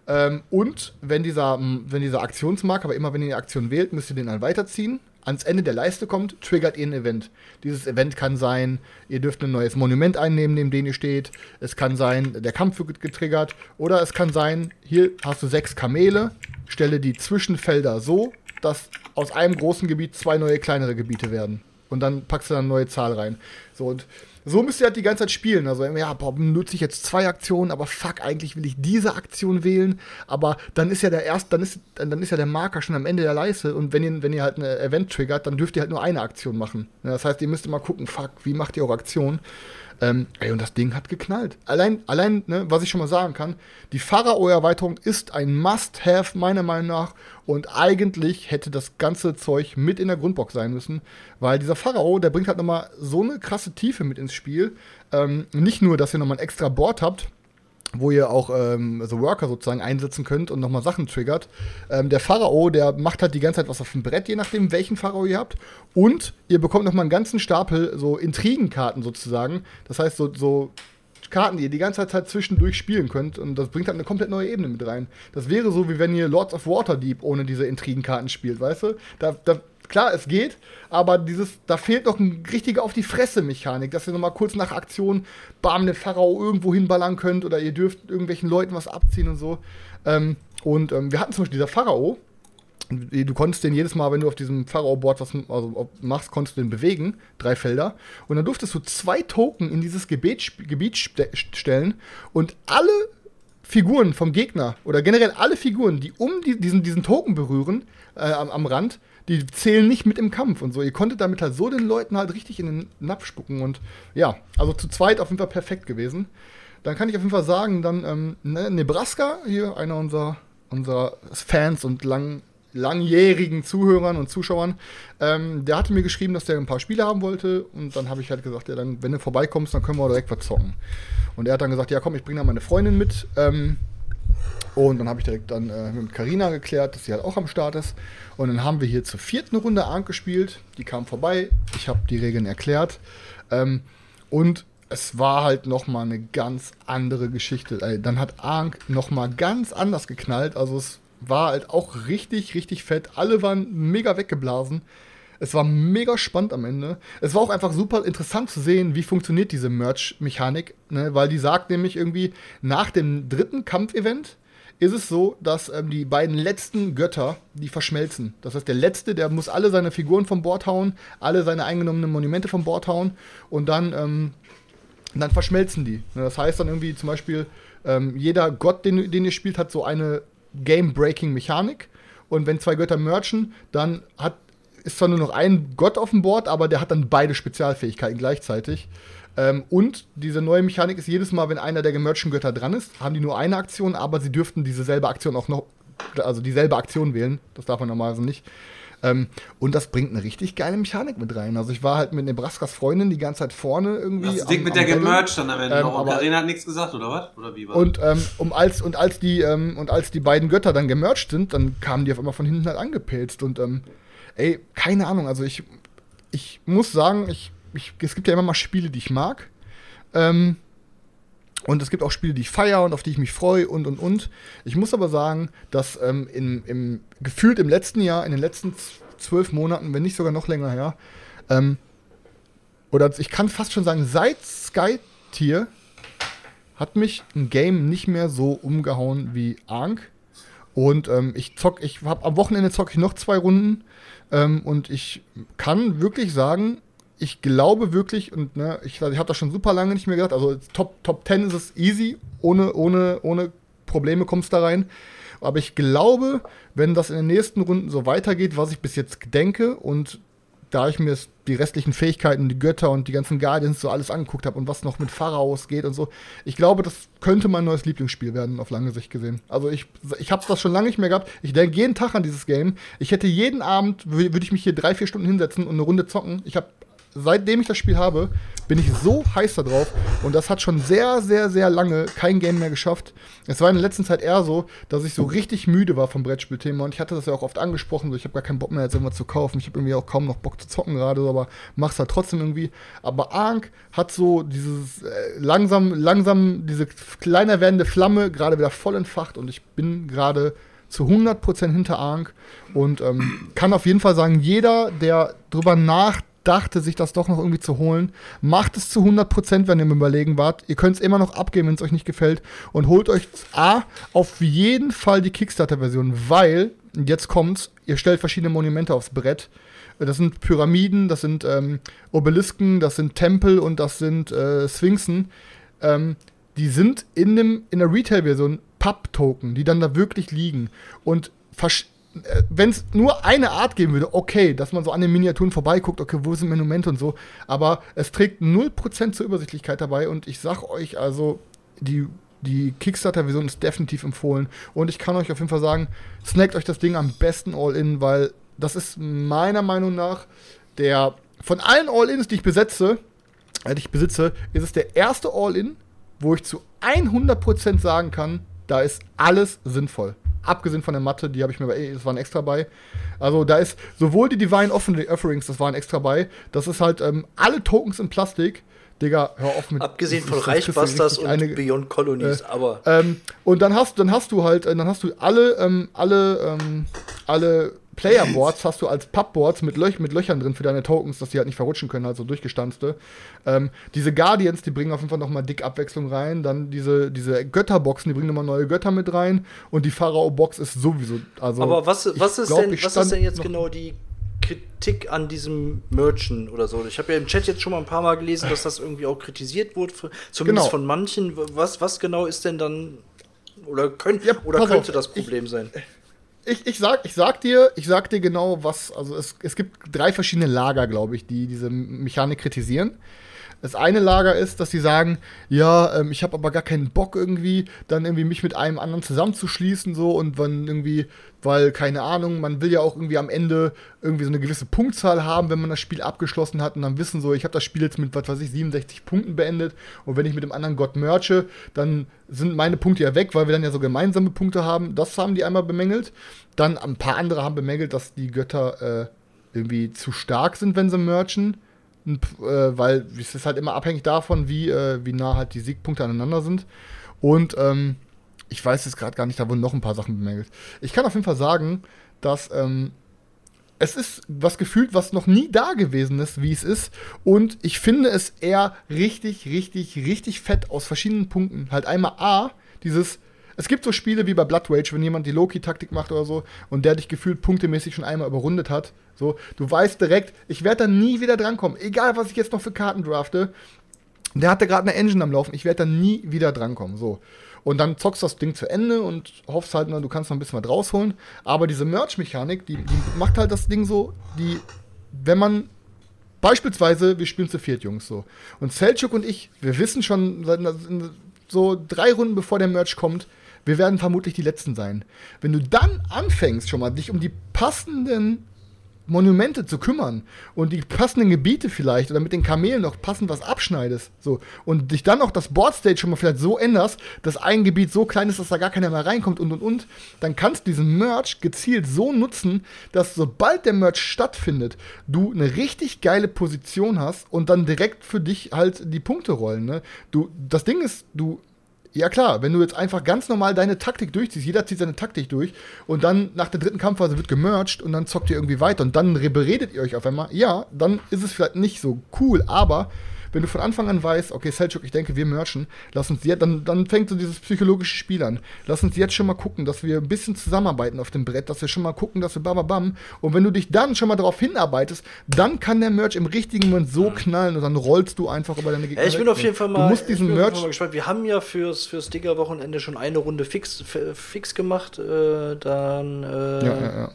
Speaker 2: Ähm, und wenn dieser, wenn dieser Aktionsmarker, aber immer wenn ihr eine Aktion wählt, müsst ihr den dann weiterziehen. Ans Ende der Leiste kommt, triggert ihr ein Event. Dieses Event kann sein, ihr dürft ein neues Monument einnehmen, neben dem ihr steht. Es kann sein, der Kampf wird getriggert. Oder es kann sein, hier hast du sechs Kamele, stelle die Zwischenfelder so, dass aus einem großen Gebiet zwei neue kleinere Gebiete werden. Und dann packst du dann eine neue Zahl rein. So, und so müsst ihr halt die ganze Zeit spielen. Also, ja, boah, nutze ich jetzt zwei Aktionen, aber fuck, eigentlich will ich diese Aktion wählen. Aber dann ist ja der erst, dann ist, dann ist ja der Marker schon am Ende der Leiste. Und wenn ihr, wenn ihr halt eine Event triggert, dann dürft ihr halt nur eine Aktion machen. Das heißt, ihr müsst immer gucken, fuck, wie macht ihr eure Aktion? Ähm, ey, und das Ding hat geknallt. Allein, allein, ne, was ich schon mal sagen kann, die Pharao-Erweiterung ist ein Must-Have, meiner Meinung nach. Und eigentlich hätte das ganze Zeug mit in der Grundbox sein müssen. Weil dieser Pharao, der bringt halt nochmal so eine krasse Tiefe mit ins Spiel. Ähm, nicht nur, dass ihr nochmal ein extra Board habt, wo ihr auch ähm, so Worker sozusagen einsetzen könnt und nochmal Sachen triggert. Ähm, der Pharao, der macht halt die ganze Zeit was auf dem Brett, je nachdem, welchen Pharao ihr habt. Und ihr bekommt nochmal einen ganzen Stapel so Intrigenkarten sozusagen. Das heißt, so, so Karten, die ihr die ganze Zeit zwischendurch spielen könnt. Und das bringt halt eine komplett neue Ebene mit rein. Das wäre so, wie wenn ihr Lords of Waterdeep ohne diese Intrigenkarten spielt, weißt du? Da, da, klar, es geht, aber dieses, da fehlt noch ein richtiger auf die Fresse-Mechanik, dass ihr nochmal kurz nach Aktion bam den Pharao irgendwo hinballern könnt oder ihr dürft irgendwelchen Leuten was abziehen und so. Ähm, und ähm, wir hatten zum Beispiel dieser Pharao, du konntest den jedes Mal, wenn du auf diesem Pharao-Board was also, machst, konntest du den bewegen, drei Felder. Und dann durftest du zwei Token in dieses Gebiet, Gebiet ste stellen und alle Figuren vom Gegner oder generell alle Figuren, die um die, diesen, diesen Token berühren äh, am, am Rand, die zählen nicht mit im Kampf und so. Ihr konntet damit halt so den Leuten halt richtig in den Napf spucken und ja, also zu zweit auf jeden Fall perfekt gewesen. Dann kann ich auf jeden Fall sagen, dann ähm, ne, Nebraska, hier einer unserer, unserer Fans und lang, langjährigen Zuhörern und Zuschauern, ähm, der hatte mir geschrieben, dass der ein paar Spiele haben wollte und dann habe ich halt gesagt, ja, dann, wenn du vorbeikommst, dann können wir direkt was zocken. Und er hat dann gesagt, ja komm, ich bringe da meine Freundin mit. Ähm, und dann habe ich direkt dann äh, mit Karina geklärt, dass sie halt auch am Start ist. Und dann haben wir hier zur vierten Runde Arndt gespielt. Die kam vorbei. Ich habe die Regeln erklärt. Ähm, und es war halt noch mal eine ganz andere Geschichte. Äh, dann hat Arndt noch mal ganz anders geknallt. Also es war halt auch richtig, richtig fett. Alle waren mega weggeblasen. Es war mega spannend am Ende. Es war auch einfach super interessant zu sehen, wie funktioniert diese Merch-Mechanik, ne? weil die sagt nämlich irgendwie, nach dem dritten Kampfevent ist es so, dass ähm, die beiden letzten Götter, die verschmelzen. Das heißt, der letzte, der muss alle seine Figuren vom Bord hauen, alle seine eingenommenen Monumente vom Bord hauen und dann, ähm, dann verschmelzen die. Ne, Das heißt dann irgendwie zum Beispiel, ähm, jeder Gott, den, den ihr spielt, hat so eine Game-Breaking-Mechanik. Und wenn zwei Götter merchen, dann hat, ist zwar nur noch ein Gott auf dem Board, aber der hat dann beide Spezialfähigkeiten gleichzeitig. Ähm, und diese neue Mechanik ist jedes Mal, wenn einer der gemerchten Götter dran ist, haben die nur eine Aktion, aber sie dürften dieselbe Aktion auch noch, also dieselbe Aktion wählen. Das darf man normalerweise nicht. Ähm, und das bringt eine richtig geile Mechanik mit rein. Also ich war halt mit Nebraskas Freundin die ganze Zeit vorne irgendwie.
Speaker 1: Das Ding
Speaker 2: am-
Speaker 1: mit der gemerged dann am Ende
Speaker 2: Ähm,
Speaker 1: noch. Und Karina hat nichts gesagt, oder was? Oder wie war
Speaker 2: Und, ähm, um als, und, als die, ähm, und als die beiden Götter dann gemerged sind, dann kamen die auf einmal von hinten halt angepilzt. Und ähm, ey, keine Ahnung, also ich, ich muss sagen, ich, ich, es gibt ja immer mal Spiele, die ich mag. Ähm, und es gibt auch Spiele, die ich feiere und auf die ich mich freue und und und. Ich muss aber sagen, dass ähm, im, im, gefühlt im letzten Jahr, in den letzten zwölf Monaten, wenn nicht sogar noch länger her, ähm, oder ich kann fast schon sagen, seit Sky Tier hat mich ein Game nicht mehr so umgehauen wie Ark. Und ähm, ich zock, ich habe am Wochenende zocke ich noch zwei Runden ähm, und ich kann wirklich sagen, ich glaube wirklich und ne, ich, ich habe das schon super lange nicht mehr gesagt. Also Top Top 10 ist es easy, ohne ohne ohne Probleme kommst da rein. Aber ich glaube, wenn das in den nächsten Runden so weitergeht, was ich bis jetzt denke und da ich mir die restlichen Fähigkeiten, die Götter und die ganzen Guardians so alles angeguckt habe und was noch mit Pharaos geht und so, ich glaube, das könnte mein neues Lieblingsspiel werden, auf lange Sicht gesehen. Also ich, ich habe das schon lange nicht mehr gehabt. Ich denke jeden Tag an dieses Game. Ich hätte jeden Abend, wür- würde ich mich hier drei, vier Stunden hinsetzen und eine Runde zocken. Ich habe seitdem ich das Spiel habe, bin ich so heiß da drauf. Und das hat schon sehr, sehr, sehr lange kein Game mehr geschafft. Es war in der letzten Zeit eher so, dass ich so richtig müde war vom Brettspielthema. Und ich hatte das ja auch oft angesprochen. So, ich habe gar keinen Bock mehr, jetzt irgendwas zu kaufen. Ich habe irgendwie auch kaum noch Bock zu zocken gerade, so, aber mach's halt trotzdem irgendwie. Aber Ark hat so dieses äh, langsam, langsam, diese kleiner werdende Flamme gerade wieder voll entfacht. Und ich bin gerade zu 100% hinter Ark und ähm, kann auf jeden Fall sagen, jeder, der drüber nachdachte, sich das doch noch irgendwie zu holen, macht es zu 100%, wenn ihr mir überlegen wart. Ihr könnt es immer noch abgeben, wenn es euch nicht gefällt und holt euch A, auf jeden Fall die Kickstarter-Version, weil, jetzt kommt's, ihr stellt verschiedene Monumente aufs Brett das sind Pyramiden, das sind ähm, Obelisken, das sind Tempel und das sind äh, Sphinxen. Ähm, die sind in, dem, in der Retail-Version Pub-Token, die dann da wirklich liegen. Und wenn es nur eine Art geben würde, okay, dass man so an den Miniaturen vorbeiguckt, okay, wo sind Monumente und so, aber es trägt 0% zur Übersichtlichkeit dabei und ich sag euch also, die, die Kickstarter-Version ist definitiv empfohlen und ich kann euch auf jeden Fall sagen, snackt euch das Ding am besten All-In, weil das ist meiner Meinung nach der, von allen All-Ins, die ich besetze, äh, die ich besitze, ist es der erste All-In, wo ich zu 100% sagen kann, da ist alles sinnvoll. Abgesehen von der Matte, die habe ich mir bei, das waren extra bei. Also da ist sowohl die Divine Offerings, das waren extra bei. Das ist halt ähm, alle Tokens in Plastik. Digga, hör auf mit.
Speaker 3: Abgesehen von Reichbusters und eine, Beyond Colonies,
Speaker 2: äh,
Speaker 3: aber.
Speaker 2: Ähm, und dann hast, dann hast du halt, äh, dann hast du alle, ähm, alle, ähm, alle Playerboards hast du als Pappboards mit, Löch mit Löchern drin für deine Tokens, dass die halt nicht verrutschen können, also durchgestanzte. Ähm, diese Guardians, die bringen auf jeden Fall nochmal dick Abwechslung rein. Dann diese, diese Götterboxen, die bringen nochmal neue Götter mit rein. Und die Pharao-Box ist sowieso. Also
Speaker 3: Aber was, was, ist, glaub, denn, was ist denn jetzt genau die Kritik an diesem Merchant oder so. Ich habe ja im Chat jetzt schon mal ein paar Mal gelesen, dass das irgendwie auch kritisiert wurde, zumindest genau. von manchen. Was, was genau ist denn dann oder, könnt, ja, oder könnte auf, das Problem
Speaker 2: ich,
Speaker 3: sein?
Speaker 2: Ich, ich, sag, ich sag dir, ich sag dir genau, was, also es, es gibt drei verschiedene Lager, glaube ich, die diese Mechanik kritisieren. Das eine Lager ist, dass sie sagen, ja, ähm, ich habe aber gar keinen Bock irgendwie, dann irgendwie mich mit einem anderen zusammenzuschließen so und wenn irgendwie, weil keine Ahnung, man will ja auch irgendwie am Ende irgendwie so eine gewisse Punktzahl haben, wenn man das Spiel abgeschlossen hat und dann wissen so, ich habe das Spiel jetzt mit was weiß ich 67 Punkten beendet und wenn ich mit dem anderen Gott merche, dann sind meine Punkte ja weg, weil wir dann ja so gemeinsame Punkte haben. Das haben die einmal bemängelt. Dann ein paar andere haben bemängelt, dass die Götter äh, irgendwie zu stark sind, wenn sie merchen weil es ist halt immer abhängig davon, wie, äh, wie nah halt die Siegpunkte aneinander sind. Und ähm, ich weiß jetzt gerade gar nicht, da wurden noch ein paar Sachen bemängelt. Ich kann auf jeden Fall sagen, dass ähm, es ist was gefühlt, was noch nie da gewesen ist, wie es ist. Und ich finde es eher richtig, richtig, richtig fett aus verschiedenen Punkten. Halt einmal A, dieses es gibt so Spiele wie bei Blood Rage, wenn jemand die Loki-Taktik macht oder so und der dich gefühlt punktemäßig schon einmal überrundet hat. So, du weißt direkt, ich werde da nie wieder drankommen. Egal, was ich jetzt noch für Karten drafte. Der hatte gerade eine Engine am Laufen. Ich werde da nie wieder drankommen. So. Und dann zockst du das Ding zu Ende und hoffst halt, du kannst noch ein bisschen was rausholen. Aber diese Merch-Mechanik, die, die macht halt das Ding so, die, wenn man Beispielsweise, wir spielen zu viert, Jungs, so. Und Selchuk und ich, wir wissen schon so drei Runden bevor der Merch kommt, wir werden vermutlich die Letzten sein. Wenn du dann anfängst, schon mal dich um die passenden Monumente zu kümmern und die passenden Gebiete vielleicht oder mit den Kamelen noch passend was abschneidest, so und dich dann noch das Boardstage schon mal vielleicht so änderst, dass ein Gebiet so klein ist, dass da gar keiner mehr reinkommt und und und, dann kannst du diesen Merch gezielt so nutzen, dass sobald der Merch stattfindet, du eine richtig geile Position hast und dann direkt für dich halt die Punkte rollen. Ne? Du, das Ding ist, du ja klar, wenn du jetzt einfach ganz normal deine Taktik durchziehst, jeder zieht seine Taktik durch und dann nach der dritten Kampfphase wird gemerged und dann zockt ihr irgendwie weiter und dann beredet ihr euch auf einmal, ja, dann ist es vielleicht nicht so cool, aber wenn du von Anfang an weißt, okay, Selchuk, ich denke, wir merchen, lass uns jetzt, dann, dann fängt so dieses psychologische Spiel an. Lass uns jetzt schon mal gucken, dass wir ein bisschen zusammenarbeiten auf dem Brett, dass wir schon mal gucken, dass wir bam, Und wenn du dich dann schon mal darauf hinarbeitest, dann kann der Merch im richtigen Moment so knallen und dann rollst du einfach über deine
Speaker 3: Gegner. Ich bin auf jeden Fall mal,
Speaker 2: du musst diesen Merch
Speaker 3: mal gespannt. Wir haben ja fürs, fürs Digger-Wochenende schon eine Runde fix, fix gemacht. Äh, dann äh, ja, ja, ja.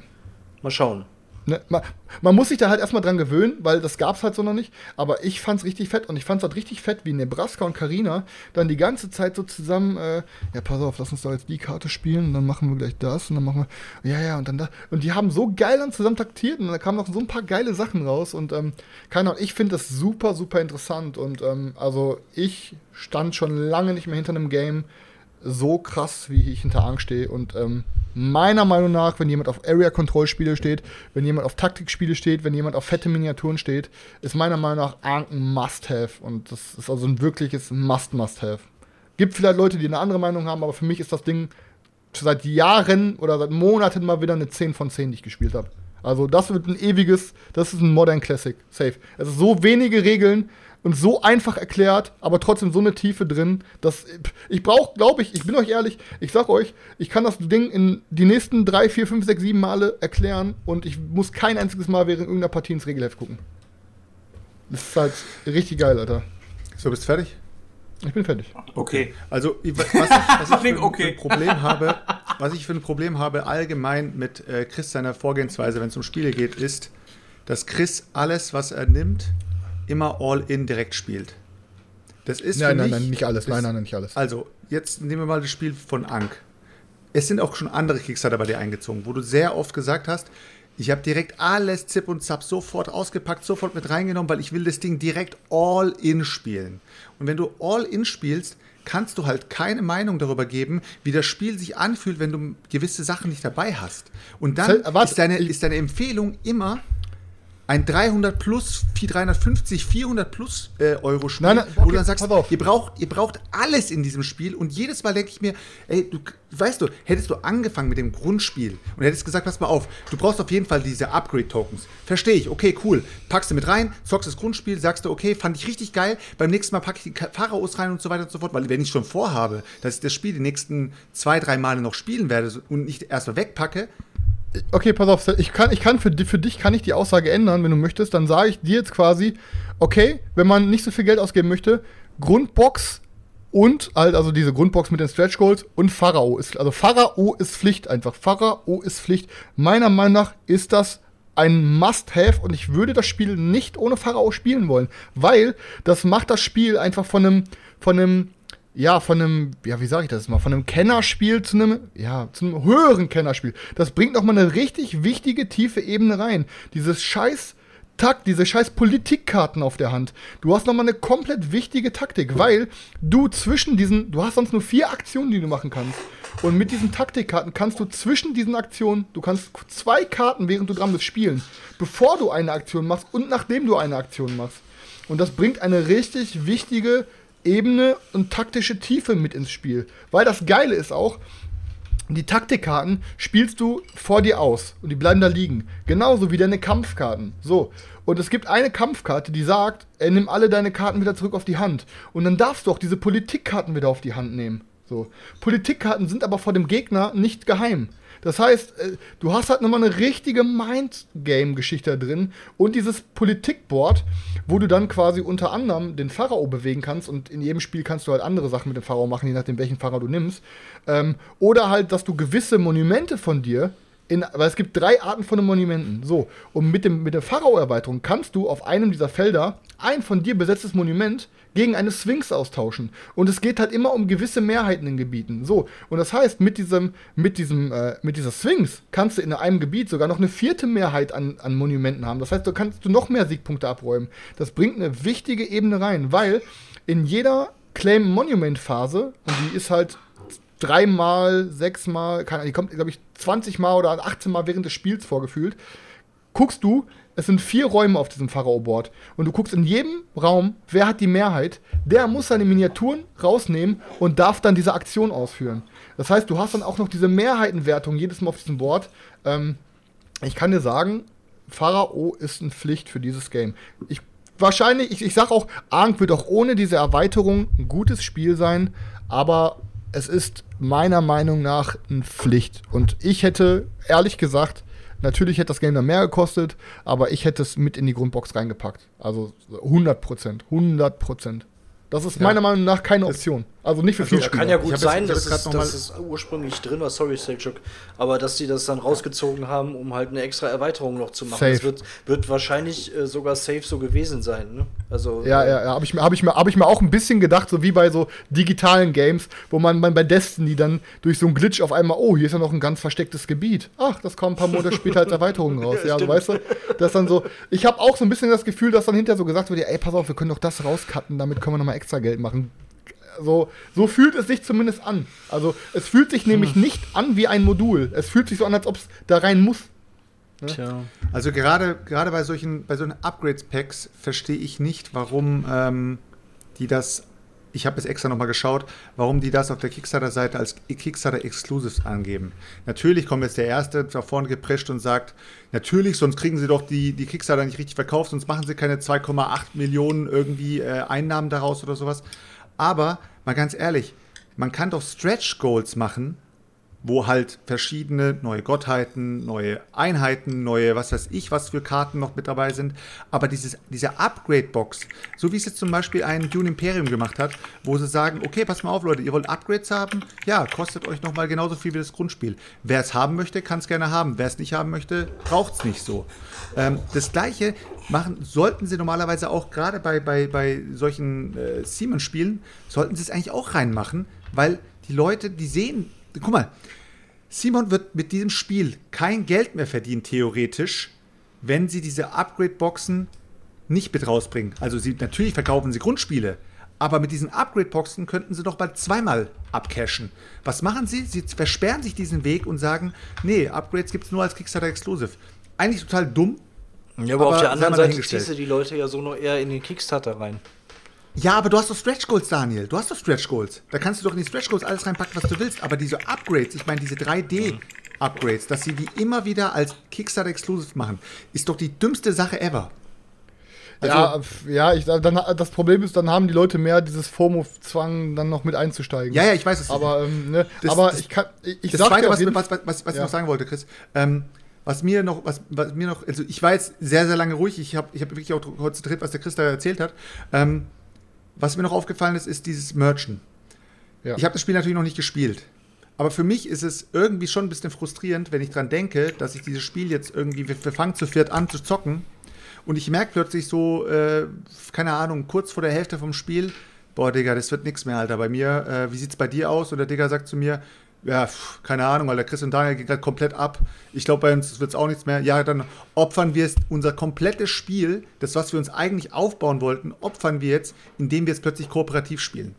Speaker 3: mal schauen.
Speaker 2: Ne, man, man, muss sich da halt erstmal dran gewöhnen, weil das gab's halt so noch nicht. Aber ich fand's richtig fett und ich fand's halt richtig fett, wie Nebraska und Karina dann die ganze Zeit so zusammen, äh, ja, pass auf, lass uns doch jetzt die Karte spielen und dann machen wir gleich das und dann machen wir, ja, ja, und dann das. Und die haben so geil dann zusammen taktiert und da kamen noch so ein paar geile Sachen raus und, ähm, keine Ahnung, ich finde das super, super interessant und, ähm, also ich stand schon lange nicht mehr hinter einem Game so krass, wie ich hinter Angst stehe und, ähm, meiner Meinung nach, wenn jemand auf Area-Control-Spiele steht, wenn jemand auf Taktikspiele steht, wenn jemand auf fette Miniaturen steht, ist meiner Meinung nach Ark ein Must-Have. Und das ist also ein wirkliches Must-Must-Have. Gibt vielleicht Leute, die eine andere Meinung haben, aber für mich ist das Ding seit Jahren oder seit Monaten mal wieder eine 10 von 10, die ich gespielt habe. Also das wird ein ewiges, das ist ein Modern Classic, safe. Es ist so wenige Regeln und so einfach erklärt, aber trotzdem so eine Tiefe drin, dass ich brauche, glaube ich, ich bin euch ehrlich, ich sag euch, ich kann das Ding in die nächsten drei, vier, fünf, sechs, sieben Male erklären und ich muss kein einziges Mal während irgendeiner Partie ins Regelheft gucken. Das ist halt richtig geil, Alter.
Speaker 4: So, bist du fertig?
Speaker 2: Ich bin fertig.
Speaker 4: Okay. Also, was ich, was [laughs] ich für, okay. für, ein Problem [laughs] habe, was ich für ein Problem habe allgemein mit äh, Chris seiner Vorgehensweise, wenn es um Spiele geht, ist, dass Chris alles, was er nimmt, immer All-In direkt spielt.
Speaker 2: Das ist nein, nein, nein, nicht alles. Nein, nein, nein, nicht alles.
Speaker 4: Also, jetzt nehmen wir mal das Spiel von Ank. Es sind auch schon andere Kickstarter bei dir eingezogen, wo du sehr oft gesagt hast, ich habe direkt alles Zip und Zap sofort ausgepackt, sofort mit reingenommen, weil ich will das Ding direkt all in spielen. Und wenn du all in spielst, kannst du halt keine Meinung darüber geben, wie das Spiel sich anfühlt, wenn du gewisse Sachen nicht dabei hast. Und dann ist deine, ist deine Empfehlung immer, ein 300 plus, 350, 400 plus äh, Euro Spiel, nein, nein, okay, wo du dann sagst, ihr braucht, ihr braucht alles in diesem Spiel und jedes Mal denke ich mir, ey, du, weißt du, hättest du angefangen mit dem Grundspiel und hättest gesagt, pass mal auf, du brauchst auf jeden Fall diese Upgrade-Tokens. Verstehe ich, okay, cool. Packst du mit rein, zockst das Grundspiel, sagst du, okay, fand ich richtig geil, beim nächsten Mal packe ich die Pharaos rein und so weiter und so fort, weil wenn ich schon vorhabe, dass ich das Spiel die nächsten zwei, drei Male noch spielen werde und nicht erstmal wegpacke,
Speaker 2: okay, pass auf, ich kann, ich kann für, für dich kann ich die Aussage ändern, wenn du möchtest, dann sage ich dir jetzt quasi, okay, wenn man nicht so viel Geld ausgeben möchte, Grundbox und halt, also diese Grundbox mit den Stretch Goals und Pharao ist, also Pharao ist Pflicht einfach. Pharao ist Pflicht. Meiner Meinung nach ist das ein Must-Have und ich würde das Spiel nicht ohne Pharao spielen wollen, weil das macht das Spiel einfach von einem, von einem ja, von einem, ja, wie sage ich das mal, von einem Kennerspiel zu einem, ja, zu einem höheren Kennerspiel. Das bringt noch mal eine richtig wichtige, tiefe Ebene rein. Dieses scheiß Takt, diese scheiß Politikkarten auf der Hand. Du hast noch mal eine komplett wichtige Taktik, weil du zwischen diesen, du hast sonst nur vier Aktionen, die du machen kannst. Und mit diesen Taktikkarten kannst du zwischen diesen Aktionen, du kannst zwei Karten, während du dran bist, spielen, bevor du eine Aktion machst und nachdem du eine Aktion machst. Und das bringt eine richtig wichtige Ebene und taktische Tiefe mit ins Spiel. Weil das Geile ist auch, die Taktikkarten spielst du vor dir aus und die bleiben da liegen. Genauso wie deine Kampfkarten. So. Und es gibt eine Kampfkarte, die sagt, er nimm alle deine Karten wieder zurück auf die Hand. Und dann darfst du auch diese Politikkarten wieder auf die Hand nehmen. So. Politikkarten sind aber vor dem Gegner nicht geheim. Das heißt, äh, du hast halt nochmal eine richtige Mindgame-Geschichte drin und dieses Politikboard, wo du dann quasi unter anderem den Pharao bewegen kannst und in jedem Spiel kannst du halt andere Sachen mit dem Pharao machen, je nachdem welchen Pharao du nimmst. Ähm, oder halt, dass du gewisse Monumente von dir in, weil es gibt drei Arten von Monumenten. So, und mit, dem, mit der Pharao-Erweiterung kannst du auf einem dieser Felder ein von dir besetztes Monument gegen eine Sphinx austauschen. Und es geht halt immer um gewisse Mehrheiten in Gebieten. So, und das heißt, mit diesem, mit diesem, äh, mit dieser Sphinx kannst du in einem Gebiet sogar noch eine vierte Mehrheit an, an Monumenten haben. Das heißt, du kannst du noch mehr Siegpunkte abräumen. Das bringt eine wichtige Ebene rein, weil in jeder Claim Monument Phase, und die ist halt dreimal, sechsmal, die kommt, glaube ich, 20 Mal oder 18 Mal während des Spiels vorgefühlt, guckst du, es sind vier Räume auf diesem Pharao-Board. Und du guckst in jedem Raum, wer hat die Mehrheit. Der muss seine Miniaturen rausnehmen und darf dann diese Aktion ausführen. Das heißt, du hast dann auch noch diese Mehrheitenwertung jedes Mal auf diesem Board. Ähm, ich kann dir sagen, Pharao ist eine Pflicht für dieses Game. Ich wahrscheinlich, ich, ich sag auch, Arnk wird auch ohne diese Erweiterung ein gutes Spiel sein, aber es ist meiner Meinung nach eine Pflicht. Und ich hätte, ehrlich gesagt, Natürlich hätte das Game dann mehr gekostet, aber ich hätte es mit in die Grundbox reingepackt. Also 100 Prozent. 100 Prozent. Das ist ja. meiner Meinung nach keine Option. Also nicht für also,
Speaker 3: viele Kann ja gut sein, dass, es, dass es ursprünglich drin war, sorry Selchuk, aber dass sie das dann rausgezogen haben, um halt eine extra Erweiterung noch zu machen. Safe. Das wird, wird wahrscheinlich äh, sogar safe so gewesen sein. Ne?
Speaker 2: Also, ja, ja, ja. Habe ich, hab ich, mir, hab ich mir auch ein bisschen gedacht, so wie bei so digitalen Games, wo man, man bei Destiny dann durch so einen Glitch auf einmal, oh, hier ist ja noch ein ganz verstecktes Gebiet. Ach, das kommt ein paar Monate später als [laughs] Erweiterung raus. ja, also, weißt du, das dann so. Ich habe auch so ein bisschen das Gefühl, dass dann hinterher so gesagt wird, ey, pass auf, wir können doch das rauscutten, damit können wir nochmal extra Geld machen so, so fühlt es sich zumindest an. Also es fühlt sich nämlich hm. nicht an wie ein Modul. Es fühlt sich so an, als ob es da rein muss.
Speaker 4: Ne? Tja. Also gerade, gerade bei solchen, bei solchen Upgrades-Packs verstehe ich nicht, warum ähm, die das ich habe es extra nochmal geschaut, warum die das auf der Kickstarter-Seite als Kickstarter Exclusives angeben. Natürlich kommt jetzt der Erste da vorne geprescht und sagt, natürlich, sonst kriegen sie doch die, die Kickstarter nicht richtig verkauft, sonst machen sie keine 2,8 Millionen irgendwie äh, Einnahmen daraus oder sowas. Aber, mal ganz ehrlich, man kann doch Stretch Goals machen, wo halt verschiedene neue Gottheiten, neue Einheiten, neue was weiß ich, was für Karten noch mit dabei sind. Aber dieses, diese Upgrade-Box, so wie es jetzt zum Beispiel ein Dune Imperium gemacht hat, wo sie sagen, okay, pass mal auf, Leute, ihr wollt Upgrades haben? Ja, kostet euch nochmal genauso viel wie das Grundspiel. Wer es haben möchte, kann es gerne haben. Wer es nicht haben möchte, braucht es nicht so. Ähm, das gleiche machen, sollten sie normalerweise auch gerade bei, bei, bei solchen äh, Siemens-Spielen, sollten sie es eigentlich auch reinmachen, weil die Leute, die sehen guck mal, Simon wird mit diesem Spiel kein Geld mehr verdienen, theoretisch, wenn sie diese Upgrade-Boxen nicht mit rausbringen. Also sie, natürlich verkaufen sie Grundspiele, aber mit diesen Upgrade-Boxen könnten sie doch bald zweimal abcashen. Was machen sie? Sie versperren sich diesen Weg und sagen, nee, Upgrades gibt es nur als Kickstarter Exclusive. Eigentlich total dumm.
Speaker 3: Ja, aber, aber auf der anderen Seite ziehst du die Leute ja so nur eher in den Kickstarter rein.
Speaker 4: Ja, aber du hast doch Stretch Goals, Daniel. Du hast doch Stretch Goals. Da kannst du doch in die Stretch Goals alles reinpacken, was du willst. Aber diese Upgrades, ich meine diese 3D-Upgrades, dass sie die immer wieder als Kickstarter Exclusive machen, ist doch die dümmste Sache ever.
Speaker 2: Also, ja, ja, ich, dann, das Problem ist, dann haben die Leute mehr dieses FOMO-Zwang, dann noch mit einzusteigen.
Speaker 4: Ja, ja, ich weiß es.
Speaker 2: Aber, ähm, ne, das, aber das, ich kann. Ich, ich
Speaker 4: das Zweite, was, was, was, was, ja. ich noch sagen wollte, Chris, ähm, was mir noch, was, was mir noch, also ich war jetzt sehr, sehr lange ruhig. Ich habe ich hab wirklich auch konzentriert, was der Chris da erzählt hat. Ähm, was mir noch aufgefallen ist, ist dieses Merchen. Ja. Ich habe das Spiel natürlich noch nicht gespielt. Aber für mich ist es irgendwie schon ein bisschen frustrierend, wenn ich dran denke, dass ich dieses Spiel jetzt irgendwie, wir, fangen zu viert an zu zocken und ich merke plötzlich so, äh, keine Ahnung, kurz vor der Hälfte vom Spiel, boah, Digga, das wird nichts mehr, Alter, bei mir. Äh, wie sieht's bei dir aus? Und der Digga sagt zu mir, ja, pf, keine Ahnung, weil der Chris und Daniel gehen gerade komplett ab. Ich glaube, bei uns wird es auch nichts mehr. Ja, dann opfern wir es, unser komplettes Spiel, das, was wir uns eigentlich aufbauen wollten, opfern wir jetzt, indem wir es plötzlich kooperativ spielen.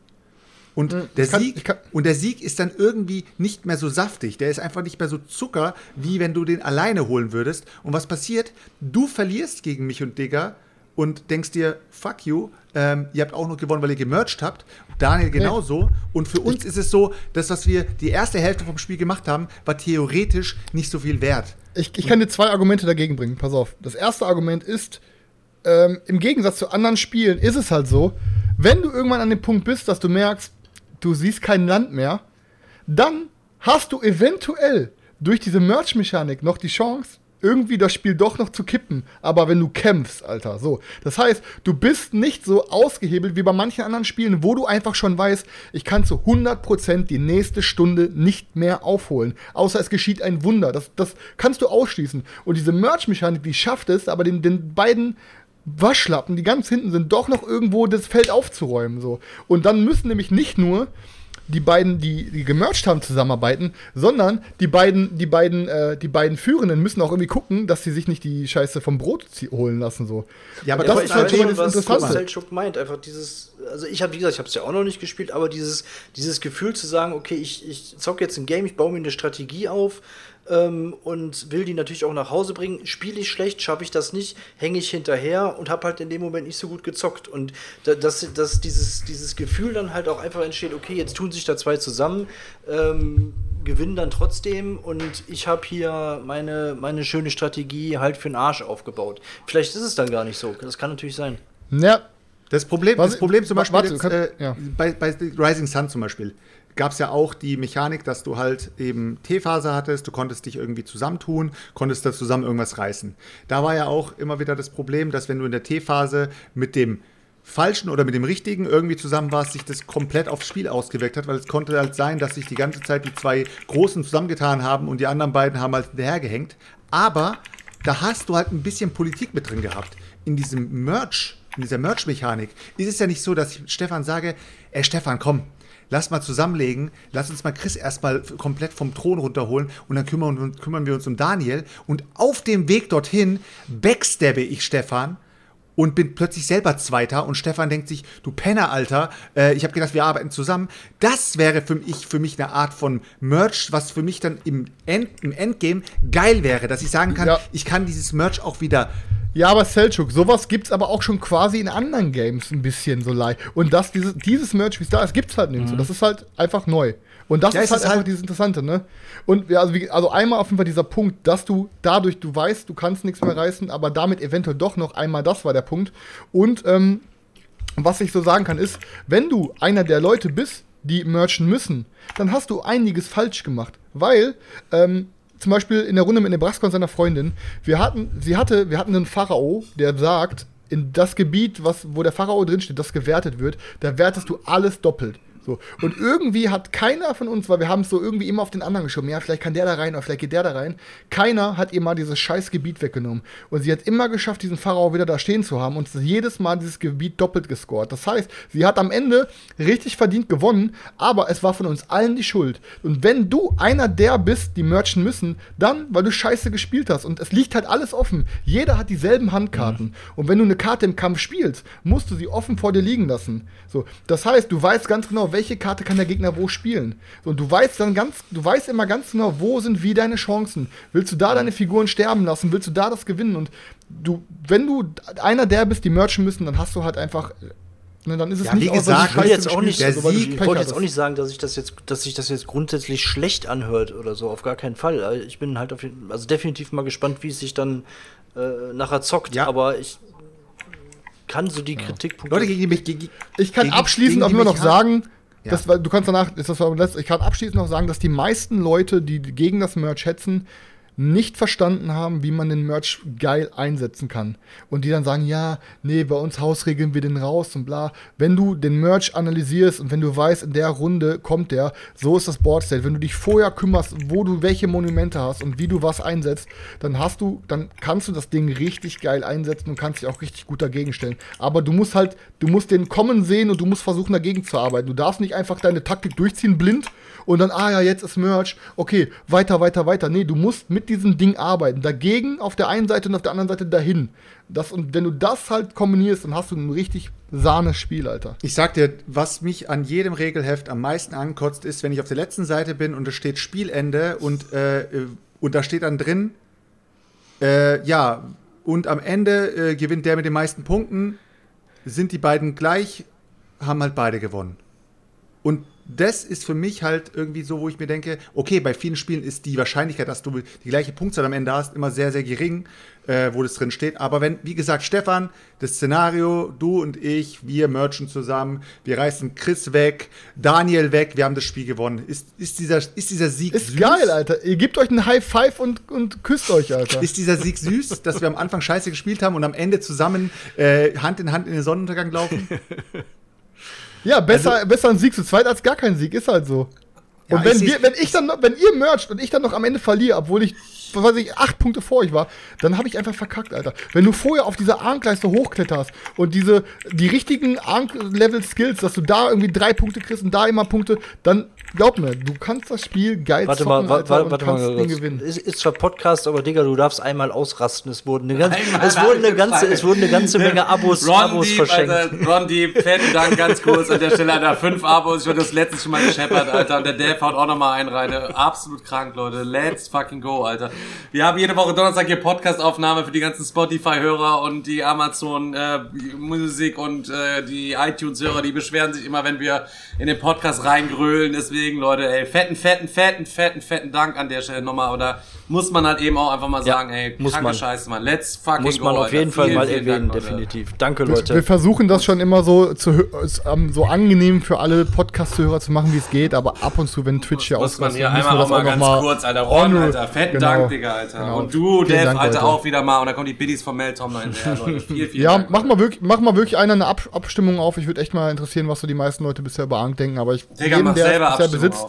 Speaker 4: Und, hm, der kann, Sieg, kann, und der Sieg ist dann irgendwie nicht mehr so saftig. Der ist einfach nicht mehr so Zucker, wie wenn du den alleine holen würdest. Und was passiert? Du verlierst gegen mich und Digga und denkst dir, fuck you, ähm, ihr habt auch noch gewonnen, weil ihr gemerged habt. Daniel genauso. Und für uns ist es so, dass was wir die erste Hälfte vom Spiel gemacht haben, war theoretisch nicht so viel wert.
Speaker 2: Ich, ich kann dir zwei Argumente dagegen bringen. Pass auf. Das erste Argument ist, ähm, im Gegensatz zu anderen Spielen ist es halt so, wenn du irgendwann an dem Punkt bist, dass du merkst, du siehst kein Land mehr, dann hast du eventuell durch diese Merch-Mechanik noch die Chance, irgendwie das Spiel doch noch zu kippen. Aber wenn du kämpfst, Alter, so. Das heißt, du bist nicht so ausgehebelt wie bei manchen anderen Spielen, wo du einfach schon weißt, ich kann zu 100% die nächste Stunde nicht mehr aufholen. Außer es geschieht ein Wunder. Das, das kannst du ausschließen. Und diese Merch-Mechanik, die schafft es, aber den, den beiden Waschlappen, die ganz hinten sind, doch noch irgendwo das Feld aufzuräumen. So. Und dann müssen nämlich nicht nur die beiden, die, die gemercht haben, zusammenarbeiten, sondern die beiden, die beiden, äh, die beiden Führenden müssen auch irgendwie gucken, dass sie sich nicht die Scheiße vom Brot holen lassen. So.
Speaker 3: Ja, aber ja, das aber ist halt schon das Interessante. Was meint, einfach dieses, also ich habe, wie gesagt, ich habe es ja auch noch nicht gespielt, aber dieses, dieses Gefühl zu sagen, okay, ich, ich zocke jetzt ein Game, ich baue mir eine Strategie auf, ähm, und will die natürlich auch nach Hause bringen. Spiele ich schlecht, schaffe ich das nicht, hänge ich hinterher und habe halt in dem Moment nicht so gut gezockt. Und dass, dass dieses, dieses Gefühl dann halt auch einfach entsteht, okay, jetzt tun sich da zwei zusammen, ähm, gewinnen dann trotzdem und ich habe hier meine, meine schöne Strategie halt für den Arsch aufgebaut. Vielleicht ist es dann gar nicht so. Das kann natürlich sein.
Speaker 4: Ja. Das Problem, das Problem zum Beispiel warte, jetzt, äh, ja. bei, bei Rising Sun zum Beispiel gab es ja auch die Mechanik, dass du halt eben T-Phase hattest, du konntest dich irgendwie zusammentun, konntest da zusammen irgendwas reißen. Da war ja auch immer wieder das Problem, dass wenn du in der T-Phase mit dem falschen oder mit dem richtigen irgendwie zusammen warst, sich das komplett aufs Spiel ausgewirkt hat, weil es konnte halt sein, dass sich die ganze Zeit die zwei Großen zusammengetan haben und die anderen beiden haben halt hinterhergehängt. Aber da hast du halt ein bisschen Politik mit drin gehabt. In diesem Merch, in dieser Merch-Mechanik ist es ja nicht so, dass ich Stefan sage, ey Stefan, komm, lass mal zusammenlegen, lass uns mal Chris erstmal komplett vom Thron runterholen und dann kümmern, kümmern wir uns um Daniel. Und auf dem Weg dorthin backstabbe ich Stefan und bin plötzlich selber Zweiter und Stefan denkt sich, du Penner, Alter, äh, ich habe gedacht, wir arbeiten zusammen. Das wäre für mich, für mich eine Art von Merch, was für mich dann im, End, im Endgame geil wäre, dass ich sagen kann, ja. ich kann dieses Merch auch wieder
Speaker 2: Ja, aber Selchuk, sowas gibt's aber auch schon quasi in anderen Games ein bisschen so leicht. Und das, dieses, dieses Merch, wie es da ist, gibt's halt nirgendwo. Mhm. Das ist halt einfach neu. Und das ja, ist halt einfach halt dieses Interessante, ne? Und ja, also, wie, also einmal auf jeden Fall dieser Punkt, dass du dadurch, du weißt, du kannst nichts mehr reißen, aber damit eventuell doch noch einmal, das war der Punkt. Und ähm, was ich so sagen kann, ist, wenn du einer der Leute bist, die merchen müssen, dann hast du einiges falsch gemacht. Weil, ähm, zum Beispiel in der Runde mit Nebraska und seiner Freundin, wir hatten, sie hatte, wir hatten einen Pharao, der sagt, in das Gebiet, was, wo der Pharao drinsteht, das gewertet wird, da wertest du alles doppelt. So. Und irgendwie hat keiner von uns, weil wir haben es so irgendwie immer auf den anderen geschoben, ja, vielleicht kann der da rein oder vielleicht geht der da rein. Keiner hat ihr mal dieses scheiß Gebiet weggenommen. Und sie hat immer geschafft, diesen Pharao wieder da stehen zu haben und jedes Mal dieses Gebiet doppelt gescored. Das heißt, sie hat am Ende richtig verdient gewonnen, aber es war von uns allen die Schuld. Und wenn du einer der bist, die merchen müssen, dann, weil du scheiße gespielt hast. Und es liegt halt alles offen. Jeder hat dieselben Handkarten. Mhm. Und wenn du eine Karte im Kampf spielst, musst du sie offen vor dir liegen lassen. So, das heißt, du weißt ganz genau, welche Karte kann der Gegner wo spielen. Und du weißt dann ganz, du weißt immer ganz genau, wo sind wie deine Chancen. Willst du da deine Figuren sterben lassen? Willst du da das gewinnen? Und du, wenn du einer der bist, die merchen müssen, dann hast du halt einfach Ne, dann ist es
Speaker 3: ja, nicht wie gesagt, ich will jetzt auch nicht, der Sieg, ich wollte jetzt auch nicht sagen, dass ich das jetzt, dass sich das jetzt grundsätzlich schlecht anhört oder so, auf gar keinen Fall. Ich bin halt auf jeden, also definitiv mal gespannt, wie es sich dann äh, nachher zockt. Ja. Aber ich kann so die ja. Kritikpunkte.
Speaker 2: Leute, gegen mich, gegen, ich kann gegen, abschließend gegen auch nur noch sagen, ja. Das, du kannst danach, das ich kann abschließend noch sagen, dass die meisten Leute, die gegen das Merch hetzen, nicht verstanden haben, wie man den Merch geil einsetzen kann. Und die dann sagen, ja, nee, bei uns hausregeln wir den raus und bla. Wenn du den Merch analysierst und wenn du weißt, in der Runde kommt der, so ist das Boardstate. Wenn du dich vorher kümmerst, wo du welche Monumente hast und wie du was einsetzt, dann hast du, dann kannst du das Ding richtig geil einsetzen und kannst dich auch richtig gut dagegen stellen. Aber du musst halt, du musst den kommen sehen und du musst versuchen, dagegen zu arbeiten. Du darfst nicht einfach deine Taktik durchziehen blind und dann, ah ja, jetzt ist Merch, okay, weiter, weiter, weiter. Nee, du musst mit diesem Ding arbeiten. Dagegen auf der einen Seite und auf der anderen Seite dahin. Das, und wenn du das halt kombinierst, dann hast du ein richtig sahnes Spiel, Alter.
Speaker 4: Ich sag dir, was mich an jedem Regelheft am meisten ankotzt, ist, wenn ich auf der letzten Seite bin und es steht Spielende und, äh, und da steht dann drin, äh, ja, und am Ende äh, gewinnt der mit den meisten Punkten, sind die beiden gleich, haben halt beide gewonnen. Und das ist für mich halt irgendwie so, wo ich mir denke, okay, bei vielen Spielen ist die Wahrscheinlichkeit, dass du die gleiche Punktzahl am Ende hast, immer sehr, sehr gering, äh, wo das drin steht. Aber wenn, wie gesagt, Stefan, das Szenario, du und ich, wir merchen zusammen, wir reißen Chris weg, Daniel weg, wir haben das Spiel gewonnen. Ist, ist, dieser, ist dieser Sieg
Speaker 2: ist süß? Ist geil, Alter. Ihr gebt euch einen High Five und, und küsst euch, Alter.
Speaker 4: Ist dieser Sieg süß, dass wir am Anfang scheiße gespielt haben und am Ende zusammen äh, Hand in Hand in den Sonnenuntergang laufen? [laughs]
Speaker 2: Ja, besser, also, besser ein Sieg zu zweit als gar kein Sieg, ist halt so. Und ja, wenn, wir, wenn ich dann, wenn ihr mercht und ich dann noch am Ende verliere, obwohl ich was weiß ich, acht Punkte vor euch war, dann habe ich einfach verkackt, Alter. Wenn du vorher auf diese Arnkleiste hochkletterst und diese, die richtigen Ark-Level-Skills, dass du da irgendwie drei Punkte kriegst und da immer Punkte, dann glaub mir, du kannst das Spiel geil
Speaker 3: warte zocken, mal, Alter, warte, warte mal, gewinnen. Ist, ist zwar Podcast, aber Digga, du darfst einmal ausrasten. Es wurden eine, ganz, es wurden eine ganze, es wurden eine ganze Menge Abos,
Speaker 1: Ron
Speaker 3: Abos
Speaker 1: Deep,
Speaker 3: verschenkt.
Speaker 1: Alter, Ron Deep, fetten Dank ganz kurz an der Stelle, Alter. Fünf Abos, ich wurde das letzte schon mal gescheppert, Alter. Und der Dave haut auch nochmal einen rein. Absolut krank, Leute. Let's fucking go, Alter. Wir haben jede Woche Donnerstag hier Podcast-Aufnahme für die ganzen Spotify-Hörer und die Amazon-Musik äh, und äh, die iTunes-Hörer, die beschweren sich immer, wenn wir in den Podcast reingrölen. Deswegen, Leute, ey, fetten, fetten, fetten, fetten, fetten Dank an der Stelle nochmal. Oder muss man halt eben auch einfach mal sagen, ja, ey, muss man. Scheiße, Mann. Let's fucking
Speaker 3: Muss man
Speaker 1: go,
Speaker 3: auf jeden Alter. Fall vielen, mal erwähnen, Dank, definitiv. Danke, Leute.
Speaker 2: Wir, wir, versuchen das schon immer so, zu, so angenehm für alle Podcast-Hörer zu machen, wie es geht, aber ab und zu, wenn Twitch hier
Speaker 1: ausgeht, muss man hier einmal auch mal ganz mal kurz, Alter. Ron, Alter, fetten genau, Dank, Digga, Alter. Genau. Und du, Dev, Dank, Alter, auch wieder mal. Und dann kommen die Biddies vom Meltom noch [laughs] hinterher, Leute. Viel, viel
Speaker 2: Ja, Dank, mach, mal wirklich, mach mal wirklich einer eine Ab Abstimmung auf. Ich würde echt mal interessieren, was so die meisten Leute bisher über Ank denken. Aber ich,
Speaker 1: Digga, jeden, der es bisher besitzt,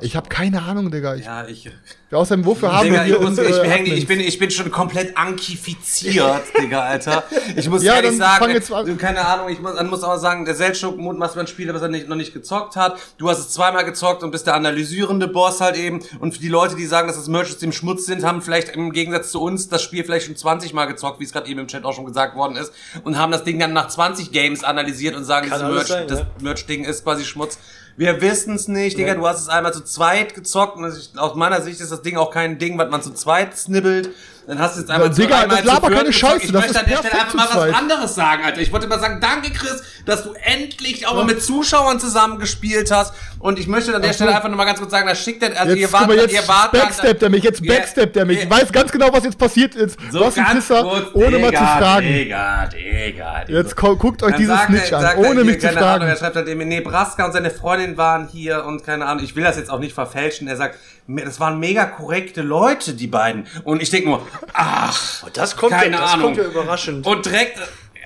Speaker 2: ich habe keine Ahnung, Digga. Ich,
Speaker 1: ja, ich...
Speaker 2: Außerdem, wofür haben Digga, wir
Speaker 1: ich, muss, ich, häng, ich, bin, ich bin schon komplett ankifiziert, Digga, Alter. Ich muss ja, ehrlich sagen, jetzt keine Ahnung, ich muss, muss auch sagen, der Seltschuk mutmaßt man Spieler, was er nicht, noch nicht gezockt hat. Du hast es zweimal gezockt und bist der analysierende Boss halt eben. Und für die Leute, die sagen, dass das Merchants im Schmutz sind, haben vielleicht im Gegensatz zu uns das Spiel vielleicht schon 20 Mal gezockt, wie es gerade eben im Chat auch schon gesagt worden ist. Und haben das Ding dann nach 20 Games analysiert und sagen, das Merch, sein, das Merch-Ding ist quasi Schmutz. Wir wissen es nicht, Digga. Du hast es einmal zu zweit gezockt. Und aus meiner Sicht ist das Ding auch kein Ding, was man zu zweit snibbelt. Dann hast du jetzt einfach
Speaker 2: Digga,
Speaker 1: einmal
Speaker 2: das laber keine Scheiße,
Speaker 1: Ich
Speaker 2: das
Speaker 1: möchte an der Stelle einfach mal was anderes sagen, Alter. Ich wollte mal sagen, danke Chris, dass du endlich auch mal mit Zuschauern zusammengespielt hast. Und ich möchte an der Stelle einfach nur mal ganz kurz sagen, da schickt er, also
Speaker 2: Jetzt,
Speaker 1: ihr wart,
Speaker 2: jetzt
Speaker 1: ihr wart
Speaker 2: backsteppt er mich, jetzt backsteppt er mich. Ich weiß ganz genau, was jetzt passiert ist.
Speaker 1: so
Speaker 2: was ein Pisser, ohne mal zu fragen.
Speaker 1: Digga, Digga.
Speaker 2: Jetzt gu- guckt euch dieses Snitch an, ohne mich zu fragen.
Speaker 1: er schreibt halt eben, Nebraska und seine Freundin waren hier und keine Ahnung, ich will das jetzt auch nicht verfälschen. Er sagt, das waren mega korrekte Leute, die beiden. Und ich denke nur, ach,
Speaker 3: Das kommt,
Speaker 1: keine
Speaker 3: ja, das
Speaker 1: Ahnung.
Speaker 3: kommt ja überraschend.
Speaker 1: Und direkt,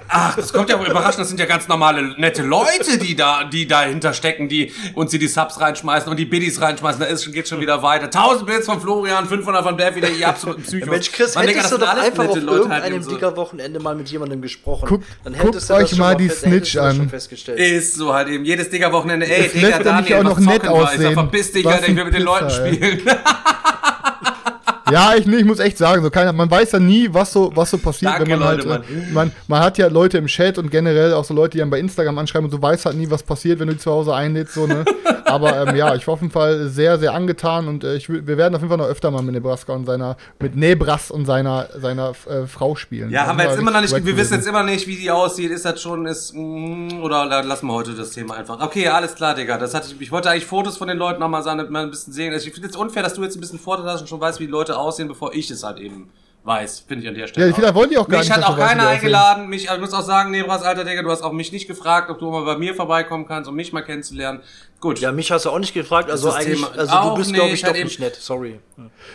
Speaker 1: ach, das kommt ja wohl überraschend, das sind ja ganz normale, nette Leute, die da, die dahinter stecken, die uns hier die Subs reinschmeißen und die Biddies reinschmeißen. Da ist, schon- geht schon wieder weiter. 1000 Bits von Florian, 500 von Dev, wieder ihr absoluten Psychos.
Speaker 3: Mensch, Chris,
Speaker 1: Man denkt,
Speaker 3: hättest
Speaker 1: das
Speaker 3: du doch einfach auf
Speaker 1: nette Leute halt
Speaker 3: irgendeinem
Speaker 1: so.
Speaker 3: Digger-Wochenende mal mit jemandem gesprochen.
Speaker 2: Guckt-
Speaker 3: dann
Speaker 2: guckt
Speaker 3: hättest du
Speaker 2: euch
Speaker 3: das schon
Speaker 2: mal die
Speaker 3: fest-
Speaker 2: Snitch
Speaker 3: das
Speaker 2: an.
Speaker 3: festgestellt.
Speaker 1: Ist so halt eben. Jedes Digger-Wochenende, ey,
Speaker 2: Jetzt
Speaker 1: Digga,
Speaker 2: lässt er mich
Speaker 1: Daniel,
Speaker 2: auch noch nett aussehen.
Speaker 1: verpiss dich, Alter, ich will mit den Leuten spielen. [laughs]
Speaker 2: Ja, ich, nee, ich muss echt sagen, so keiner, man weiß ja nie, was so, was so passiert,
Speaker 1: Danke,
Speaker 2: wenn man
Speaker 1: Leute,
Speaker 2: halt, äh, man, man hat ja Leute im Chat und generell auch so Leute, die einem bei Instagram anschreiben und du weißt halt nie, was passiert, wenn du die zu Hause einlädst, so, ne. [laughs] Aber, ähm, ja, ich war auf jeden Fall sehr, sehr angetan und äh, ich, wir werden auf jeden Fall noch öfter mal mit Nebraska und seiner, mit Nebras und seiner, seiner äh, Frau spielen.
Speaker 1: Ja, haben wir jetzt immer noch nicht, wir wissen jetzt immer nicht, wie die aussieht. Ist das schon, ist, mm, oder la- lassen wir heute das Thema einfach. Okay, alles klar, Digga. Das hatte ich, ich wollte eigentlich Fotos von den Leuten nochmal sagen, damit man ein bisschen sehen. Also ich finde es unfair, dass du jetzt ein bisschen Vorteil hast und schon weißt, wie die Leute aussehen, bevor ich es halt eben weiß. Finde ich an der Stelle.
Speaker 2: Ja, vielleicht wollen die auch gar
Speaker 1: mich
Speaker 2: nicht,
Speaker 1: hat
Speaker 2: dass
Speaker 1: auch keiner
Speaker 2: aussehen.
Speaker 1: eingeladen. Mich, ich muss auch sagen, Nebras, alter Digga, du hast auch mich nicht gefragt, ob du mal bei mir vorbeikommen kannst, um mich mal kennenzulernen. Gut.
Speaker 3: Ja, mich hast du auch nicht gefragt, also eigentlich,
Speaker 1: Thema-
Speaker 3: also du bist, glaube
Speaker 1: nicht,
Speaker 3: ich, doch nicht nett, sorry.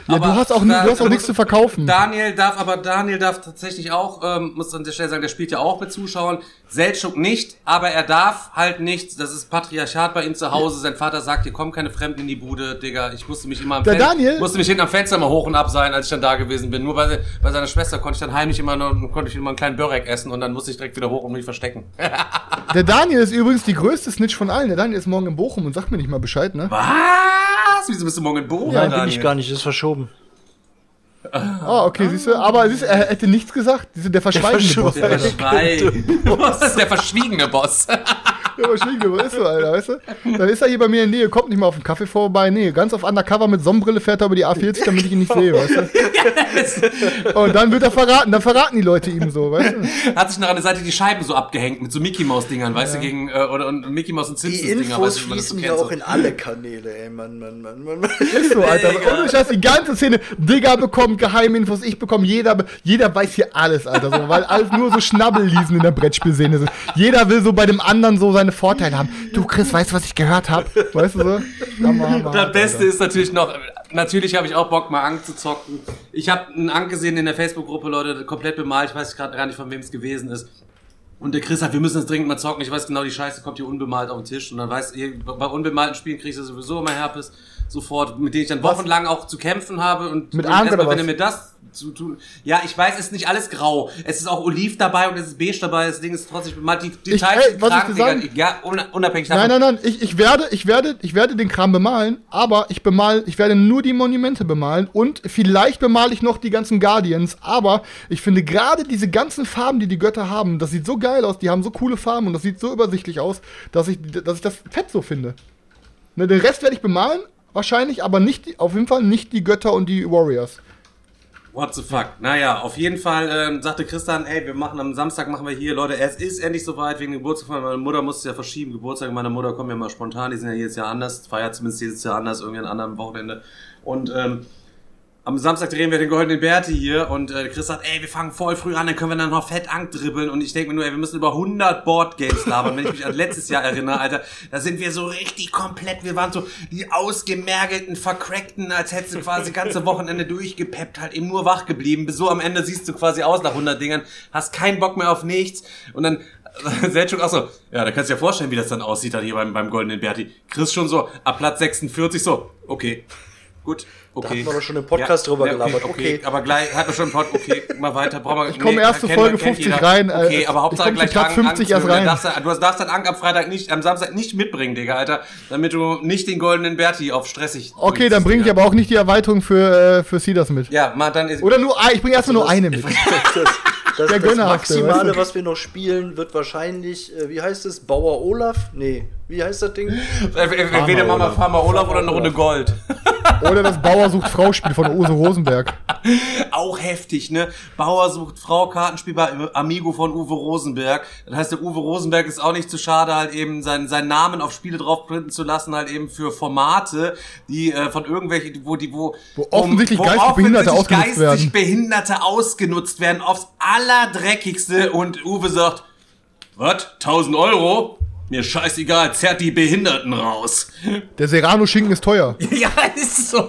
Speaker 2: Ja, du hast auch,
Speaker 1: da-
Speaker 2: du hast auch nichts zu verkaufen.
Speaker 1: Daniel darf, aber Daniel darf tatsächlich auch, ähm, muss an der Stelle sagen, der spielt ja auch mit Zuschauern. Seltschuk nicht, aber er darf halt nicht. Das ist Patriarchat bei ihm zu Hause. Sein Vater sagt, hier kommen keine Fremden in die Bude, Digga. Ich musste mich immer am
Speaker 2: Der
Speaker 1: Fen-
Speaker 2: Daniel-
Speaker 1: musste mich hinten am Fenster mal hoch und ab sein, als ich dann da gewesen bin. Nur bei, bei seiner Schwester konnte ich dann heimlich immer nur, konnte ich immer einen kleinen Börek essen und dann musste ich direkt wieder hoch und mich verstecken. [laughs]
Speaker 2: Der Daniel ist übrigens die größte Snitch von allen. Der Daniel ist morgen in Bochum und sagt mir nicht mal Bescheid, ne?
Speaker 1: Was? Wieso bist du morgen in Bochum,
Speaker 3: Nein,
Speaker 1: Daniel?
Speaker 3: bin ich gar nicht, ist verschoben.
Speaker 2: Ah, okay, siehst du, aber siehst du, er hätte nichts gesagt. Der verschweigende Boss.
Speaker 1: Der, das ist [laughs] der verschwiegene Boss.
Speaker 2: Der verschwiegende Boss ist so, Alter, weißt du? Dann ist er hier bei mir in der Nähe, kommt nicht mal auf den Kaffee vorbei. Nee, ganz auf Undercover mit Sonnenbrille fährt er über die A40, damit ich ihn nicht sehe, weißt du? [laughs] Und dann wird er verraten, dann verraten die Leute ihm so, weißt du?
Speaker 1: Hat sich noch an der Seite die Scheiben so abgehängt mit so Mickey Maus Dingern, weißt du, gegen äh, oder und Mickey Maus und
Speaker 3: Die
Speaker 1: Simpsons Dinger,
Speaker 3: Infos
Speaker 1: weißt du, so
Speaker 3: fließen ja auch in alle Kanäle, ey, Mann, Mann, Mann, Mann. Mann.
Speaker 2: Ist so, Alter. Ohne Scheiß, die ganze Szene. Digga bekommt Geheiminfos, ich bekomme, jeder, jeder weiß hier alles, Alter. So, weil alles nur so Schnabbelliesen in der Brettspielszene sind. Jeder will so bei dem anderen so seine Vorteile haben. Du, Chris, weißt du, was ich gehört habe? Weißt du so? Hammer, Hammer,
Speaker 1: Das
Speaker 2: Alter.
Speaker 1: Beste ist natürlich noch, natürlich habe ich auch Bock, mal Ank zu zocken. Ich habe einen Ank gesehen in der Facebook-Gruppe, Leute, komplett bemalt. Ich weiß gerade gar nicht, von wem es gewesen ist. Und der Chris sagt, wir müssen das dringend mal zocken. Ich weiß genau, die Scheiße kommt hier unbemalt auf den Tisch. Und dann weiß ihr, bei unbemalten Spielen kriegst du sowieso immer Herpes sofort, mit denen ich dann wochenlang auch zu kämpfen habe. Und
Speaker 2: Mit Ank
Speaker 1: wenn er mir das zu tun. Ja, ich weiß, es ist nicht alles grau. Es ist auch Oliv dabei und es ist beige dabei. Das Ding ist trotzdem bemalt. Die Details
Speaker 2: ey,
Speaker 1: sind
Speaker 2: was ich sagen-
Speaker 1: Ja, un- unabhängig davon.
Speaker 2: Nein, nein, nein, ich, ich, werde, ich, werde, ich werde den Kram bemalen, aber ich bemal, ich werde nur die Monumente bemalen und vielleicht bemale ich noch die ganzen Guardians, aber ich finde gerade diese ganzen Farben, die die Götter haben, das sieht so geil aus, die haben so coole Farben und das sieht so übersichtlich aus, dass ich, dass ich das fett so finde. Ne, den Rest werde ich bemalen, wahrscheinlich, aber nicht, auf jeden Fall nicht die Götter und die Warriors.
Speaker 1: What the fuck? Naja, auf jeden Fall ähm, sagte Christian, ey, wir machen am Samstag machen wir hier, Leute, es ist endlich soweit, wegen dem Geburtstag von meiner Mutter musste ja verschieben. Geburtstag meiner Mutter kommen ja mal spontan, die sind ja jedes Jahr anders, feiert zumindest jedes Jahr anders, irgendwie an einem anderen Wochenende. Und ähm, am Samstag drehen wir den goldenen Berti hier und äh, Chris sagt, ey, wir fangen voll früh an, dann können wir dann noch fett Ank dribbeln und ich denke mir nur, ey, wir müssen über 100 Boardgames labern, wenn ich mich an letztes Jahr erinnere, Alter, da sind wir so richtig komplett, wir waren so die ausgemergelten, vercrackten, als hättest du quasi ganze Wochenende durchgepeppt, halt eben nur wach geblieben, bis so am Ende siehst du quasi aus nach 100 Dingern, hast keinen Bock mehr auf nichts. Und dann [laughs] Selchuk auch so, ja, da kannst du dir vorstellen, wie das dann aussieht dann hier beim, beim goldenen Berti. Chris schon so, ab Platz 46 so, okay, gut, okay.
Speaker 3: hatten wir doch schon im Podcast drüber gelabert, okay.
Speaker 1: Aber gleich, hat man schon einen Pod, okay, mal weiter, brauchen wir
Speaker 2: Ich komme erst zu
Speaker 1: kennt-
Speaker 2: Folge
Speaker 1: kennt
Speaker 2: 50
Speaker 1: jeder.
Speaker 2: rein, äh,
Speaker 1: Okay, aber
Speaker 2: ich
Speaker 1: Hauptsache
Speaker 2: zu
Speaker 1: gleich
Speaker 2: Platz
Speaker 1: Ang-
Speaker 2: 50
Speaker 1: Angst-
Speaker 2: erst
Speaker 1: du
Speaker 2: rein.
Speaker 1: darfst, du darfst dann Ang am Freitag nicht, am Samstag nicht mitbringen, Digga, Alter, damit du nicht den goldenen Berti auf stressig
Speaker 2: Okay, dann bringe ich aber auch nicht die Erweiterung für, äh, für Cedars mit.
Speaker 1: Ja, mal dann ist,
Speaker 2: Oder nur, ein- ich bringe erstmal nur eine mit. [laughs]
Speaker 3: Das, das,
Speaker 2: Der
Speaker 3: das Maximale,
Speaker 2: weißt du?
Speaker 3: was wir noch spielen, wird wahrscheinlich, äh, wie heißt es, Bauer Olaf? Nee, wie heißt das Ding?
Speaker 1: entweder Mama Farmer Olaf oder eine Runde Gold.
Speaker 2: Oder das Bauer sucht Frau Spiel von Ose Rosenberg.
Speaker 1: Auch heftig, ne? Bauer sucht Frau, Kartenspiel bei Amigo von Uwe Rosenberg. Das heißt, der Uwe Rosenberg ist auch nicht zu schade, halt eben seinen, seinen Namen auf Spiele draufprinten zu lassen, halt eben für Formate, die äh, von irgendwelchen, wo die, wo,
Speaker 2: wo offensichtlich wo geistig Behinderte ausgenutzt geistig werden.
Speaker 1: Behinderte ausgenutzt werden aufs allerdreckigste und Uwe sagt, was? 1000 Euro? Mir scheißegal, zerrt die Behinderten raus.
Speaker 2: Der Serrano-Schinken ist teuer. [laughs]
Speaker 1: ja, ist so.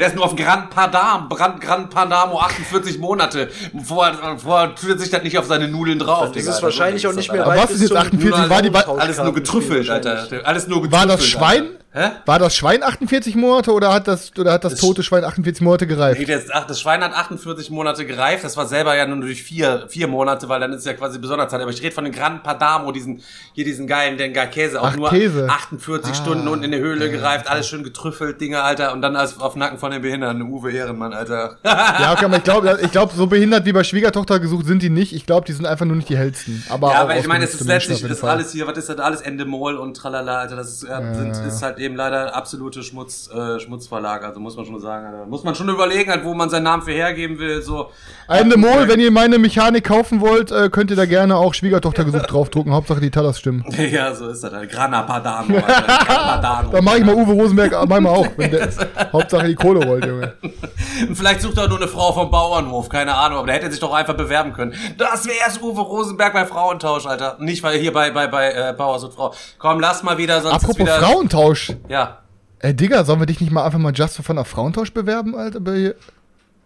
Speaker 1: Der ist nur auf Grand Padam, Grand, Grand Padamo 48 Monate. Vorher, vorher tut er sich das nicht auf seine Nudeln drauf.
Speaker 3: Das ist wahrscheinlich auch nicht mehr
Speaker 2: weit. Aber was ist jetzt 48? War die
Speaker 1: alles nur getrüffelt, Alter. Alles nur getrüffelt.
Speaker 2: War das Schwein? Alter. Hä? War das Schwein 48 Monate oder hat das, oder hat das, das tote Schwein 48 Monate gereift? Nee,
Speaker 1: das, ach, das Schwein hat 48 Monate gereift. Das war selber ja nur durch vier, vier Monate, weil dann ist ja quasi Besonderzeit. Aber ich rede von den Gran Padamo, diesen, hier diesen geilen Dengar Käse. Auch ach, nur Käse. 48 ah, Stunden unten in der Höhle ja, gereift. Alles schön getrüffelt, Dinge, Alter. Und dann alles auf Nacken von den Behinderten. Uwe Ehrenmann, Alter. [laughs]
Speaker 2: ja, okay, aber ich glaube, ich glaube, so behindert wie bei Schwiegertochter gesucht sind die nicht. Ich glaube, die sind einfach nur nicht die hellsten. Aber
Speaker 1: ja, aber ich meine, es ist letztlich, ist alles hier, was ist das alles? Endemol und tralala, Alter. Das ist, äh, sind, ist halt eben leider absolut absolute Schmutz, äh, Schmutzverlag, also muss man schon sagen. Also muss man schon überlegen, halt, wo man seinen Namen für hergeben will. So.
Speaker 2: Ende Mol, wenn ihr meine Mechanik kaufen wollt, äh, könnt ihr da gerne auch Schwiegertochter gesucht [laughs] draufdrucken. Hauptsache die Talas stimmen. [laughs]
Speaker 1: ja, so ist das. Halt. Grana Padano. Padano.
Speaker 2: Dann mach ich mal Uwe Rosenberg manchmal auch. Der, [laughs] Hauptsache die Kohle rollt, Junge.
Speaker 1: Vielleicht sucht er nur eine Frau vom Bauernhof, keine Ahnung, aber da hätte sich doch einfach bewerben können. Das wäre erst Uwe Rosenberg bei Frauentausch, Alter. Nicht weil hier bei, bei, bei äh, Bauer und Frau. Komm, lass mal wieder, sonst
Speaker 2: Apropos
Speaker 1: wieder,
Speaker 2: Frauentausch.
Speaker 1: Ja.
Speaker 2: Ey, Digga, sollen wir dich nicht mal einfach mal just for fun auf Frauentausch bewerben, Alter?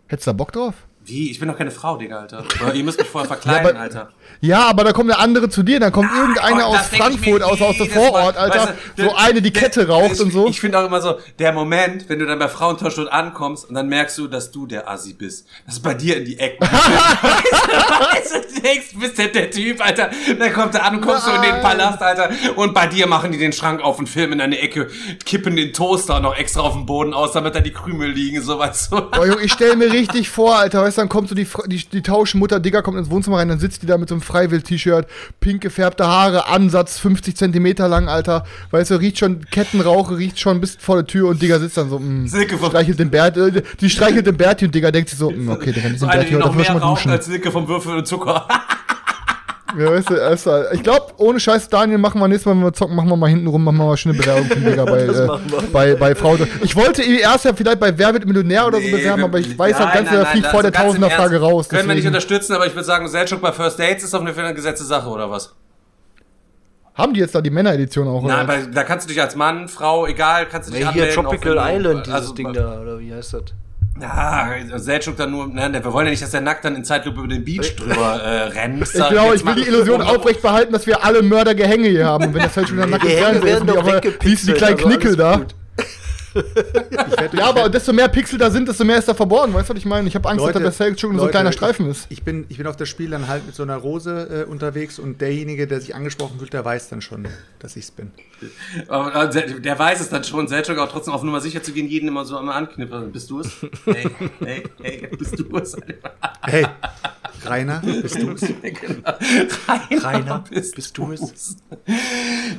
Speaker 2: Hättest du da Bock drauf?
Speaker 1: Wie? Ich bin doch keine Frau, Digga, Alter. ihr müsst mich vorher [laughs] verkleiden, ja, aber, Alter.
Speaker 2: Ja, aber da kommt der andere zu dir, dann kommt ja, irgendeiner aus Frankfurt, aus, aus dem Vorort, Mal, Alter. Weißt du, so eine, die Kette raucht
Speaker 1: ich,
Speaker 2: und so.
Speaker 1: Ich finde auch immer so, der Moment, wenn du dann bei Frauentausch dort ankommst und dann merkst du, dass du der Assi bist. Das ist bei dir in die Ecke. [laughs] weißt du, du denkst, du bist der, der Typ, Alter. Dann kommt er an und kommst Nein. du in den Palast, Alter. Und bei dir machen die den Schrank auf und filmen in eine Ecke, kippen den Toaster noch extra auf den Boden aus, damit da die Krümel liegen, so weißt du.
Speaker 2: Boah, Junge, ich stell mir richtig vor, Alter, weißt du, dann kommt so die, die, die Tauschmutter, Digga, kommt ins Wohnzimmer rein, dann sitzt die da mit so einem Freiwild-T-Shirt, pink gefärbte Haare, Ansatz 50 Zentimeter lang, Alter. Weißt du, riecht schon Kettenrauche, riecht schon bis vor der Tür und Digga sitzt dann so, mh, mm, streichelt den Bert, äh, die streichelt den Berti und Digga denkt sich so, mh, mm, okay, Digga, diesen so Berti heute
Speaker 1: frisch mal duschen. als Silke vom Würfel und Zucker. [laughs]
Speaker 2: Ja, weißt du, also, ich glaube, ohne Scheiß, Daniel, machen wir nächstes Mal, wenn wir zocken, machen wir mal hinten rum, machen wir mal schöne Bewerbung von Digga bei, [laughs] äh, bei, bei Frau. Ich wollte erst ja vielleicht bei Wer wird Millionär oder nee, so bewerben, aber ich weiß halt ganz nein, viel vor der Tausender-Frage raus.
Speaker 1: Können deswegen. wir nicht unterstützen, aber ich würde sagen, Selchuk bei First Dates ist doch eine gesetzte Sache, oder was?
Speaker 2: Haben die jetzt da die Männeredition auch?
Speaker 1: Nein, aber da kannst du dich als Mann, Frau, egal, kannst du dich
Speaker 3: nee, hier Tropical Island, dieses also, Ding da, oder wie heißt das?
Speaker 1: Ja, Selchuk dann nur, ne, wir wollen ja nicht, dass der nackt dann in Zeitlupe über den Beach drüber äh, rennt.
Speaker 2: Ich glaube, ich will die Illusion aufrecht behalten, dass wir alle Mördergehänge hier haben. Und wenn der Selchuk dann nackt im Fernsehen ist, siehst du die kleinen also Knickel da. Gut ja, aber desto mehr Pixel da sind, desto mehr ist da verborgen. Weißt du, was ich meine? Ich habe Angst, Leute, dass der Selchuk nur so ein kleiner Streifen ist.
Speaker 4: Ich bin, ich bin auf das Spiel dann halt mit so einer Rose äh, unterwegs und derjenige, der sich angesprochen fühlt, der weiß dann schon, dass ich es bin.
Speaker 1: Aber, äh, der weiß es dann schon. Selchuk auch trotzdem auf Nummer sicher zu gehen, jeden immer so einmal anknüpfen. Bist du es? Hey, hey, hey, bist du es?
Speaker 4: hey. Rainer, bist du es? [laughs] genau.
Speaker 1: Rainer, Rainer, bist, bist du es?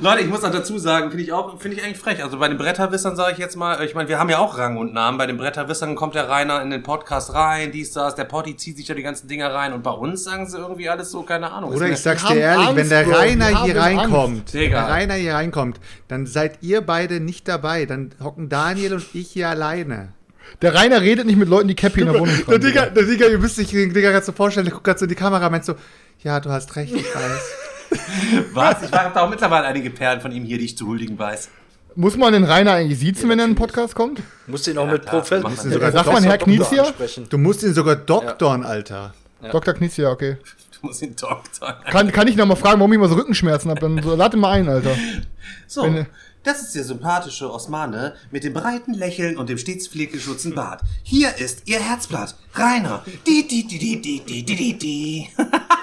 Speaker 1: Leute, ich muss auch dazu sagen, finde ich auch, finde ich eigentlich frech. Also bei den Bretterwissern sage ich jetzt mal, ich meine, wir haben ja auch Rang und Namen. Bei den Bretterwissern kommt der Rainer in den Podcast rein, dies, das, der Potti zieht sich ja die ganzen Dinger rein und bei uns sagen sie irgendwie alles so, keine Ahnung.
Speaker 4: Oder ich sag's dir ehrlich, Angst, wenn der Rainer hier reinkommt, wenn der Rainer hier reinkommt, dann seid ihr beide nicht dabei. Dann hocken Daniel und ich hier alleine.
Speaker 2: Der Rainer redet nicht mit Leuten, die Cappy in der Wohnung
Speaker 4: tragen. Der Digga, der Digga, ihr müsst euch den Digga gerade so vorstellen, der guckt gerade so in die Kamera und meint so, ja, du hast recht, ich weiß. [laughs]
Speaker 1: Was? Ich habe da auch mittlerweile einige Perlen von ihm hier, die ich zu huldigen weiß.
Speaker 2: Muss man den Rainer eigentlich siezen, wenn er in den Podcast kommt?
Speaker 3: Muss den auch ja, mit Professor.
Speaker 2: Sagt man Herr Knizia?
Speaker 4: Du musst ihn sogar doktorn, ja. Alter.
Speaker 2: Ja. Dr. Knizia, okay.
Speaker 1: Du musst ihn doktorn.
Speaker 2: Kann, kann ich noch mal fragen, warum ich immer so Rückenschmerzen habe? Dann so, lade mal ein, Alter.
Speaker 1: So. Wenn, das ist der sympathische Osmane mit dem breiten Lächeln und dem stets pflegeschützten Bart. Hier ist Ihr Herzblatt, Rainer. Die, die, die, die, die, die, die, die, die. [laughs]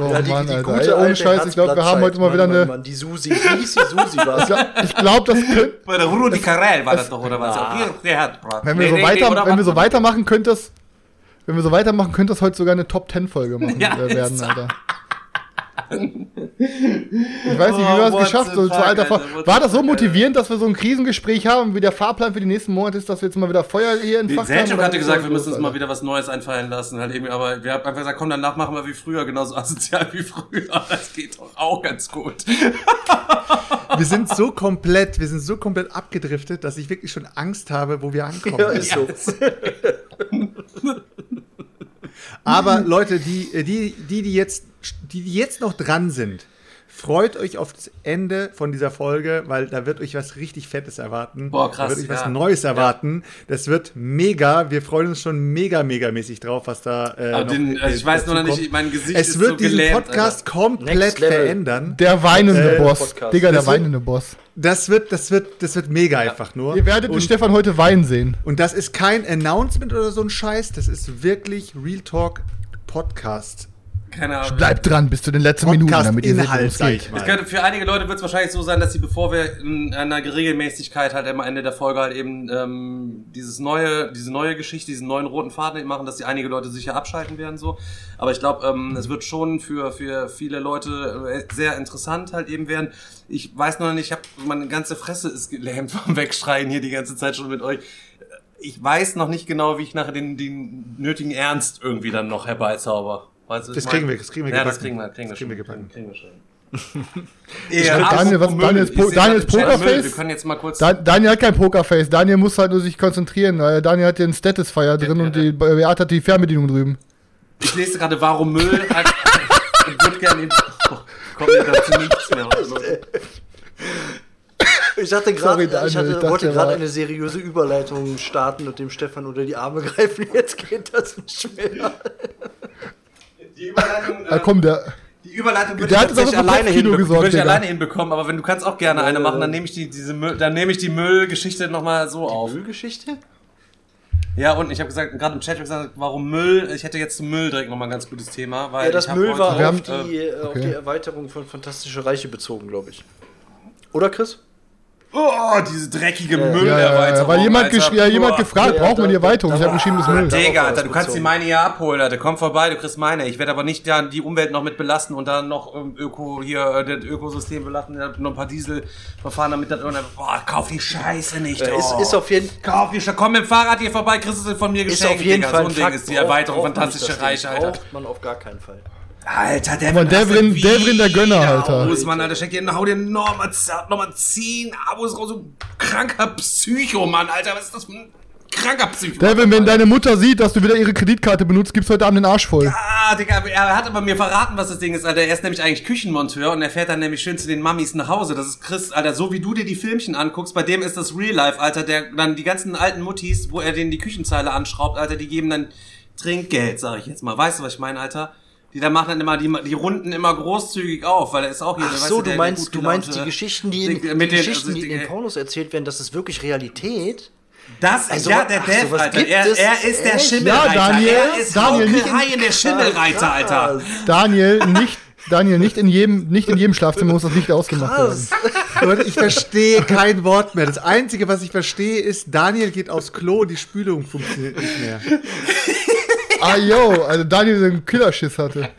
Speaker 2: Oh ja, die, Mann, die Alter. Ey, ohne Scheiß, ich glaube, wir haben heute mal wieder eine.
Speaker 3: Mann, die Susi, die Susi was?
Speaker 2: ich glaube, das [laughs] könnte.
Speaker 1: Bei der Rudi Carell war das doch, oder was? Ah.
Speaker 2: Wenn wir, so, weiter, wenn wir so weitermachen, könnte das. Wenn wir so weitermachen, könnte das heute sogar eine Top 10 Folge machen, [laughs] ja, äh, werden, Alter. Ich weiß nicht, wie wir das
Speaker 1: Oh,
Speaker 2: geschafft
Speaker 1: what
Speaker 2: haben. So, war das so motivierend, dass wir so ein Krisengespräch haben, wie der Fahrplan für die nächsten Monate ist, dass wir jetzt mal wieder Feuer hier in
Speaker 1: Selchuk
Speaker 2: oder
Speaker 1: hatte gesagt, wir müssen uns mal wieder was Neues einfallen lassen. Halt irgendwie, aber wir haben einfach gesagt, komm, danach machen wir wie früher, genauso asozial wie früher. [laughs] Das geht doch auch ganz gut.
Speaker 4: Wir sind so komplett, wir sind so komplett abgedriftet, dass ich wirklich schon Angst habe, wo wir ankommen.
Speaker 3: Ja, ist so.
Speaker 4: Aber Leute, die, die, die, die jetzt, die, jetzt noch dran sind, freut euch auf das Ende von dieser Folge, weil da wird euch was richtig Fettes erwarten.
Speaker 1: Boah, krass,
Speaker 4: Da wird euch was
Speaker 1: ja.
Speaker 4: Neues erwarten. Das wird mega. Wir freuen uns schon mega, mega mäßig drauf, was da. Äh,
Speaker 1: Aber
Speaker 4: noch,
Speaker 1: den, also ich weiß noch
Speaker 4: dazu
Speaker 1: nicht, mein Gesicht
Speaker 4: Es
Speaker 1: ist
Speaker 4: wird
Speaker 1: so
Speaker 4: diesen
Speaker 1: gelähmt,
Speaker 4: Podcast
Speaker 3: Next
Speaker 4: komplett verändern.
Speaker 2: Der weinende
Speaker 4: Äh,
Speaker 2: Boss.
Speaker 3: Podcast.
Speaker 2: Digga, der
Speaker 4: Das wird-
Speaker 2: weinende Boss.
Speaker 4: Das wird, das wird, das wird mega einfach nur.
Speaker 2: Ihr werdet den
Speaker 4: Und-
Speaker 2: Stefan heute weinen sehen.
Speaker 4: Und das ist kein Announcement oder so ein Scheiß, das ist wirklich Real Talk Podcast.
Speaker 1: Keine Ahnung.
Speaker 2: Bleibt dran bis zu den letzten Minuten, damit ihr seht, es geht.
Speaker 4: ich
Speaker 1: Es
Speaker 4: mal.
Speaker 1: könnte, für einige Leute wird es wahrscheinlich so sein, dass sie, bevor wir in einer Regelmäßigkeit halt am Ende der Folge halt eben ähm, dieses neue, diese neue Geschichte, diesen neuen roten Faden eben machen, dass die einige Leute sicher abschalten werden so. Aber ich glaube, ähm, es wird schon für für viele Leute äh, sehr interessant halt eben werden. Ich weiß noch nicht, ich habe meine ganze Fresse ist gelähmt [laughs] vom Wegschreien hier die ganze Zeit schon mit euch. Ich weiß noch nicht genau, wie ich nachher den, den nötigen Ernst irgendwie dann noch herbeizauber. Weißt du, was
Speaker 4: Das kriegen wir, das kriegen wir
Speaker 1: Ja, das kriegen wir, kriegen wir
Speaker 4: Das kriegen wir gebacken.
Speaker 1: Kriegen wir schon. [laughs]
Speaker 2: glaub, Daniel, was- Daniel ist Po- Daniel ist Pokerface?
Speaker 1: Wir können jetzt mal kurz.
Speaker 2: Da, Daniel hat kein Pokerface. Daniel muss halt nur sich konzentrieren. weil Daniel hat den Statusfire drin und die Beate hat die Fernbedienung drüben.
Speaker 1: Ich lese gerade, warum Müll. Hat, [laughs] ich würde gerne. Oh, kommt mir dazu nichts mehr. [laughs] Also,
Speaker 3: Ich hatte
Speaker 2: Sorry,
Speaker 3: gerade,
Speaker 2: Daniel,
Speaker 3: ich hatte,
Speaker 2: ich dachte,
Speaker 3: wollte gerade eine seriöse Überleitung starten und dem Stefan unter die Arme greifen. Jetzt geht das nicht mehr.
Speaker 1: Die Überleitung. [laughs] Äh,
Speaker 2: komm, der.
Speaker 1: die Überleitung würde
Speaker 2: Der
Speaker 1: ich
Speaker 2: für
Speaker 1: alleine,
Speaker 2: Kopfkino
Speaker 1: hinbe
Speaker 2: gesorgt,
Speaker 1: würde ich alleine hinbekommen, aber wenn du kannst auch gerne eine machen, dann nehme ich die, diese Müll, dann nehme ich die Müllgeschichte nochmal so auf.
Speaker 3: Müllgeschichte?
Speaker 1: Ja, und ich habe gesagt, gerade im Chat ich gesagt, warum Müll? Ich hätte jetzt zum Müll direkt nochmal ein ganz gutes Thema, weil
Speaker 3: Ja, das
Speaker 1: ich
Speaker 3: Müll
Speaker 1: heute
Speaker 3: war auf
Speaker 2: haben-
Speaker 3: die, äh, auf
Speaker 2: okay.
Speaker 3: die Erweiterung von Fantastische Reiche bezogen, glaube ich. Oder, Chris?
Speaker 1: Oh, diese dreckige
Speaker 3: Ja.
Speaker 1: Müllerweiterung.
Speaker 2: ja, weil jemand,
Speaker 1: Alter.
Speaker 2: ja, jemand gefragt,
Speaker 3: Ja,
Speaker 2: braucht man die Erweiterung? Ich habe geschrieben, das ist
Speaker 3: da-
Speaker 2: Müll.
Speaker 1: Digga, Alter, du kannst die
Speaker 3: bezogen.
Speaker 1: meine ja abholen, Alter. Komm vorbei, du kriegst meine. Ich werde aber nicht ja, die Umwelt noch mit belasten und dann noch ähm, Öko hier, äh, das Ökosystem belasten, noch ein paar Dieselverfahren, damit dann irgendwann, boah, kauf die Scheiße nicht,
Speaker 3: Ja, ist,
Speaker 1: oh.
Speaker 3: ist auf jeden
Speaker 1: Kauf die Scheiße, komm mit dem Fahrrad hier vorbei, kriegst du es von mir
Speaker 3: ist
Speaker 1: geschenkt,
Speaker 3: auf jeden
Speaker 1: Digga.
Speaker 3: Fall
Speaker 1: So ein Ding ist die Erweiterung Fantastische Alter.
Speaker 3: Braucht man auf gar keinen Fall.
Speaker 1: Alter, der
Speaker 2: Aber Devin- Devin der Gönner, Alter.
Speaker 1: Aus, Mann, Alter, steck dir, hau dir nochmal noch mal 10 Abos raus, so ein kranker Psycho, Mann, Alter, was ist das für ein kranker Psycho?
Speaker 2: Devin, wenn deine Mutter sieht, dass du wieder ihre Kreditkarte benutzt, gibst heute Abend den Arsch voll.
Speaker 1: Ah, Digga, er hat aber mir verraten, was das Ding ist, Alter. Er ist nämlich eigentlich Küchenmonteur und er fährt dann nämlich schön zu den Mammis nach Hause. Das ist Chris, Alter, so wie du dir die Filmchen anguckst, bei dem ist das Real Life, Alter, der dann die ganzen alten Muttis, wo er denen die Küchenzeile anschraubt, Alter, die geben dann Trinkgeld, sag ich jetzt mal. Weißt du, was ich meine, Alter? Die da machen dann immer die, die Runden immer großzügig auf, weil er ist auch hier.
Speaker 3: Ach so, du meinst, du meinst die Geschichten, die in,
Speaker 1: Die-
Speaker 3: die
Speaker 1: mit den-
Speaker 3: Geschichten,
Speaker 1: also
Speaker 3: die in den
Speaker 1: die-
Speaker 3: Pornos erzählt werden, das ist wirklich Realität?
Speaker 1: Das,
Speaker 3: Also,
Speaker 1: ja, der Dev, Alter.
Speaker 3: gibt
Speaker 1: Er, er ist der
Speaker 3: Echt?
Speaker 1: Schimmelreiter.
Speaker 2: Ja, Daniel,
Speaker 1: er ist
Speaker 2: Daniel, nicht in-
Speaker 1: der Schimmelreiter, Alter.
Speaker 2: Daniel, nicht, Daniel, nicht in jedem, nicht in jedem Schlafzimmer muss das Licht ausgemacht werden.
Speaker 4: Leute, ich verstehe kein Wort mehr. Das Einzige, was ich verstehe, ist, Daniel geht aufs Klo, die Spülung funktioniert nicht mehr.
Speaker 2: Ah, yo, also Daniel den Killerschiss hatte. [laughs]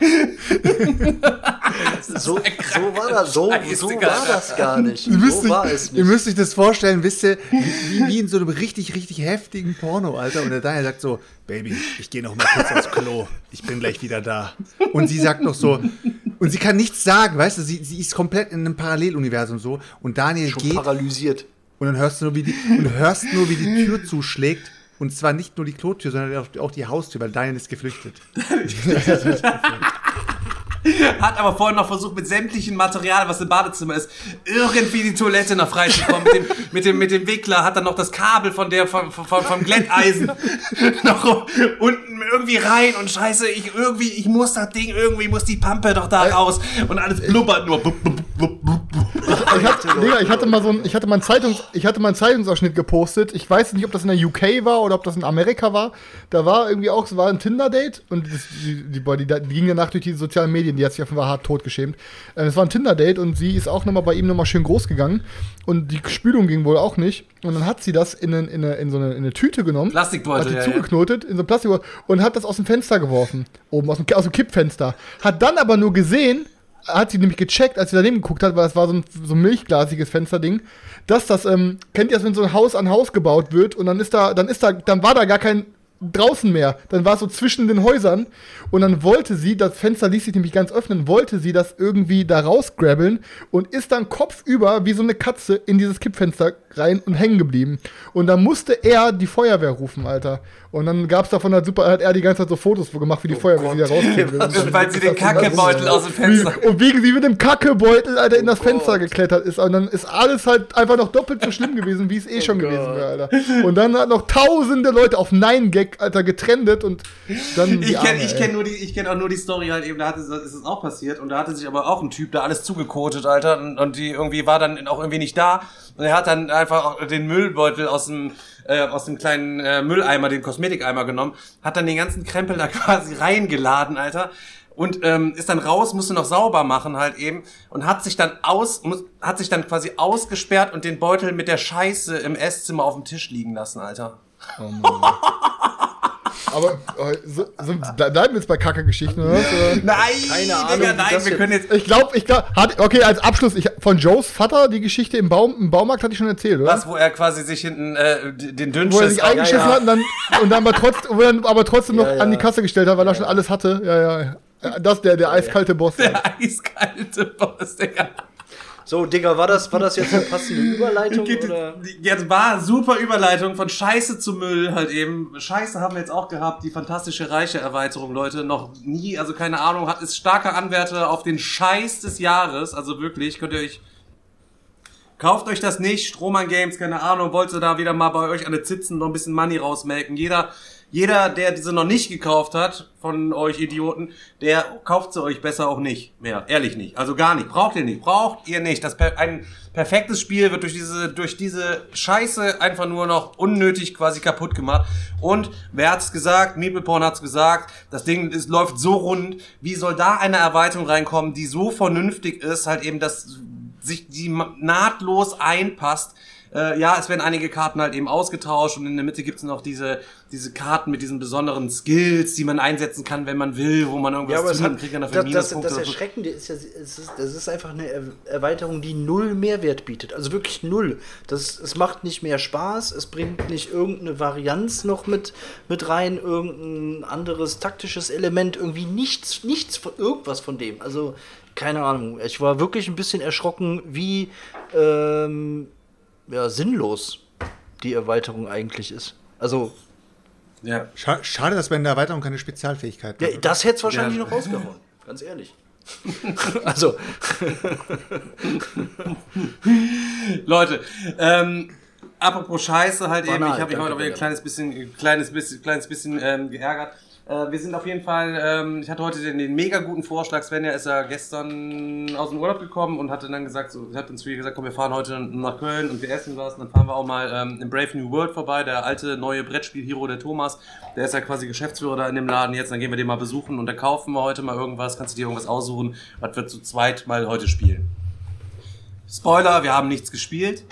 Speaker 3: So, so war das, so, so war das gar nicht.
Speaker 4: Ihr müsst,
Speaker 3: So war
Speaker 4: euch,
Speaker 3: es
Speaker 4: ihr
Speaker 3: nicht.
Speaker 4: müsst euch das vorstellen, wisst ihr, wie, wie in so einem richtig, richtig heftigen Porno, Alter. Und der Daniel sagt so, Baby, ich gehe noch mal kurz aufs Klo. Ich bin gleich wieder da. Und sie sagt noch so, und sie kann nichts sagen, weißt du, sie, sie ist komplett in einem Paralleluniversum so. Und Daniel
Speaker 3: Schon
Speaker 4: geht
Speaker 3: paralysiert.
Speaker 4: und dann hörst du nur, wie die, und du hörst nur, wie die Tür zuschlägt. Und zwar nicht nur die Klotür, sondern auch, die Haustür, weil Daniel [laughs] ist geflüchtet.
Speaker 1: Hat aber vorhin noch versucht, mit sämtlichen Material, was im Badezimmer ist, irgendwie die Toilette noch freizukommen. mit, dem, mit, dem, mit dem Wickler hat dann noch das Kabel von der, vom, vom, vom Glätteisen [laughs] noch unten irgendwie rein und scheiße, ich irgendwie, ich muss das Ding, irgendwie muss die Pampe doch da raus und alles blubbert nur.
Speaker 2: Ich, hab, Digga, ich hatte mal so ein, ich hatte mal einen Zeitungs, ich hatte mal einen Zeitungsausschnitt gepostet. Ich weiß nicht, ob das in der UK war oder ob das in Amerika war. Da war irgendwie auch, es war ein Tinder-Date und das, die, die, die, die ging danach durch die sozialen Medien. Die hat sich offenbar hart totgeschämt. Äh, Es war ein Tinder-Date und sie ist auch nochmal bei ihm nochmal schön groß gegangen und die Spülung ging wohl auch nicht. Und dann hat sie das in, eine- in, eine, in so eine, in eine Tüte genommen,
Speaker 1: Plastikbeutel,
Speaker 2: hat die
Speaker 1: ja, ja.
Speaker 2: zugeknotet in so ein Plastikbeutel und hat das aus dem Fenster geworfen, oben aus dem, aus dem Kippfenster. Hat dann aber nur gesehen, hat sie nämlich gecheckt, als sie daneben geguckt hat, weil es war so ein, so ein milchglasiges Fensterding, dass das, ähm, kennt ihr das, wenn so ein Haus an Haus gebaut wird und dann ist da, dann ist da, dann war da gar kein draußen mehr. Dann war es so zwischen den Häusern und dann wollte sie, das Fenster ließ sich nämlich ganz öffnen, wollte sie das irgendwie da rausgrabbeln und ist dann kopfüber wie so eine Katze in dieses Kippfenster rein und hängen geblieben. Und dann musste er die Feuerwehr rufen, Alter. Und dann gab es davon halt super, hat er die ganze Zeit so Fotos gemacht, wie die oh Feuerwehr wieder rausgehen [laughs] will.
Speaker 1: Und weil sie den Kackebeutel aus dem Fenster.
Speaker 2: Wie, und wie sie mit dem Kackebeutel, Alter, in das oh Fenster Gott. geklettert ist. Und dann ist alles halt einfach noch doppelt so schlimm gewesen, wie es eh oh schon Gott. gewesen wäre, Alter. Und dann hat noch tausende Leute auf Nein Gag, Alter, getrendet und dann.
Speaker 1: Ich kenne kenn nur die, ich kenne auch nur die Story halt eben, da hatte, ist es auch passiert. Und da hatte sich aber auch ein Typ da alles zugekotet, Alter. Und, und die irgendwie war dann auch irgendwie nicht da. Und er hat dann einfach den Müllbeutel aus dem äh, aus dem kleinen äh, Mülleimer, den Kosmetikeimer genommen, hat dann den ganzen Krempel da [laughs] quasi reingeladen, Alter. Und ähm, ist dann raus, musste noch sauber machen halt eben und hat sich dann aus, muss, hat sich dann quasi ausgesperrt und den Beutel mit der Scheiße im Esszimmer auf dem Tisch liegen lassen, Alter. Oh Mann. [laughs]
Speaker 2: Aber äh, so, so, bleiben wir jetzt bei Kacke-Geschichten, oder?
Speaker 1: Nein, keine Ahnung. Digga, nein, wir können jetzt.
Speaker 2: Ich glaube, ich glaub, okay, als Abschluss, ich, von Joes Vater, die Geschichte im, Baum, im Baumarkt hatte ich schon erzählt, oder?
Speaker 1: Was, wo er quasi sich hinten äh, den Dünnschiss...
Speaker 2: Wo er sich eingeschissen ja, ja. hat und dann, und dann aber, trotz, wo er aber trotzdem noch ja, an die Kasse gestellt hat, weil er schon alles hatte. Ja, ja. Das der, der eiskalte Boss.
Speaker 1: Der eiskalte Boss, Digga.
Speaker 3: So, Digga, war das, war das jetzt eine passende [laughs] Überleitung? oder?
Speaker 1: Jetzt war super Überleitung von Scheiße zu Müll halt eben. Scheiße haben wir jetzt auch gehabt, die fantastische reiche Erweiterung, Leute. Noch nie, also keine Ahnung, hat ist starker Anwärter auf den Scheiß des Jahres. Also wirklich, könnt ihr euch. Kauft euch das nicht, Strohmann Games, keine Ahnung, wollt ihr da wieder mal bei euch an den Zitzen noch ein bisschen Money rausmelken. Jeder jeder, der diese noch nicht gekauft hat, von euch Idioten, der kauft sie euch besser auch nicht mehr. Ehrlich nicht. Also gar nicht. Braucht ihr nicht. Braucht ihr nicht. Das per ein perfektes Spiel wird durch diese, durch diese Scheiße einfach nur noch unnötig quasi kaputt gemacht. Und wer hat's gesagt? Meepleporn hat's gesagt. Das Ding ist, läuft so rund. Wie soll da eine Erweiterung reinkommen, die so vernünftig ist, halt eben, dass sich die nahtlos einpasst äh, ja, es werden einige Karten halt eben ausgetauscht und in der Mitte gibt's noch diese, diese Karten mit diesen besonderen Skills, die man einsetzen kann, wenn man will, wo man irgendwas ja, aber
Speaker 3: tut, hat, kriegt dann dafür das, das, das Erschreckende ist ja, es ist, das ist einfach eine Erweiterung, die null Mehrwert bietet. Also wirklich null. Das, es macht nicht mehr Spaß, es bringt nicht irgendeine Varianz noch mit, mit rein, irgendein anderes taktisches Element, irgendwie nichts, nichts von irgendwas von dem. Also, keine Ahnung. Ich war wirklich ein bisschen erschrocken, wie ähm, ja, sinnlos die Erweiterung eigentlich ist. Also.
Speaker 4: Ja. Schade, dass in der Erweiterung keine Spezialfähigkeit
Speaker 3: haben. Ja, das hätte es wahrscheinlich ja. noch rausgehauen. Ganz ehrlich. [laughs] also.
Speaker 1: Leute, ähm, apropos Scheiße halt Banal, eben, ich habe mich heute ein kleines bisschen, kleines bisschen, kleines bisschen ähm, geärgert. Äh, wir sind auf jeden Fall, ähm, ich hatte heute den, den mega guten Vorschlag, Svenja ist ja gestern aus dem Urlaub gekommen und hatte dann gesagt, so, hat uns gesagt, komm, wir fahren heute nach Köln und wir essen was. Und dann fahren wir auch mal ähm, im Brave New World vorbei, der alte neue Brettspiel-Hero, der Thomas, der ist ja quasi Geschäftsführer da in dem Laden jetzt, dann gehen wir den mal besuchen und dann kaufen wir heute mal irgendwas, kannst du dir irgendwas aussuchen, was wir zu zweit mal heute spielen. Spoiler, wir haben nichts gespielt.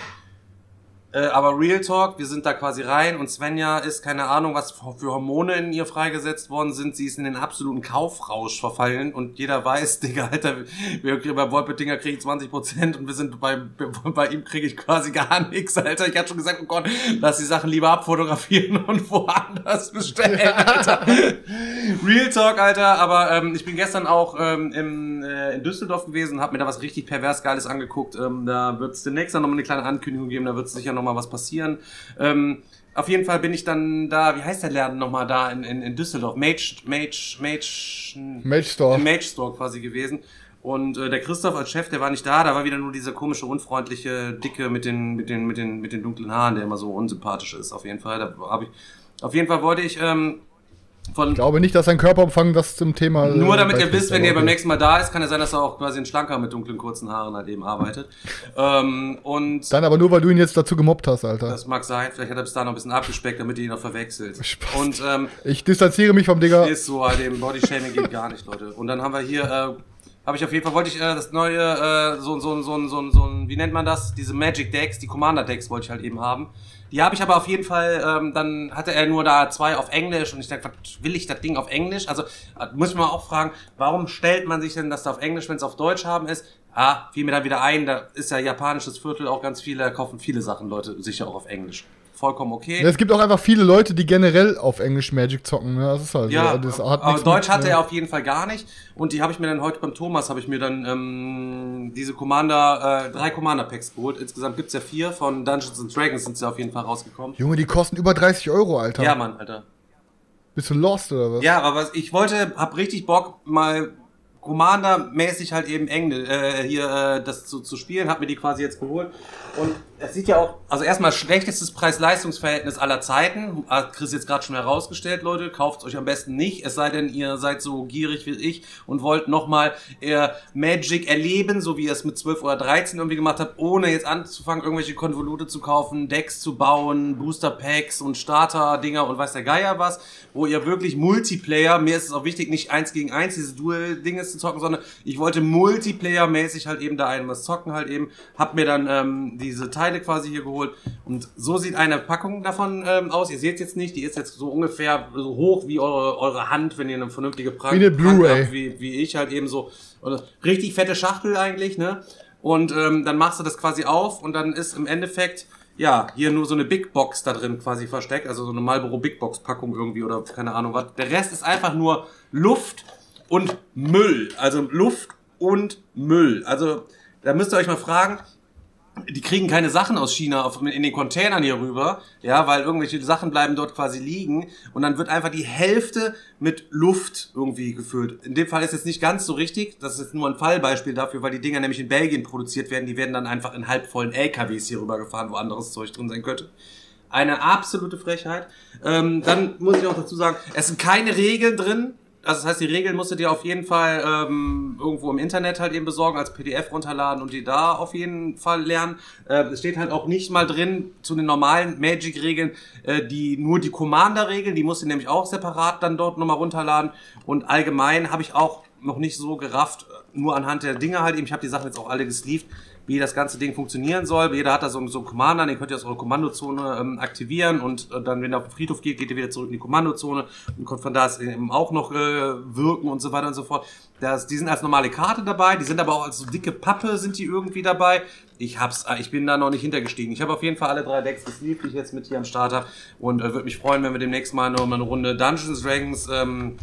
Speaker 1: Äh, aber Real Talk, wir sind da quasi rein und Svenja ist, keine Ahnung, was für Hormone in ihr freigesetzt worden sind. Sie ist in den absoluten Kaufrausch verfallen und jeder weiß, [laughs] Digga, Alter, wir, bei Wolpetinger kriege ich 20% und wir sind bei, [laughs] bei ihm kriege ich quasi gar nichts, Alter. Ich hatte schon gesagt, oh Gott, lass die Sachen lieber abfotografieren [laughs] und woanders bestellen, Alter. Real Talk, Alter, aber ähm, ich bin gestern auch ähm, im, äh, in Düsseldorf gewesen, habe mir da was richtig pervers Geiles angeguckt. Ähm, da wird es demnächst dann nochmal eine kleine Ankündigung geben, da wird es sicher nochmal was passieren. Ähm, auf jeden Fall bin ich dann da, wie heißt der Laden nochmal da in, in, in Düsseldorf? Mage, Mage, Mage,
Speaker 2: Mage Store.
Speaker 1: Mage Store quasi gewesen. Und äh, der Christoph als Chef, der war nicht da, da war wieder nur dieser komische, unfreundliche, dicke mit den, mit den, mit den, mit den dunklen Haaren, der immer so unsympathisch ist, auf jeden Fall. Da habe ich, auf jeden Fall wollte ich ähm,
Speaker 2: von, ich glaube nicht, dass sein Körperumfang das zum Thema.
Speaker 1: Nur damit ihr wisst, wenn ihr beim nächsten Mal da ist, kann ja sein, dass er auch quasi ein Schlanker mit dunklen, kurzen Haaren halt eben arbeitet. ähm, und
Speaker 2: Dann aber nur, weil du ihn jetzt dazu gemobbt hast, Alter.
Speaker 1: Das mag sein. Vielleicht hat er bis da noch ein bisschen abgespeckt, damit ihr ihn noch verwechselt. Spaß. Und, ähm,
Speaker 2: ich distanziere mich vom Digger.
Speaker 1: Ist so, halt eben Bodyshaming geht gar nicht, Leute. Und dann haben wir hier, äh, habe ich auf jeden Fall, wollte ich äh, das neue, äh, so, so, so, so, so, wie nennt man das? Diese Magic Decks, die Commander Decks wollte ich halt eben haben. Die habe ich aber auf jeden Fall, ähm, dann hatte er nur da zwei auf Englisch und ich dachte, was will ich das Ding auf Englisch? Also äh, muss mal auch fragen, warum stellt man sich denn das da auf Englisch, wenn es auf Deutsch haben ist? Ah, fiel mir dann wieder ein, da ist ja japanisches Viertel auch ganz viele, da kaufen viele Sachen Leute sicher auch auf Englisch vollkommen okay.
Speaker 2: Ja, es gibt auch einfach viele Leute, die generell auf Englisch Magic zocken. Ne? Das ist halt
Speaker 1: ja,
Speaker 2: so. Das
Speaker 1: hat aber Deutsch mit, hatte ne? er auf jeden Fall gar nicht. Und die habe ich mir dann heute beim Thomas, habe ich mir dann ähm, diese Commander, äh, drei Commander-Packs geholt. Insgesamt gibt's ja vier. Von Dungeons and Dragons sind sie auf jeden Fall rausgekommen.
Speaker 2: Junge, die kosten über 30 Euro, Alter.
Speaker 1: Ja, Mann, Alter.
Speaker 2: Bist du lost oder was?
Speaker 1: Ja, aber was, ich wollte, hab richtig Bock, mal Commander-mäßig halt eben Englisch, äh, hier äh, das zu, zu spielen, hab mir die quasi jetzt geholt. Und es sieht ja auch, also erstmal schlechtestes Preis-Leistungs-Verhältnis aller Zeiten. Hat Chris jetzt gerade schon herausgestellt, Leute. Kauft euch am besten nicht, es sei denn, ihr seid so gierig wie ich und wollt nochmal eher Magic erleben, so wie ihr es mit 12 oder 13 irgendwie gemacht habt, ohne jetzt anzufangen, irgendwelche Konvolute zu kaufen, Decks zu bauen, Booster-Packs und Starter-Dinger und weiß der Geier was, wo ihr wirklich Multiplayer, mir ist es auch wichtig, nicht eins gegen eins diese Dual-Dinge zu zocken, sondern ich wollte Multiplayer-mäßig halt eben da ein was zocken halt eben. Hab mir dann ähm, diese Teile quasi hier geholt. Und so sieht eine Packung davon ähm, aus. Ihr seht jetzt nicht, die ist jetzt so ungefähr so hoch wie eure, eure Hand, wenn ihr eine vernünftige
Speaker 2: Packung habt,
Speaker 1: wie, wie ich halt eben so. Oder richtig fette Schachtel eigentlich, ne? Und ähm, dann machst du das quasi auf und dann ist im Endeffekt ja, hier nur so eine Big Box da drin quasi versteckt, also so eine Marlboro Big Box Packung irgendwie oder keine Ahnung was. Der Rest ist einfach nur Luft und Müll, also Luft und Müll. Also da müsst ihr euch mal fragen, die kriegen keine Sachen aus China auf, in den Containern hier rüber, ja, weil irgendwelche Sachen bleiben dort quasi liegen und dann wird einfach die Hälfte mit Luft irgendwie gefüllt. In dem Fall ist jetzt nicht ganz so richtig, das ist nur ein Fallbeispiel dafür, weil die Dinger nämlich in Belgien produziert werden, die werden dann einfach in halbvollen LKWs hier rübergefahren, wo anderes Zeug drin sein könnte. Eine absolute Frechheit. Ähm, dann muss ich auch dazu sagen, es sind keine Regeln drin, also das heißt, die Regeln musst du dir auf jeden Fall ähm, irgendwo im Internet halt eben besorgen, als PDF runterladen und die da auf jeden Fall lernen. Äh, es steht halt auch nicht mal drin zu den normalen Magic-Regeln, äh, die nur die Commander-Regeln, die musst du nämlich auch separat dann dort nochmal runterladen. Und allgemein habe ich auch noch nicht so gerafft, nur anhand der Dinge halt eben. Ich habe die Sachen jetzt auch alle gesleeved wie das ganze Ding funktionieren soll. Jeder hat da so, so einen Commander, den könnt ihr aus eurer Kommandozone ähm, aktivieren und äh, dann, wenn er auf den Friedhof geht, geht ihr wieder zurück in die Kommandozone und könnt von da eben auch noch äh, wirken und so weiter und so fort. Das, die sind als normale Karte dabei, die sind aber auch als so dicke Pappe sind die irgendwie dabei. Ich hab's, äh, ich bin da noch nicht hintergestiegen. Ich habe auf jeden Fall alle drei Decks gesleeved, die ich jetzt mit hier am Start habe und äh, würde mich freuen, wenn wir demnächst mal noch eine Runde Dungeons Dragons ähm,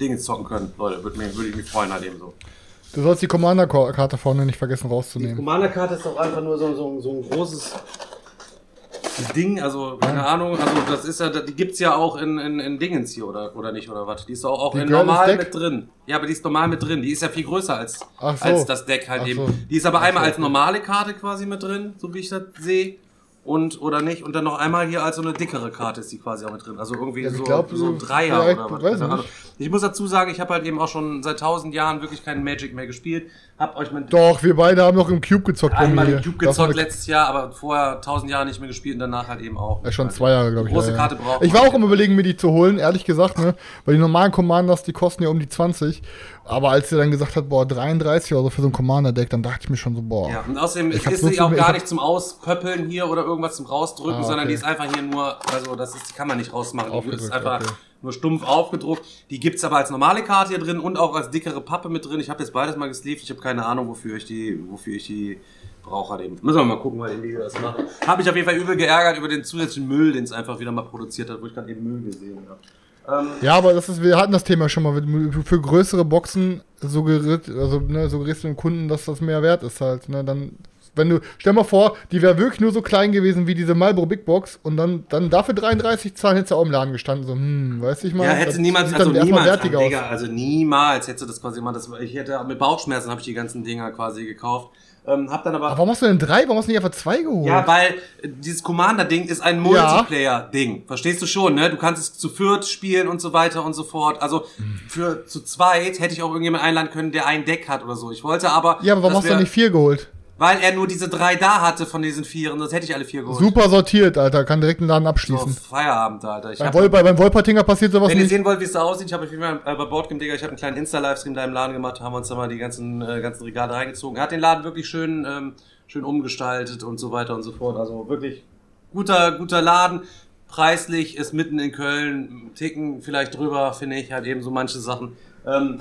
Speaker 1: Dinge zocken können. Leute, würde würd ich mich freuen halt eben so.
Speaker 2: Du sollst die Commander-Karte vorne nicht vergessen rauszunehmen.
Speaker 1: Die Commander-Karte ist doch einfach nur so, so, so ein großes Ding, also keine Ahnung, also das ist ja, die gibt's ja auch in, in, in Dingens hier oder, oder nicht oder was? Die ist auch, auch in normal mit drin. Ja, aber die ist normal mit drin. Die ist ja viel größer als, so. als das Deck halt Ach eben. So. Die ist aber Ach einmal so. als normale Karte quasi mit drin, so wie ich das sehe und oder nicht und dann noch einmal hier als so eine dickere Karte ist die quasi auch mit drin. Also irgendwie ja, so, glaub, so ein Dreier oder was. Also, ich muss dazu sagen, ich habe halt eben auch schon seit tausend Jahren wirklich keinen Magic mehr gespielt. Hab euch mein
Speaker 2: Doch, wir beide haben noch im Cube gezockt.
Speaker 1: Einmal im Cube gezockt letztes Jahr, aber vorher tausend Jahre nicht mehr gespielt und danach halt eben auch.
Speaker 2: Ja, schon zwei Jahre, glaube ich.
Speaker 1: Große
Speaker 2: ja,
Speaker 1: Karte braucht
Speaker 2: Ich war auch im Überlegen, mir die zu holen, ehrlich gesagt, ne? Weil die normalen Commanders, die kosten ja um die 20. Aber als sie dann gesagt hat, boah, 33 oder so für so ein Commander-Deck, dann dachte ich mir schon so, boah.
Speaker 1: Ja, und außerdem ist sie auch gar nicht zum Auspöppeln hier oder irgendwas zum Rausdrücken, ah, okay. sondern die ist einfach hier nur, also das ist, die kann man nicht rausmachen. Die ist einfach okay. nur stumpf aufgedruckt. Die gibt's aber als normale Karte hier drin und auch als dickere Pappe mit drin. Ich habe jetzt beides mal gesleeved. Ich habe keine Ahnung, wofür ich die, wofür ich die brauche halt eben. Müssen wir mal gucken, weil die das machen. Habe ich auf jeden Fall übel geärgert über den zusätzlichen Müll, den es einfach wieder mal produziert hat, wo ich gerade eben Müll gesehen habe.
Speaker 2: Ähm, ja, aber das ist, wir hatten das Thema schon mal. Für größere Boxen suggeriert, also ne, suggerierst du dem Kunden, dass das mehr wert ist halt. Ne? Dann, wenn du, stell mal vor, die wäre wirklich nur so klein gewesen wie diese Marlboro Big Box und dann, dann dafür 33 zahlen, hättest du auch im Laden gestanden. So, hm, weiß ich mal.
Speaker 1: Ja, hätte niemals, also niemals, Digga, also niemals hättest du das quasi immer, das, ich hätte, mit Bauchschmerzen habe ich die ganzen Dinger quasi gekauft. Ähm, hab dann aber, aber
Speaker 2: warum hast du denn drei? Warum hast du nicht einfach zwei geholt?
Speaker 1: Ja, weil äh, dieses Commander-Ding ist ein Multiplayer-Ding. Verstehst du schon, ne? Du kannst es zu viert spielen und so weiter und so fort. Also hm. für zu zweit hätte ich auch irgendjemand einladen können, der ein Deck hat oder so. Ich wollte aber.
Speaker 2: Ja, aber warum hast du nicht vier geholt?
Speaker 1: Weil er nur diese drei da hatte von diesen vieren, sonst hätte ich alle vier geholt.
Speaker 2: Super sortiert, Alter. Kann direkt einen Laden abschließen.
Speaker 1: So, Feierabend, Alter. Ich
Speaker 2: Beim, Wol beim Wolpertinger passiert sowas
Speaker 1: Wenn ihr
Speaker 2: nicht.
Speaker 1: sehen wollt, wie es da aussieht, ich habe äh, bei Boardgame Digger, ich habe einen kleinen Insta-Livestream da im Laden gemacht, haben uns da mal die ganzen, äh, ganzen Regale reingezogen. Er hat den Laden wirklich schön, ähm, schön umgestaltet und so weiter und so fort. Also wirklich guter, guter Laden. Preislich ist mitten in Köln, Ticken vielleicht drüber, finde ich, halt eben so manche Sachen. Ähm,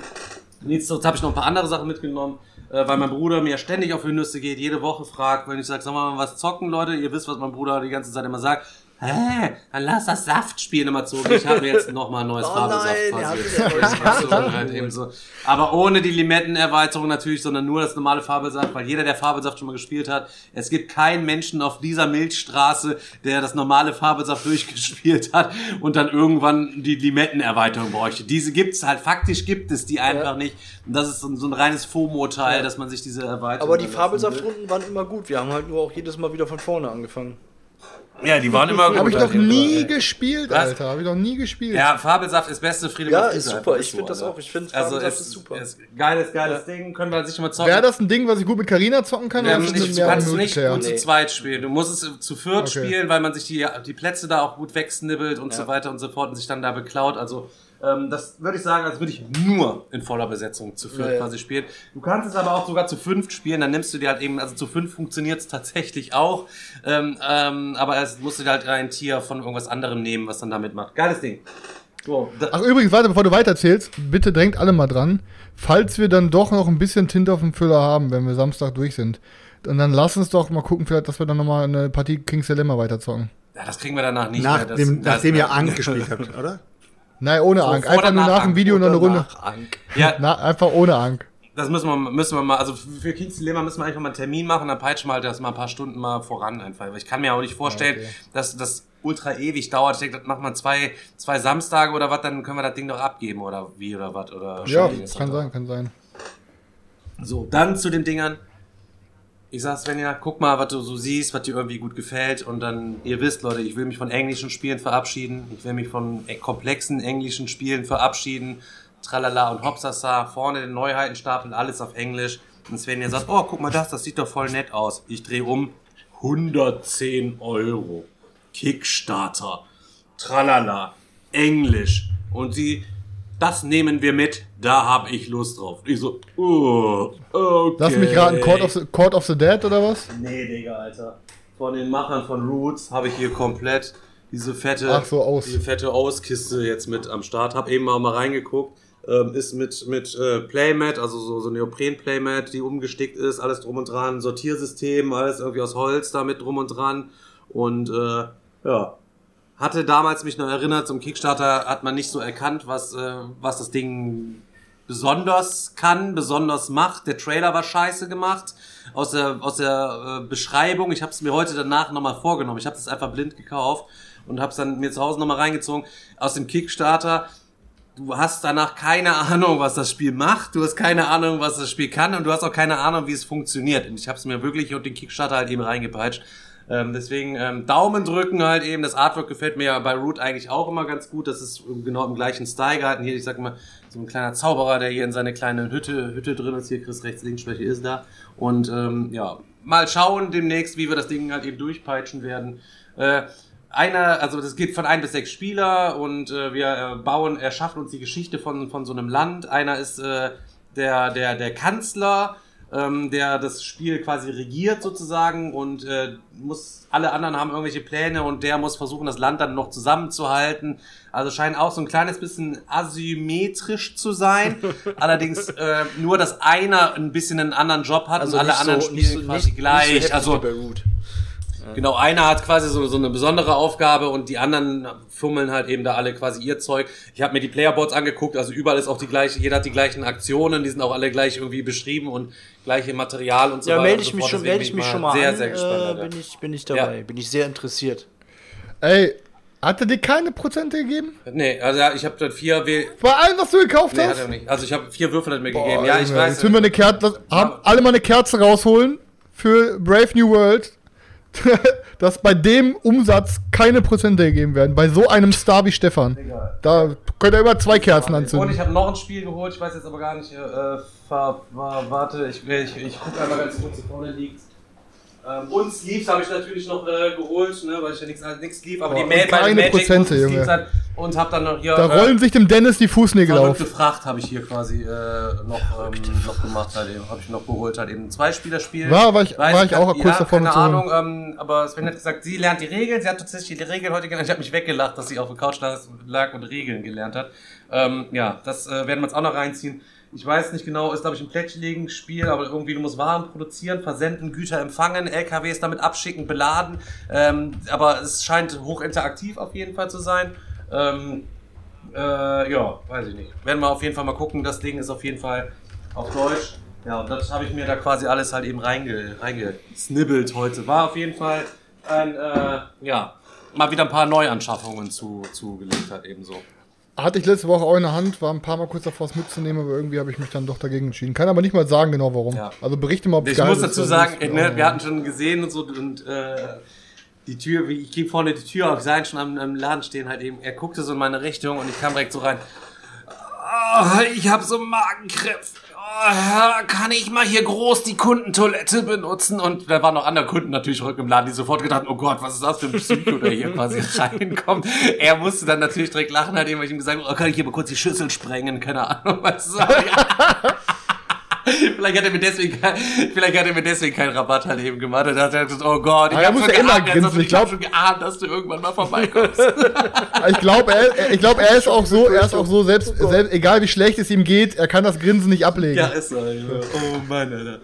Speaker 1: Nichtsdestotrotz habe ich noch ein paar andere Sachen mitgenommen, äh, weil mein Bruder mir ständig auf die Nüsse geht, jede Woche fragt, wenn ich sage, sag mal was zocken, Leute, ihr wisst, was mein Bruder die ganze Zeit immer sagt. Hä, dann lass das Saftspielen immer zu. Ich habe jetzt nochmal ein neues
Speaker 3: Oh
Speaker 1: Fabelsaft halt so. Aber ohne die Limettenerweiterung natürlich, sondern nur das normale Fabelsaft, weil jeder, der Fabelsaft schon mal gespielt hat, es gibt keinen Menschen auf dieser Milchstraße, der das normale Fabelsaft durchgespielt hat und dann irgendwann die Limettenerweiterung bräuchte. Diese gibt's halt, faktisch gibt es die einfach nicht. Und das ist so ein, so ein reines FOMO-Teil, dass man sich diese Erweiterung.
Speaker 3: Aber die. Fabelsafrunden waren immer gut. Wir haben halt nur auch jedes Mal wieder von vorne angefangen.
Speaker 1: Ja, die waren immer gut.
Speaker 2: Habe ich
Speaker 1: jeden
Speaker 2: nie
Speaker 1: Fall.
Speaker 2: gespielt,
Speaker 1: Was?
Speaker 2: Alter. Habe ich noch nie gespielt.
Speaker 1: Ja, Fabelsaft ist beste Friede
Speaker 3: Ja, ist super.
Speaker 1: einfach
Speaker 3: Ich finde das
Speaker 1: Alter.
Speaker 3: auch. Ich finde
Speaker 1: Also
Speaker 3: Fabelsaft
Speaker 1: es
Speaker 3: ist super.
Speaker 1: Ist geiles, geiles Ding. Können wir sicher mal zocken.
Speaker 2: Wäre das ein Ding, was ich gut mit Carina zocken kann? Ist
Speaker 1: nicht, du kannst
Speaker 2: ein
Speaker 1: nicht gut zu zweit spielen. Du musst es zu viert
Speaker 2: Okay.
Speaker 1: spielen, weil man sich die, die Plätze da auch gut wegsnibbelt und so weiter und so fort und sich dann da beklaut. Also ähm, das würde ich sagen, als würde ich nur in voller Besetzung zu viert
Speaker 3: Ja, ja.
Speaker 1: quasi spielen. Du kannst es aber auch sogar zu fünft spielen, dann nimmst du dir halt eben, also zu fünf funktioniert es tatsächlich auch. Ähm, ähm, aber es musst du dir halt ein Tier von irgendwas anderem nehmen, was dann damit macht. Geiles Ding. Da,
Speaker 2: Ach übrigens, warte, bevor du weiterzählst, bitte drängt alle mal dran, falls wir dann doch noch ein bisschen Tinte auf dem Füller haben, wenn wir Samstag durch sind. Und dann lass uns doch mal gucken, vielleicht, dass wir dann nochmal eine Partie King's Dilemma weiterzocken.
Speaker 1: ja, das kriegen wir danach nicht mehr. Das,
Speaker 4: Nachdem,
Speaker 1: das,
Speaker 4: nachdem ihr Ankh gespielt habt, oder?
Speaker 2: Nein, ohne
Speaker 1: So,
Speaker 2: Ank.
Speaker 1: vor
Speaker 2: Einfach nur
Speaker 1: nach
Speaker 2: nach dem? Video noch eine Runde.
Speaker 3: Danach Ank.
Speaker 1: Ja,
Speaker 2: Na, einfach ohne Ank.
Speaker 1: Das müssen wir, müssen wir mal, also für Kings Dilemma müssen wir einfach mal einen Termin machen, dann peitschen wir halt das mal ein paar Stunden mal voran einfach. Weil ich kann mir auch nicht vorstellen, dass das ultra ewig dauert. Ich denke, das machen wir zwei, zwei Samstage oder was, dann können wir das Ding doch abgeben oder wie oder was. Oder
Speaker 2: Ja, kann sein, kann sein.
Speaker 1: So, dann zu den Dingern. Ich sag Svenja, guck mal, was du so siehst, was dir irgendwie gut gefällt und dann, ihr wisst, Leute, ich will mich von englischen Spielen verabschieden. Ich will mich von äh, komplexen englischen Spielen verabschieden. Tralala und Hopsasa, vorne den Neuheitenstapel, alles auf Englisch. Und Svenja sagt, oh, guck mal das, das sieht doch voll nett aus. Ich drehe um, 110 Euro. Kickstarter. Tralala. Englisch. Und sie, das nehmen wir mit, da habe ich Lust drauf. Ich so, oh, okay.
Speaker 2: Lass mich raten, Court of, the, Court of the Dead oder was?
Speaker 1: Nee, Digga, Alter. Von den Machern von Roots habe ich hier komplett diese fette,
Speaker 2: so, aus.
Speaker 1: diese fette Auskiste jetzt mit am Start. Hab eben mal, mal reingeguckt. Ähm, ist mit, mit äh, Playmat, also so, so Neopren-Playmat, die umgestickt ist, alles drum und dran, Sortiersystem, alles irgendwie aus Holz damit drum und dran. Und äh, ja, hatte damals mich noch erinnert, zum Kickstarter hat man nicht so erkannt, was, äh, was das Ding besonders kann, besonders macht. Der Trailer war scheiße gemacht. Aus der, aus der äh, Beschreibung, ich habe es mir heute danach nochmal vorgenommen. Ich habe es einfach blind gekauft und habe es dann mir zu Hause nochmal reingezogen. Aus dem Kickstarter, du hast danach keine Ahnung, was das Spiel macht. Du hast keine Ahnung, was das Spiel kann und du hast auch keine Ahnung, wie es funktioniert. Und ich habe es mir wirklich und den Kickstarter halt eben reingepeitscht. Ähm, deswegen ähm, Daumen drücken halt eben. Das Artwork gefällt mir ja bei Root eigentlich auch immer ganz gut. Das ist genau im gleichen Style gehalten. Hier, ich sag mal, so ein kleiner Zauberer, der hier in seine kleine Hütte, Hütte drin ist. Hier, Chris rechts, links, welche ist da. Und ähm, ja, mal schauen demnächst, wie wir das Ding halt eben durchpeitschen werden. Äh, einer, also das geht von ein bis sechs Spieler und äh, wir äh, bauen, erschaffen uns die Geschichte von, von so einem Land. Einer ist äh, der, der, der Kanzler, ähm, der das Spiel quasi regiert sozusagen und äh, muss, alle anderen haben irgendwelche Pläne und der muss versuchen, das Land dann noch zusammenzuhalten. Also scheint auch so ein kleines bisschen asymmetrisch zu sein. [laughs] Allerdings äh, nur, dass einer ein bisschen einen anderen Job hat und alle
Speaker 3: nicht
Speaker 1: anderen
Speaker 3: so-
Speaker 1: spielen
Speaker 3: nicht so-
Speaker 1: quasi
Speaker 3: nicht-
Speaker 1: gleich.
Speaker 3: nicht so
Speaker 1: also. Genau, einer hat quasi so, so eine besondere Aufgabe und die anderen fummeln halt eben da alle quasi ihr Zeug. Ich habe mir die Playerboards angeguckt, also überall ist auch die gleiche, jeder hat die gleichen Aktionen, die sind auch alle gleich irgendwie beschrieben und gleiche Material und so
Speaker 3: Ja,
Speaker 1: weiter.
Speaker 3: melde
Speaker 1: und
Speaker 3: ich mich schon, melde ich mich schon mal
Speaker 1: sehr,
Speaker 3: an.
Speaker 1: sehr gespannt.
Speaker 3: äh, bin, ich, bin ich dabei.
Speaker 1: Ja.
Speaker 3: Bin ich sehr interessiert.
Speaker 2: Ey, hat er dir keine Prozente gegeben?
Speaker 1: Nee, also ja, ich habe dann vier, W
Speaker 2: Bei allem, was du gekauft
Speaker 1: nee, hat
Speaker 2: hast?
Speaker 1: er nicht. Also ich habe vier Würfel hat mir
Speaker 2: Boah,
Speaker 1: gegeben. Ja, ich
Speaker 2: Junge,
Speaker 1: weiß.
Speaker 2: Jetzt müssen wir eine Kerze, alle mal eine Kerze rausholen für Brave New World. [laughs] dass bei dem Umsatz keine Prozente gegeben werden. Bei so einem Star wie Stefan. Da könnt ihr immer zwei Kerzen anzünden.
Speaker 1: Und ich habe noch ein Spiel geholt, ich weiß jetzt aber gar nicht, äh, ver, warte, ich, ich, ich gucke einmal ganz kurz, hier vorne liegt. Ähm, und Sleeves habe ich natürlich noch äh, geholt, ne, weil ich ja nichts lief, aber oh, die
Speaker 2: Mail bei Magic Prozente, Junge.
Speaker 1: Halt, und habe dann noch hier.
Speaker 2: Da rollen äh, sich dem Dennis die Fußnägel auf.
Speaker 1: Fracht habe ich hier quasi äh, noch, ähm, noch gemacht, halt eben, habe ich noch geholt, halt eben ein Zweispielerspiel.
Speaker 2: War, war ich, war ich auch kurz ja, davon
Speaker 1: Keine Ahnung, ähm, aber Sven hat gesagt, sie lernt die Regeln, sie hat tatsächlich die Regeln heute gelernt. Ich habe mich weggelacht, dass sie auf der Couch lag und Regeln gelernt hat. Ähm, ja, das äh, werden wir uns auch noch reinziehen. Ich weiß nicht genau, ist glaube ich ein plättchenigen Spiel, aber irgendwie du musst Waren produzieren, versenden, Güter empfangen, LKWs damit abschicken, beladen. Ähm, aber es scheint hochinteraktiv auf jeden Fall zu sein. Ähm, äh, ja, weiß ich nicht. Werden wir auf jeden Fall mal gucken. Das Ding ist auf jeden Fall auf Deutsch. Ja, und das habe ich mir da quasi alles halt eben reinge, reingesnibbelt heute. War auf jeden Fall ein, äh, ja, mal wieder ein paar Neuanschaffungen zu, zugelegt hat ebenso.
Speaker 2: Hatte ich letzte Woche auch in der Hand, war ein paar Mal kurz davor, es mitzunehmen, aber irgendwie habe ich mich dann doch dagegen entschieden. Kann aber nicht mal sagen genau warum. Ja. Also berichte mal, ob
Speaker 1: Ich muss dazu sagen, ne, wir hatten schon gesehen und so und äh, die Tür, wie ich ging vorne die Tür auf, ich sah ihn schon am, am, Laden stehen halt eben. Er guckte so in meine Richtung und ich kam direkt so rein. Oh, ich habe so Magenkrämpfe kann ich mal hier groß die Kundentoilette benutzen? Und da waren noch andere Kunden natürlich rück im Laden, die sofort gedacht oh Gott, was ist das für ein Psycho, der hier [laughs] quasi reinkommt. Er musste dann natürlich direkt lachen, hat ihm gesagt, oh, kann ich hier mal kurz die Schüssel sprengen? Keine Ahnung, was ist das? Vielleicht hat er mir deswegen, vielleicht hat er mir deswegen keinen Rabatt halt eben gemacht. Er dachte, oh Gott, ich habe schon, ja geahnt, grinsen. Ich glaub, schon geahnt, dass du irgendwann mal vorbeikommst. [laughs]
Speaker 2: ich glaube, er, ich glaub, er ist auch so, er ist auch so selbst, selbst, egal wie schlecht es ihm geht, er kann das Grinsen nicht ablegen.
Speaker 1: Ja, ist so. Oh Mann, Alter.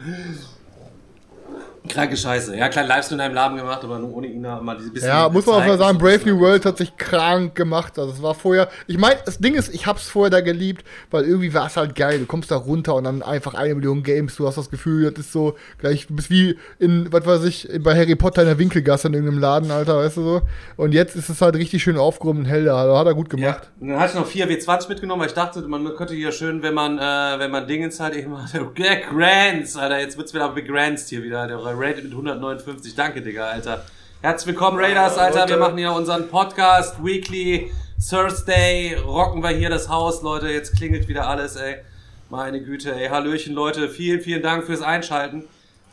Speaker 1: Kranke Scheiße. Ja, kleinen Livestream in einem Laden gemacht, aber nur ohne ihn mal diese
Speaker 2: bisschen. Ja, muss man auch mal sagen, Brave New World hat sich krank gemacht. Also es war vorher. Ich meine, das Ding ist, ich hab's vorher da geliebt, weil irgendwie war es halt geil. Du kommst da runter und dann einfach eine Million Games. Du hast das Gefühl, das ist so gleich, du bist wie in, was weiß ich, bei Harry Potter in der Winkelgasse in irgendeinem Laden, Alter, weißt du so. Und jetzt ist es halt richtig schön aufgehoben und hell da. Also hat er gut gemacht. Ja.
Speaker 1: Und dann hatte ich noch 4 W20 mitgenommen, weil ich dachte, man könnte hier schön, wenn man, äh, wenn man Dingens halt eben, der [laughs] Grants, Alter, jetzt wird's wieder begrenzt hier wieder. Der Rated mit 109 59. Danke, Digga, Alter. Herzlich willkommen, Raiders, Alter. Wir machen hier unseren Podcast Weekly Thursday. Rocken wir hier das Haus, Leute. Jetzt klingelt wieder alles, ey. Meine Güte, ey. Hallöchen, Leute. Vielen, vielen Dank fürs Einschalten.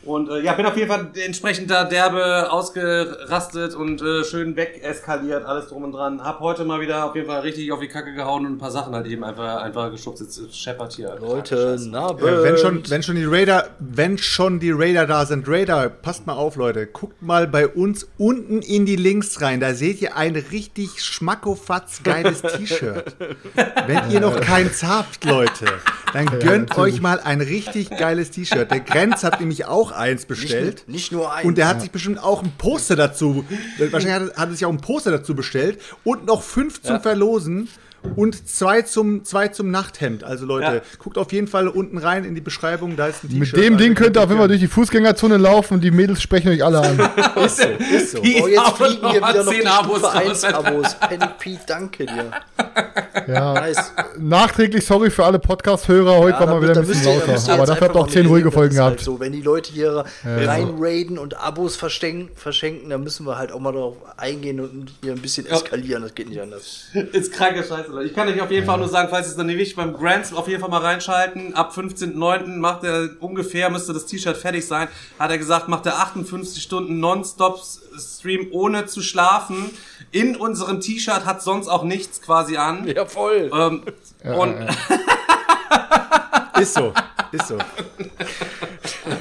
Speaker 1: Und äh, ja, bin auf jeden Fall entsprechend da derbe ausgerastet und äh, schön wegeskaliert, alles drum und dran. Hab heute mal wieder auf jeden Fall richtig auf die Kacke gehauen und ein paar Sachen halt eben einfach, einfach geschubst. Jetzt scheppert hier.
Speaker 4: Leute, na, ja, wenn schon, wenn schon die Raider, wenn schon die Raider da sind, Raider, passt mal auf, Leute. Guckt mal bei uns unten in die Links rein. Da seht ihr ein richtig schmackofatz geiles [laughs] T-Shirt. wenn ihr noch keins habt, Leute, dann gönnt ja, euch mal ein richtig geiles T-Shirt. Der Grenz hat nämlich auch auch eins bestellt.
Speaker 3: Nicht, nicht nur eins.
Speaker 4: Und der hat sich bestimmt auch ein Poster dazu. [laughs] Wahrscheinlich hat, hat er sich auch ein Poster dazu bestellt und noch fünf zum Verlosen und zwei zum, zwei zum Nachthemd. Also Leute, ja. guckt auf jeden Fall unten rein in die Beschreibung, da ist ein
Speaker 2: T-Shirt. Mit dem Ding könnt ihr auch immer durch die Fußgängerzone laufen und die Mädels sprechen euch alle an. [laughs]
Speaker 3: ist so, ist so. oh, jetzt fliegen hier wieder noch die Abos 1 Abos. Penny Pete, danke dir.
Speaker 2: Ja, nice. nachträglich sorry für alle Podcast-Hörer, heute ja, war mal wieder ein bisschen lauter. Ihr, aber dafür habt ihr auch zehn ruhige Folgen gehabt. Halt
Speaker 3: so. Wenn die Leute hier ja, reinraiden und Abos verschenken, verschenken, dann müssen wir halt auch mal darauf eingehen und hier ein bisschen eskalieren. Das geht nicht anders.
Speaker 1: Ist kranke Scheiße. Ich kann euch auf jeden Fall nur sagen, falls es dann nicht wichtig beim Grants auf jeden Fall mal reinschalten. Ab 15.09. macht er ungefähr, müsste das T-Shirt fertig sein. Hat er gesagt, macht er 58 Stunden Nonstop Stream ohne zu schlafen. In unserem T-Shirt hat sonst auch nichts quasi an.
Speaker 3: Ja, voll.
Speaker 1: Ähm, ja, und ja,
Speaker 4: ja. [laughs] ist so, ist so.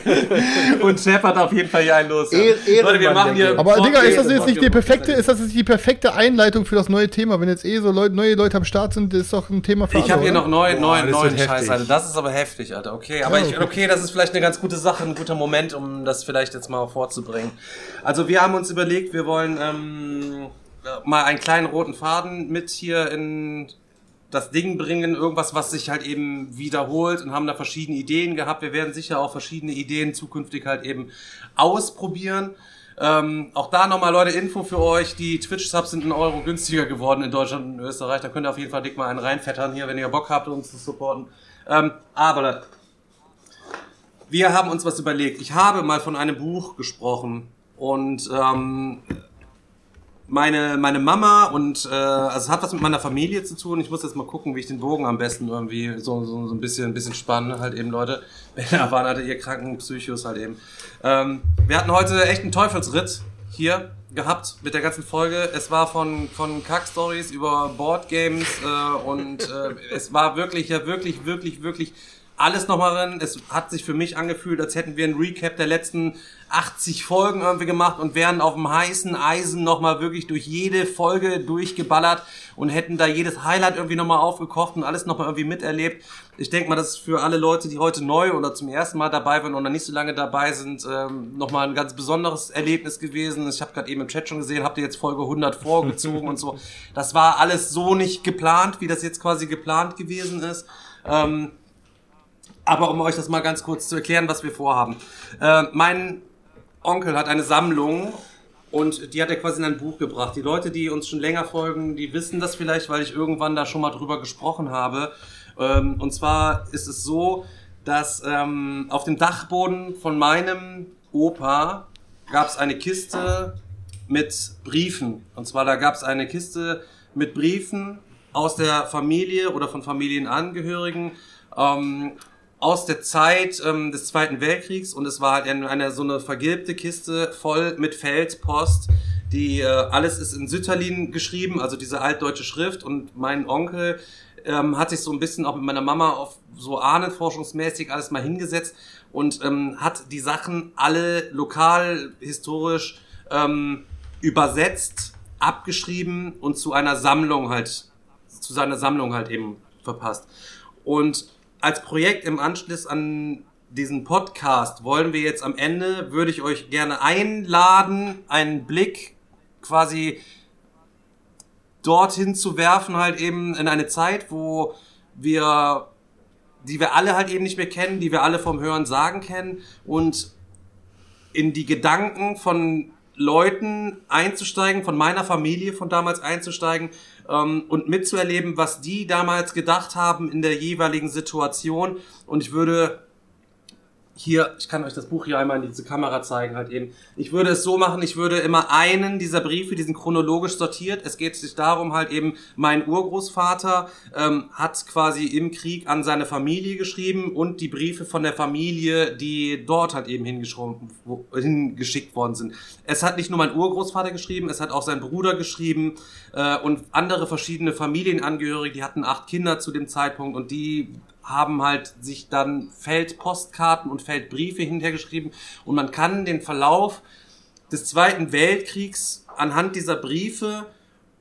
Speaker 4: [laughs]
Speaker 1: und Chef hat auf jeden Fall hier einen los.
Speaker 3: Ja.
Speaker 2: Leute, wir machen hier. Aber Digga, ist das jetzt nicht die perfekte, ist das jetzt die perfekte Einleitung für das neue Thema? Wenn jetzt eh so Leute, neue Leute am Start sind, ist doch ein Thema
Speaker 1: für Ich habe hier noch neuen, neuen, neuen Scheiß, Alter. Das ist aber heftig, Alter. Okay, aber ja, okay. Ich, okay, das ist vielleicht eine ganz gute Sache, ein guter Moment, um das vielleicht jetzt mal vorzubringen. Also wir haben uns überlegt, wir wollen ähm, mal einen kleinen roten Faden mit hier in das Ding bringen, irgendwas, was sich halt eben wiederholt und haben da verschiedene Ideen gehabt. Wir werden sicher auch verschiedene Ideen zukünftig halt eben ausprobieren. Ähm, auch da nochmal, Leute, Info für euch. Die Twitch-Subs sind ein Euro günstiger geworden in Deutschland und in Österreich. Da könnt ihr auf jeden Fall dick mal einen reinfettern hier, wenn ihr Bock habt, uns zu supporten. Ähm, aber wir haben uns was überlegt. Ich habe mal von einem Buch gesprochen Und ähm, meine, meine Mama und äh, also es hat was mit meiner Familie zu tun. Ich muss jetzt mal gucken, wie ich den Bogen am besten irgendwie so, so, so ein bisschen ein bisschen spannen, halt eben Leute. [laughs] Bella waren hatte ihr kranken Psychos halt eben. Ähm, wir hatten heute echt einen Teufelsritt hier gehabt mit der ganzen Folge. Es war von, von Kack-Stories über Boardgames äh, und äh, es war wirklich, ja wirklich, wirklich, wirklich alles nochmal drin. Es hat sich für mich angefühlt, als hätten wir ein Recap der letzten 80 Folgen irgendwie gemacht und wären auf dem heißen Eisen nochmal wirklich durch jede Folge durchgeballert und hätten da jedes Highlight irgendwie nochmal aufgekocht und alles nochmal irgendwie miterlebt. Ich denke mal, das ist für alle Leute, die heute neu oder zum ersten Mal dabei sind oder nicht so lange dabei sind, ähm, nochmal ein ganz besonderes Erlebnis gewesen. Ich habe gerade eben im Chat schon gesehen, habt ihr jetzt Folge 100 vorgezogen und so. [laughs] Das war alles so nicht geplant, wie das jetzt quasi geplant gewesen ist. Ähm, aber um euch das mal ganz kurz zu erklären, was wir vorhaben. Äh, mein Onkel hat eine Sammlung und die hat er quasi in ein Buch gebracht. Die Leute, die uns schon länger folgen, die wissen das vielleicht, weil ich irgendwann da schon mal drüber gesprochen habe. Ähm, und zwar ist es so, dass ähm, auf dem Dachboden von meinem Opa gab es eine Kiste mit Briefen. Und zwar da gab es eine Kiste mit Briefen aus der Familie oder von Familienangehörigen. Ähm, aus der Zeit ähm, des Zweiten Weltkriegs und es war halt eine, eine so eine vergilbte Kiste voll mit Feldpost. Die äh, alles ist in Sütterlin geschrieben, also diese altdeutsche Schrift und mein Onkel ähm, hat sich so ein bisschen auch mit meiner Mama auf so ahnenforschungsmäßig alles mal hingesetzt und ähm, hat die Sachen alle lokal historisch ähm, übersetzt, abgeschrieben und zu einer Sammlung halt zu seiner Sammlung halt eben verpasst. Und als Projekt im Anschluss an diesen Podcast wollen wir jetzt am Ende, würde ich euch gerne einladen, einen Blick quasi dorthin zu werfen, halt eben in eine Zeit, wo wir, die wir alle halt eben nicht mehr kennen, die wir alle vom Hören sagen kennen und in die Gedanken von Leuten einzusteigen, von meiner Familie von damals einzusteigen ähm, und mitzuerleben, was die damals gedacht haben in der jeweiligen Situation. Und ich würde hier, ich kann euch das Buch hier einmal in diese Kamera zeigen, halt eben. Ich würde es so machen, ich würde immer einen dieser Briefe, die sind chronologisch sortiert. Es geht sich darum, halt eben, mein Urgroßvater ähm, hat quasi im Krieg an seine Familie geschrieben und die Briefe von der Familie, die dort halt eben hingeschickt worden sind. Es hat nicht nur mein Urgroßvater geschrieben, es hat auch sein Bruder geschrieben äh, und andere verschiedene Familienangehörige, die hatten acht Kinder zu dem Zeitpunkt und die haben halt sich dann Feldpostkarten und Feldbriefe hintergeschrieben. Und man kann den Verlauf des Zweiten Weltkriegs anhand dieser Briefe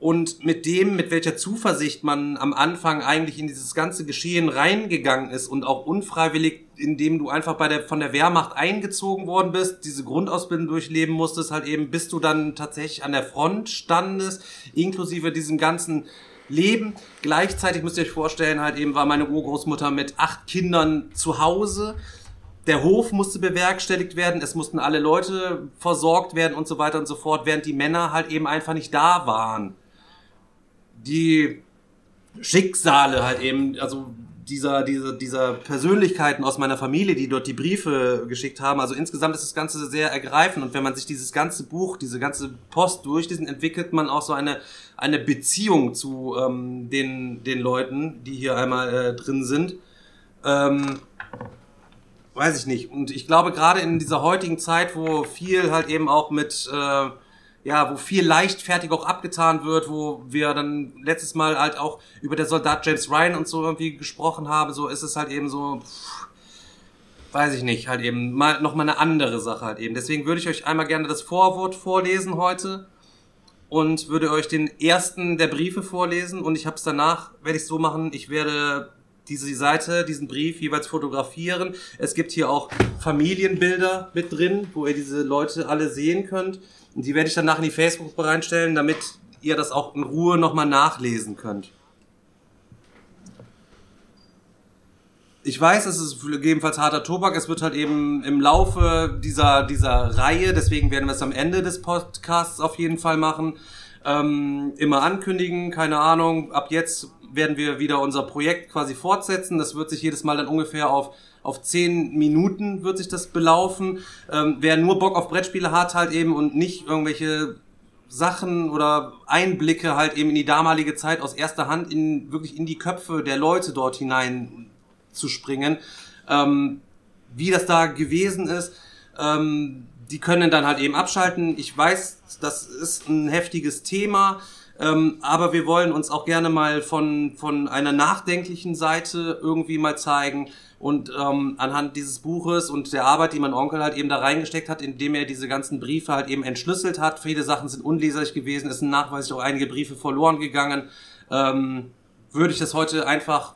Speaker 1: und mit dem, mit welcher Zuversicht man am Anfang eigentlich in dieses ganze Geschehen reingegangen ist und auch unfreiwillig, indem du einfach bei der, von der Wehrmacht eingezogen worden bist, diese Grundausbildung durchleben musstest, halt eben, bis du dann tatsächlich an der Front standest, inklusive diesem ganzen leben. Gleichzeitig müsst ihr euch vorstellen, halt eben war meine Urgroßmutter mit acht Kindern zu Hause. Der Hof musste bewerkstelligt werden, es mussten alle Leute versorgt werden und so weiter und so fort, während die Männer halt eben einfach nicht da waren. Die Schicksale halt eben, also dieser, dieser, dieser Persönlichkeiten aus meiner Familie, die dort die Briefe geschickt haben. Also insgesamt ist das Ganze sehr ergreifend und wenn man sich dieses ganze Buch, diese ganze Post durchliest, entwickelt man auch so eine, eine Beziehung zu ähm, den, den Leuten, die hier einmal äh, drin sind. Ähm, weiß ich nicht. Und ich glaube, gerade in dieser heutigen Zeit, wo viel halt eben auch mit äh, ja, wo viel leichtfertig auch abgetan wird, wo wir dann letztes Mal halt auch über der Soldat James Ryan und so irgendwie gesprochen haben, so ist es halt eben so, pff, weiß ich nicht, halt eben mal noch mal eine andere Sache halt eben. Deswegen würde ich euch einmal gerne das Vorwort vorlesen heute und würde euch den ersten der Briefe vorlesen und ich habe es danach, werde ich so machen, ich werde diese Seite, diesen Brief jeweils fotografieren. Es gibt hier auch Familienbilder mit drin, wo ihr diese Leute alle sehen könnt. Und die werde ich danach in die Facebook-Gruppe reinstellen, damit ihr das auch in Ruhe nochmal nachlesen könnt. Ich weiß, es ist gegebenenfalls harter Tobak. Es wird halt eben im Laufe dieser, dieser Reihe, deswegen werden wir es am Ende des Podcasts auf jeden Fall machen, ähm, immer ankündigen. Keine Ahnung, ab jetzt werden wir wieder unser Projekt quasi fortsetzen. Das wird sich jedes Mal dann ungefähr auf auf zehn Minuten wird sich das belaufen. Ähm, wer nur Bock auf Brettspiele hat halt eben und nicht irgendwelche Sachen oder Einblicke halt eben in die damalige Zeit aus erster Hand in wirklich in die Köpfe der Leute dort hinein zu springen, ähm, wie das da gewesen ist. Ähm, die können dann halt eben abschalten. Ich weiß, das ist ein heftiges Thema. Ähm, aber wir wollen uns auch gerne mal von, von einer nachdenklichen Seite irgendwie mal zeigen. Und ähm, anhand dieses Buches und der Arbeit, die mein Onkel halt eben da reingesteckt hat, indem er diese ganzen Briefe halt eben entschlüsselt hat, viele Sachen sind unleserlich gewesen, es sind nachweislich auch einige Briefe verloren gegangen, ähm, würde ich das heute einfach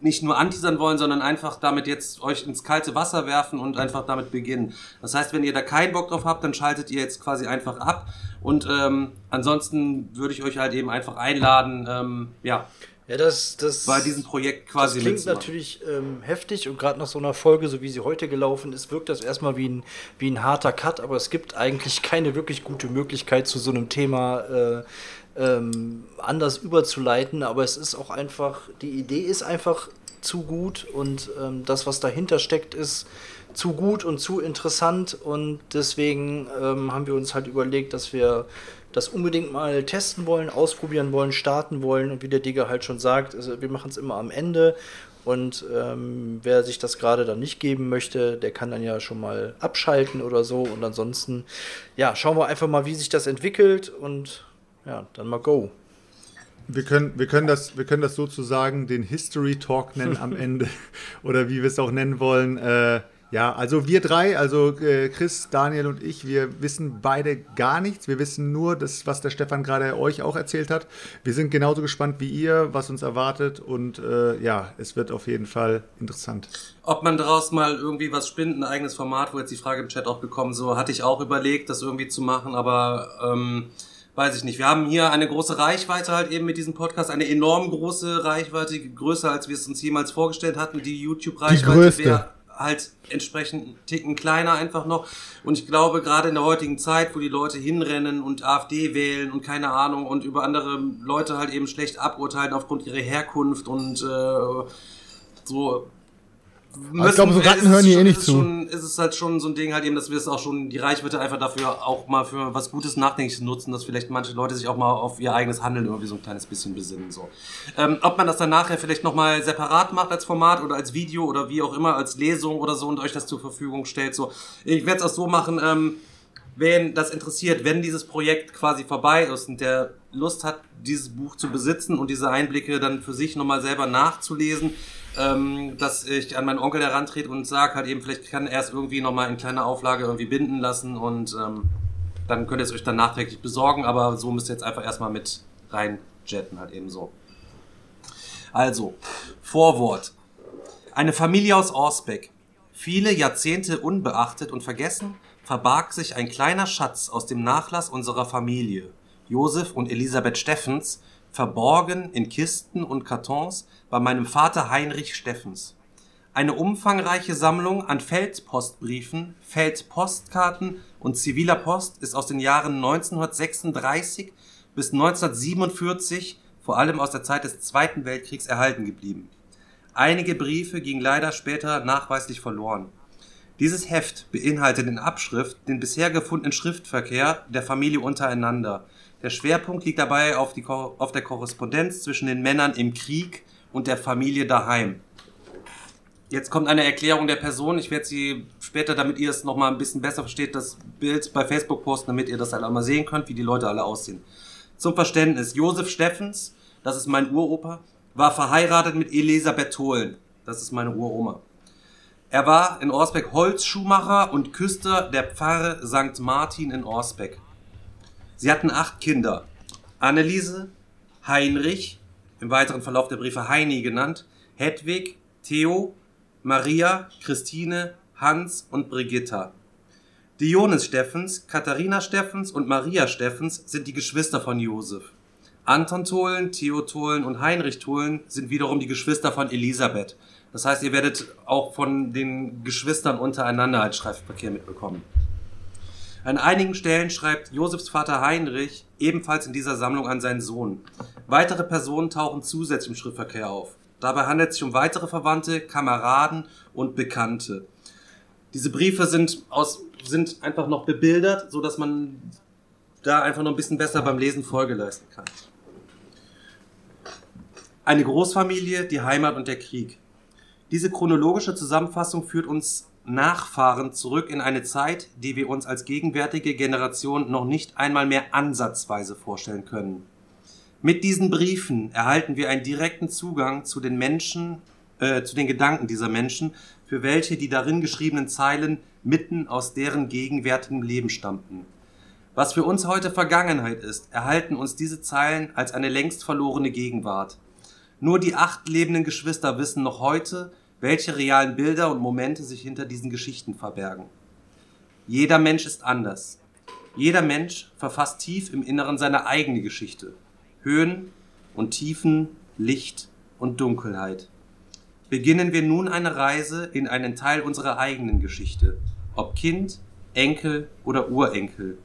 Speaker 1: nicht nur anteasern wollen, sondern einfach damit jetzt euch ins kalte Wasser werfen und einfach damit beginnen. Das heißt, wenn ihr da keinen Bock drauf habt, dann schaltet ihr jetzt quasi einfach ab. Und ähm, ansonsten würde ich euch halt eben einfach einladen, ähm, ja.
Speaker 3: Ja, das, das
Speaker 1: bei diesem Projekt quasi
Speaker 3: Das klingt natürlich ähm, heftig und gerade nach so einer Folge, so wie sie heute gelaufen ist, wirkt das erstmal wie ein, wie ein harter Cut, aber es gibt eigentlich keine wirklich gute Möglichkeit zu so einem Thema äh, ähm, anders überzuleiten, aber es ist auch einfach, die Idee ist einfach zu gut und ähm, das, was dahinter steckt, ist zu gut und zu interessant und deswegen ähm, haben wir uns halt überlegt, dass wir das unbedingt mal testen wollen, ausprobieren wollen, starten wollen und wie der Digger halt schon sagt, also wir machen es immer am Ende und ähm, wer sich das gerade dann nicht geben möchte, der kann dann ja schon mal abschalten oder so und ansonsten, ja, schauen wir einfach mal, wie sich das entwickelt und ja, dann mal go.
Speaker 4: Wir können, wir, können das, wir können das sozusagen den History Talk nennen am [laughs] Ende oder wie wir es auch nennen wollen. Äh, ja, also wir drei, also äh, Chris, Daniel und ich, wir wissen beide gar nichts. Wir wissen nur das, was der Stefan gerade euch auch erzählt hat. Wir sind genauso gespannt wie ihr, was uns erwartet und äh, ja, es wird auf jeden Fall interessant.
Speaker 1: Ob man daraus mal irgendwie was spinnt, ein eigenes Format, wo jetzt die Frage im Chat auch bekommen, so hatte ich auch überlegt, das irgendwie zu machen, aber ähm, weiß ich nicht. Wir haben hier eine große Reichweite halt eben mit diesem Podcast, eine enorm große Reichweite, größer als wir es uns jemals vorgestellt hatten. Die YouTube-Reichweite wäre halt entsprechend einen Ticken kleiner einfach noch. Und ich glaube, gerade in der heutigen Zeit, wo die Leute hinrennen und AfD wählen und keine Ahnung und über andere Leute halt eben schlecht aburteilen aufgrund ihrer Herkunft und äh, so
Speaker 2: Müssen, ich glaube, so Ratten hören hier eh nicht zu.
Speaker 1: Schon, ist es halt schon so ein Ding halt eben, dass wir es auch schon, die Reichweite einfach dafür auch mal für was Gutes Nachdenkliches nutzen, dass vielleicht manche Leute sich auch mal auf ihr eigenes Handeln irgendwie so ein kleines bisschen besinnen, so. Ähm, ob man das dann nachher vielleicht nochmal separat macht als Format oder als Video oder wie auch immer, als Lesung oder so und euch das zur Verfügung stellt, so. Ich werde es auch so machen, ähm, wen das interessiert, wenn dieses Projekt quasi vorbei ist und der Lust hat, dieses Buch zu besitzen und diese Einblicke dann für sich nochmal selber nachzulesen, ähm, dass ich an meinen Onkel herantrete und sage halt eben, vielleicht kann er es irgendwie nochmal in kleiner Auflage irgendwie binden lassen und ähm, dann könnt ihr es euch dann nachträglich besorgen, aber so müsst ihr jetzt einfach erstmal mit reinjetten halt eben so. Also, Vorwort. Eine Familie aus Orsbeck. Viele Jahrzehnte unbeachtet und vergessen, verbarg sich ein kleiner Schatz aus dem Nachlass unserer Familie. Josef und Elisabeth Steffens, verborgen in Kisten und Kartons bei meinem Vater Heinrich Steffens. Eine umfangreiche Sammlung an Feldpostbriefen, Feldpostkarten und ziviler Post ist aus den Jahren 1936 bis 1947, vor allem aus der Zeit des Zweiten Weltkriegs, erhalten geblieben. Einige Briefe gingen leider später nachweislich verloren. Dieses Heft beinhaltet in Abschrift den bisher gefundenen Schriftverkehr der Familie untereinander. Der Schwerpunkt liegt dabei auf, die, auf der Korrespondenz zwischen den Männern im Krieg und der Familie daheim. Jetzt kommt eine Erklärung der Person. Ich werde sie später, damit ihr es nochmal ein bisschen besser versteht, das Bild bei Facebook posten, damit ihr das halt einmal sehen könnt, wie die Leute alle aussehen. Zum Verständnis. Josef Steffens, das ist mein Uropa, war verheiratet mit Elisabeth Tholen. Das ist meine Uroma. Er war in Orsbeck Holzschuhmacher und Küster der Pfarre St. Martin in Orsbeck. Sie hatten acht Kinder. Anneliese, Heinrich, im weiteren Verlauf der Briefe Heini genannt, Hedwig, Theo, Maria, Christine, Hans und Brigitta. Dionis Steffens, Katharina Steffens und Maria Steffens sind die Geschwister von Josef. Anton Tholen, Theo Tholen und Heinrich Tholen sind wiederum die Geschwister von Elisabeth. Das heißt, ihr werdet auch von den Geschwistern untereinander als Schreibverkehr mitbekommen. An einigen Stellen schreibt Josefs Vater Heinrich ebenfalls in dieser Sammlung an seinen Sohn. Weitere Personen tauchen zusätzlich im Schriftverkehr auf. Dabei handelt es sich um weitere Verwandte, Kameraden und Bekannte. Diese Briefe sind aus sind einfach noch bebildert, so dass man da einfach noch ein bisschen besser beim Lesen Folge leisten kann. Eine Großfamilie, die Heimat und der Krieg. Diese chronologische Zusammenfassung führt uns nachfahrend zurück in eine Zeit, die wir uns als gegenwärtige Generation noch nicht einmal mehr ansatzweise vorstellen können. Mit diesen Briefen erhalten wir einen direkten Zugang zu den Menschen, äh, zu den Gedanken dieser Menschen, für welche die darin geschriebenen Zeilen mitten aus deren gegenwärtigem Leben stammten. Was für uns heute Vergangenheit ist, erhalten uns diese Zeilen als eine längst verlorene Gegenwart. Nur die acht lebenden Geschwister wissen noch heute, welche realen Bilder und Momente sich hinter diesen Geschichten verbergen. Jeder Mensch ist anders. Jeder Mensch verfasst tief im Inneren seine eigene Geschichte. Höhen und Tiefen, Licht und Dunkelheit. Beginnen wir nun eine Reise in einen Teil unserer eigenen Geschichte, ob Kind, Enkel oder Urenkel.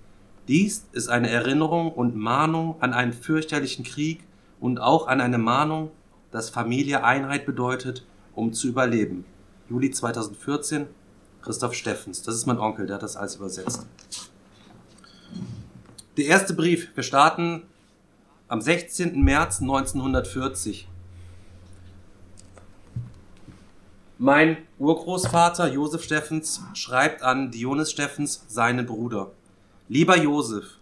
Speaker 1: Dies ist eine Erinnerung und Mahnung an einen fürchterlichen Krieg und auch an eine Mahnung, dass Familie Einheit bedeutet um zu überleben. Juli 2014, Christoph Steffens. Das ist mein Onkel, der hat das alles übersetzt. Der erste Brief. Wir starten am 16. März 1940. Mein Urgroßvater Josef Steffens schreibt an Dionys Steffens, seinen Bruder. Lieber Josef,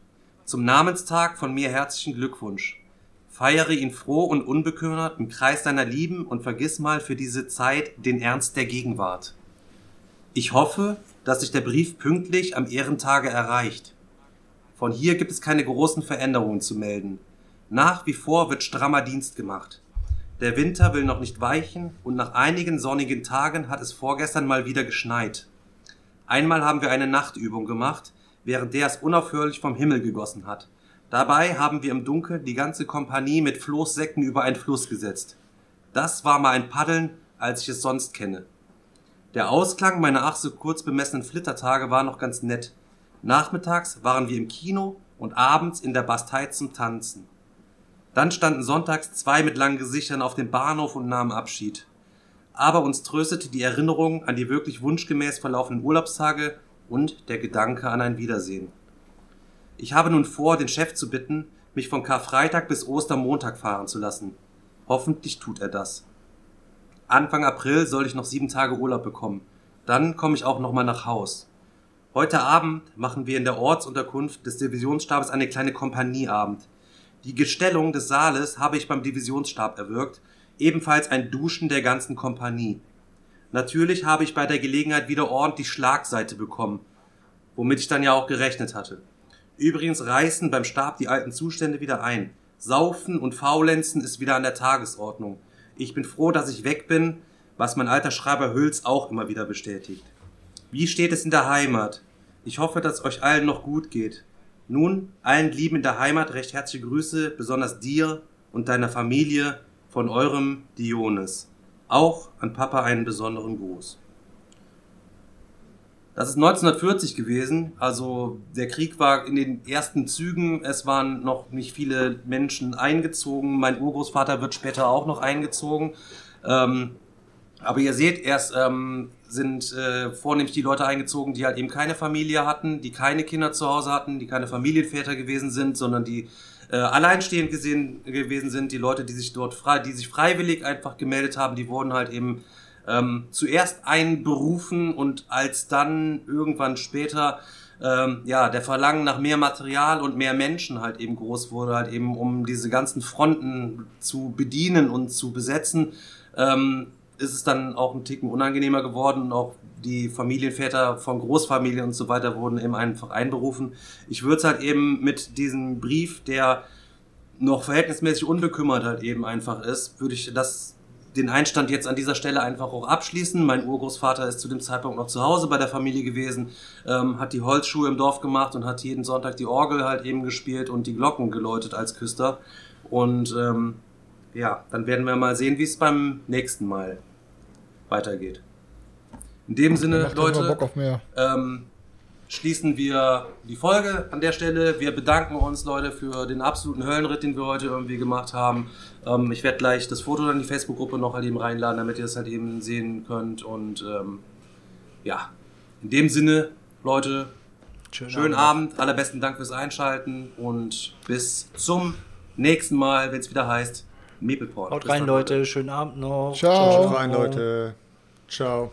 Speaker 1: zum Namenstag von mir herzlichen Glückwunsch. Feiere ihn froh und unbekümmert im Kreis deiner Lieben und vergiss mal für diese Zeit den Ernst der Gegenwart. Ich hoffe, dass sich der Brief pünktlich am Ehrentage erreicht. Von hier gibt es keine großen Veränderungen zu melden. Nach wie vor wird strammer Dienst gemacht. Der Winter will noch nicht weichen und nach einigen sonnigen Tagen hat es vorgestern mal wieder geschneit. Einmal haben wir eine Nachtübung gemacht, während der es unaufhörlich vom Himmel gegossen hat. Dabei haben wir im Dunkeln die ganze Kompanie mit Floßsäcken über einen Fluss gesetzt. Das war mal ein Paddeln, als ich es sonst kenne. Der Ausklang meiner ach so kurz bemessenen Flittertage war noch ganz nett. Nachmittags waren wir im Kino und abends in der Bastei zum Tanzen. Dann standen sonntags zwei mit langen Gesichtern auf dem Bahnhof und nahmen Abschied. Aber uns tröstete die Erinnerung an die wirklich wunschgemäß verlaufenden Urlaubstage und der Gedanke an ein Wiedersehen. Ich habe nun vor, den Chef zu bitten, mich von Karfreitag bis Ostermontag fahren zu lassen. Hoffentlich tut er das. Anfang April soll ich noch sieben Tage Urlaub bekommen. Dann komme ich auch nochmal nach Haus. Heute Abend machen wir in der Ortsunterkunft des Divisionsstabes eine kleine Kompanieabend. Die Gestellung des Saales habe ich beim Divisionsstab erwirkt, ebenfalls ein Duschen der ganzen Kompanie. Natürlich habe ich bei der Gelegenheit wieder ordentlich Schlagseite bekommen, womit ich dann ja auch gerechnet hatte. Übrigens reißen beim Stab die alten Zustände wieder ein. Saufen und Faulenzen ist wieder an der Tagesordnung. Ich bin froh, dass ich weg bin, was mein alter Schreiber Hüls auch immer wieder bestätigt. Wie steht es in der Heimat? Ich hoffe, dass euch allen noch gut geht. Nun, allen Lieben in der Heimat recht herzliche Grüße, besonders dir und deiner Familie von eurem Dionis. Auch an Papa einen besonderen Gruß. Das ist 1940 gewesen. Also der Krieg war in den ersten Zügen. Es waren noch nicht viele Menschen eingezogen. Mein Urgroßvater wird später auch noch eingezogen. Ähm, aber ihr seht, erst ähm, sind äh, vornehmlich die Leute eingezogen, die halt eben keine Familie hatten, die keine Kinder zu Hause hatten, die keine Familienväter gewesen sind, sondern die äh, alleinstehend gesehen, gewesen sind. Die Leute, die sich dort frei, die sich freiwillig einfach gemeldet haben, die wurden halt eben ähm, zuerst einberufen und als dann irgendwann später ähm, ja der Verlangen nach mehr Material und mehr Menschen halt eben groß wurde, halt eben um diese ganzen Fronten zu bedienen und zu besetzen, ähm, ist es dann auch ein Ticken unangenehmer geworden und auch die Familienväter von Großfamilien und so weiter wurden eben einfach einberufen. Ich würde es halt eben mit diesem Brief, der noch verhältnismäßig unbekümmert halt eben einfach ist, würde ich das den Einstand jetzt an dieser Stelle einfach auch abschließen. Mein Urgroßvater ist zu dem Zeitpunkt noch zu Hause bei der Familie gewesen, ähm, hat die Holzschuhe im Dorf gemacht und hat jeden Sonntag die Orgel halt eben gespielt und die Glocken geläutet als Küster. Und ähm, ja, dann werden wir mal sehen, wie es beim nächsten Mal weitergeht. In dem Sinne, Leute, ähm, schließen wir die Folge an der Stelle. Wir bedanken uns, Leute, für den absoluten Höllenritt, den wir heute irgendwie gemacht haben. Ähm, ich werde gleich das Foto in die Facebook-Gruppe noch halt eben reinladen, damit ihr das halt eben sehen könnt. Und ähm, ja, in dem Sinne, Leute, schönen, schönen Abend. Abend. Allerbesten Dank fürs Einschalten und bis zum nächsten Mal, wenn es wieder heißt Maple
Speaker 3: Haut rein, Leute. Schönen Abend noch.
Speaker 4: Ciao. Haut rein, Leute. Ciao.